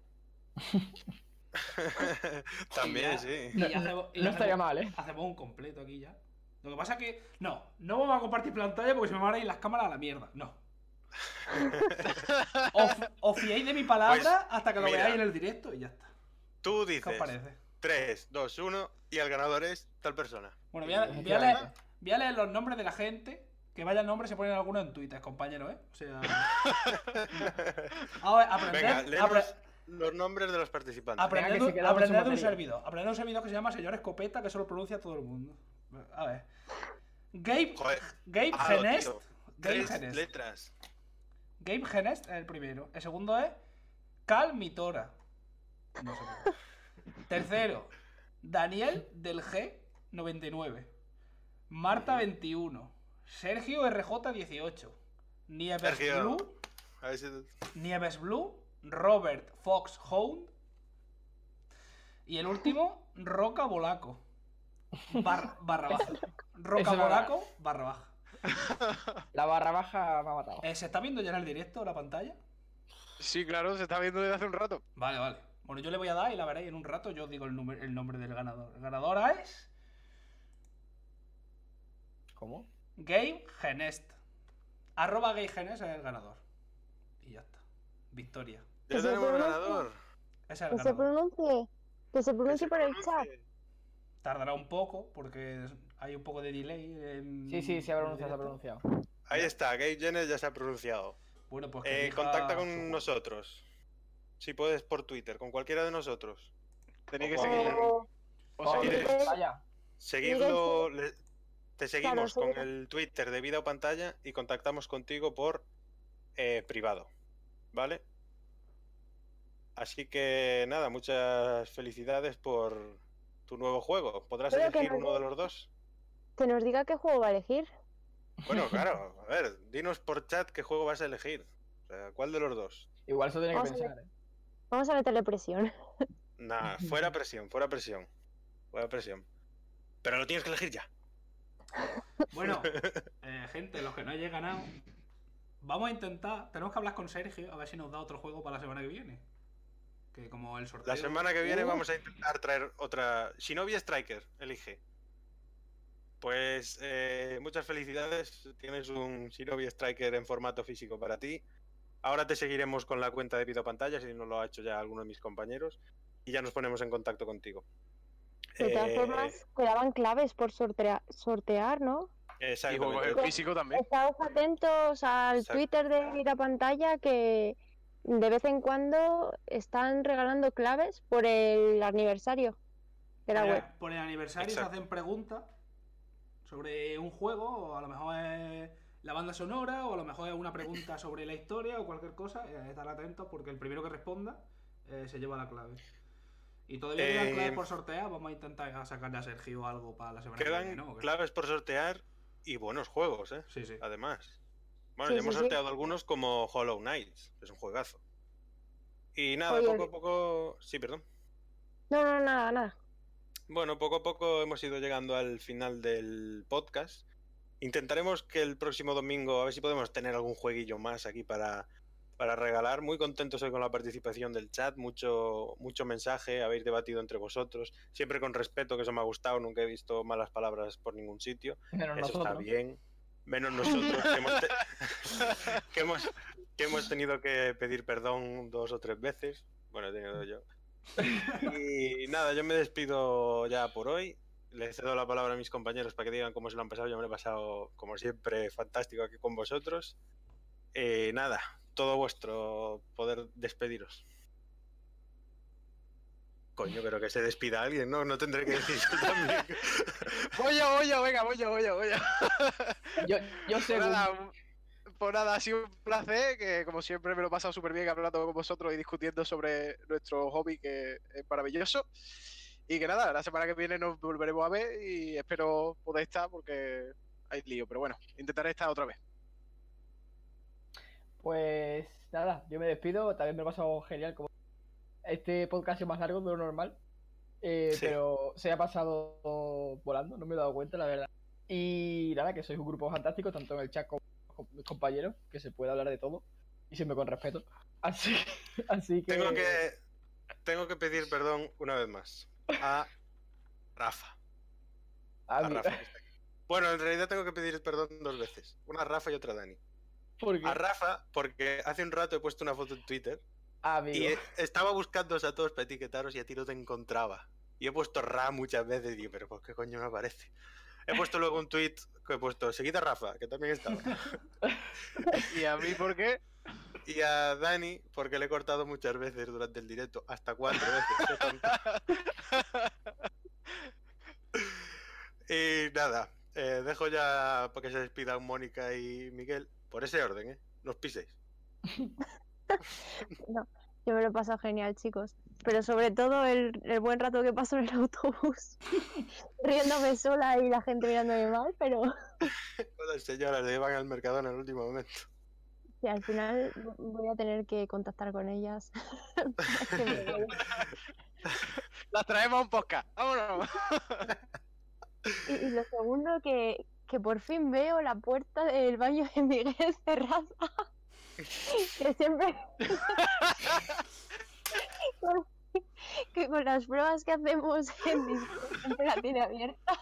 También, sí. y No, hacemos- y estaría hacemos- mal, ¿eh? Hacemos un completo aquí ya. Lo que pasa es que. No, no vamos a compartir pantalla porque se me van a ir las cámaras a la mierda. No. Os, os fiéis de mi palabra Pues, hasta que lo mira. veáis en el directo y ya está. Tú ¿Qué os dices parece? 3, 2, 1 y el ganador es tal persona. Bueno, voy a, voy a leer, voy a leer los nombres de la gente. Que vaya el nombre se ponen algunos en Twitter, compañero, ¿eh? O sea. A ver, aprender. Venga, apre- los nombres de los participantes. aprender que de un servidor. Aprender de un servidor que se llama Señor Escopeta, que solo pronuncia todo el mundo. A ver. Gabe, Joder, Gabe Genest. tío. Gabe Tres Genest. letras. Gabe Genest es el primero. El segundo es Cal Mitora. No sé qué. Tercero, Daniel del G99. Marta 21. Sergio RJ18. Nieves Sergio. Blue. Si... Nieves Blue. Robert Fox Hound. Y el último, Roca Bolaco. Bar- barra baja. Roca Bolaco, barra baja. La barra baja me ha matado. Eh, ¿Se está viendo ya en el directo la pantalla? Sí, claro, se está viendo desde hace un rato. Vale, vale. Bueno, yo le voy a dar y la veréis en un rato. Yo os digo el, el nombre del ganador. El ganador es. ¿Cómo? Game Genest. Arroba Game Genest es el ganador. Y ya está. Victoria. Ya Que se tenemos pronuncie. ganador. Ese es el Que se pronuncie. Que se pronuncie por el chat. Tardará un poco porque hay un poco de delay. en- Sí, sí, se ha pronunciado, se ha pronunciado. Ahí está, Gabe Jenner ya se ha pronunciado. Bueno, pues que Eh, contacta con nosotros. Si puedes por Twitter, con cualquiera de nosotros. Tenéis que O- seguir. O- seguir- le- te seguimos con el Twitter de vida o pantalla y contactamos contigo por eh, privado. ¿Vale? Así que nada, muchas felicidades por tu nuevo juego. ¿Podrás Pero elegir no uno de los dos? Que nos diga qué juego va a elegir. Bueno, claro, a ver, dinos por chat qué juego vas a elegir. O sea, ¿cuál de los dos? Igual eso tiene que a pensar, ¿eh? Vamos a meterle presión. Nah, fuera presión, fuera presión. Fuera presión. Pero lo tienes que elegir ya. Bueno, eh, gente, los que no hayan ganado, vamos a intentar. Tenemos que hablar con Sergio a ver si nos da otro juego para la semana que viene. Que como el sorteo. La semana que viene Uh, vamos a intentar traer otra. Shinobi Striker, elige. Pues eh, muchas felicidades. Tienes un Shinobi Striker en formato físico para ti. Ahora te seguiremos con la cuenta de video pantalla, si no lo ha hecho ya alguno de mis compañeros. Y ya nos ponemos en contacto contigo. De todas Eh, formas, quedaban claves por sortea- sortear, ¿no? Y juegos exactamente. en físico también. Estaos atentos al Exacto. Twitter de Vida Pantalla que de vez en cuando están regalando claves por el aniversario de la por, web. el, por el aniversario Exacto. se hacen preguntas sobre un juego, o a lo mejor es la banda sonora, o a lo mejor es una pregunta sobre la historia o cualquier cosa. eh, estar atentos porque el primero que responda eh, se lleva la clave. Y todavía quedan Eh, claves por sortear. Vamos a intentar sacarle a Sergio algo para la semana que viene, ¿no? Claves por sortear y buenos juegos, ¿eh? Sí, sí. Además. Bueno, Sí, ya sí, hemos sí. sorteado algunos como Hollow Knights, que es un juegazo. Y nada, Oye, poco a poco. Sí, perdón. No, no, nada, nada. Bueno, poco a poco hemos ido llegando al final del podcast. Intentaremos que el próximo domingo, a ver si podemos tener algún jueguillo más aquí para, para regalar. Muy contentos hoy con la participación del chat, mucho, mucho mensaje, habéis debatido entre vosotros, siempre con respeto, que eso me ha gustado, nunca he visto malas palabras por ningún sitio. Menos Eso está bien. Menos nosotros, que hemos, que hemos tenido que pedir perdón dos o tres veces. Bueno, he tenido yo. Y nada, yo me despido ya por hoy. Le cedo la palabra a mis compañeros para que digan cómo se lo han pasado. Yo me lo he pasado, como siempre, fantástico aquí con vosotros. Eh, nada, todo vuestro poder despediros. Coño, pero que se despida alguien, ¿no? No tendré que decir yo también. Voy yo, venga, voy yo, voy yo, voy yo. Yo, yo sé. Pues nada, ha sido un placer, que como siempre me lo he pasado súper bien hablando con vosotros y discutiendo sobre nuestro hobby, que es maravilloso. Y que nada, la semana que viene nos volveremos a ver y espero poder estar porque hay lío, pero bueno, intentaré estar otra vez. Pues nada, yo me despido. También me lo he pasado genial. Como este podcast es más largo de lo normal. Eh, Sí. Pero se ha pasado volando, no me he dado cuenta, la verdad. Y nada, que sois un grupo fantástico, tanto en el chat como con mis compañeros, que se puede hablar de todo. Y siempre con respeto. Así, así que. Tengo que, tengo que pedir perdón una vez más a Rafa. a A Rafa aquí. Bueno, en realidad tengo que pedir perdón dos veces. Una a Rafa y otra a Dani. A Rafa, porque hace un rato he puesto una foto en Twitter amigo. y estaba buscándoos a todos para etiquetaros y a ti no te encontraba. Y he puesto Ra muchas veces y digo, pero ¿por qué coño no aparece? He puesto luego un tweet que he puesto, seguid a Rafa, que también estaba. ¿Y a mí por qué? Y a Dani, porque le he cortado muchas veces durante el directo, hasta cuatro veces. y nada, eh, dejo ya para que se despidan Mónica y Miguel, por ese orden, ¿eh? No os piséis. Yo me lo he pasado genial, chicos. Pero sobre todo el, el buen rato que paso en el autobús. Riéndome sola y la gente mirándome mal, pero Las señoras le llevan al Mercadona en el último momento. sí, al final voy a tener que contactar con ellas. Las traemos a un podcast. Vámonos. y, y lo segundo, que, que por fin veo la puerta del baño de Miguel cerrada. Que siempre... que con las pruebas que hacemos en la tiene abierta.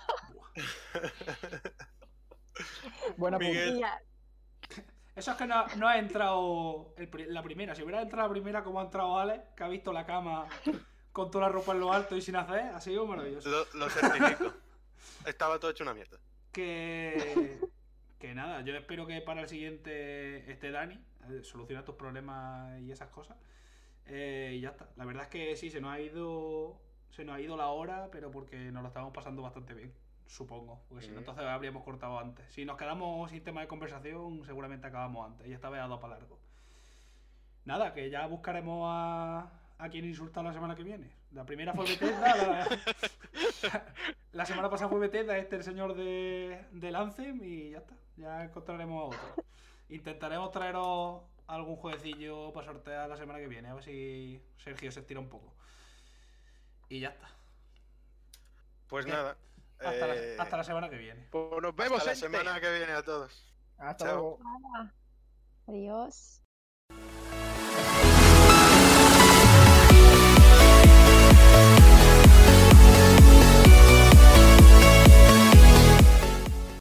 Buena Miguel. ya, Eso es que no, no ha entrado el la primera. Si hubiera entrado la primera como ha entrado Alex, que ha visto la cama con toda la ropa en lo alto y sin hacer, ha sido maravilloso. Lo, lo certifico. Estaba todo hecho una mierda. Que, que nada, yo espero que para el siguiente esté Dani, eh, soluciona tus problemas y esas cosas. Eh, y ya está. La verdad es que sí, se nos ha ido. Se nos ha ido la hora, pero porque nos lo estábamos pasando bastante bien. Supongo. Porque si no, entonces habríamos cortado antes. Si nos quedamos sin tema de conversación, seguramente acabamos antes. Y esta vez ha dado para largo. Nada, que ya buscaremos a, a quien insultar la semana que viene. La primera fue Bethesda, la, la semana pasada fue Bethesda, este el señor de, del Anthem y ya está. Ya encontraremos a otro. Intentaremos traeros algún jueguecillo para sortear la semana que viene, a ver si Sergio se estira un poco. Y ya está. Pues ¿Qué? nada. Hasta, eh, la, hasta la semana que viene. Pues nos vemos, hasta la gente. semana que viene a todos. Hasta Chao. luego. Adiós.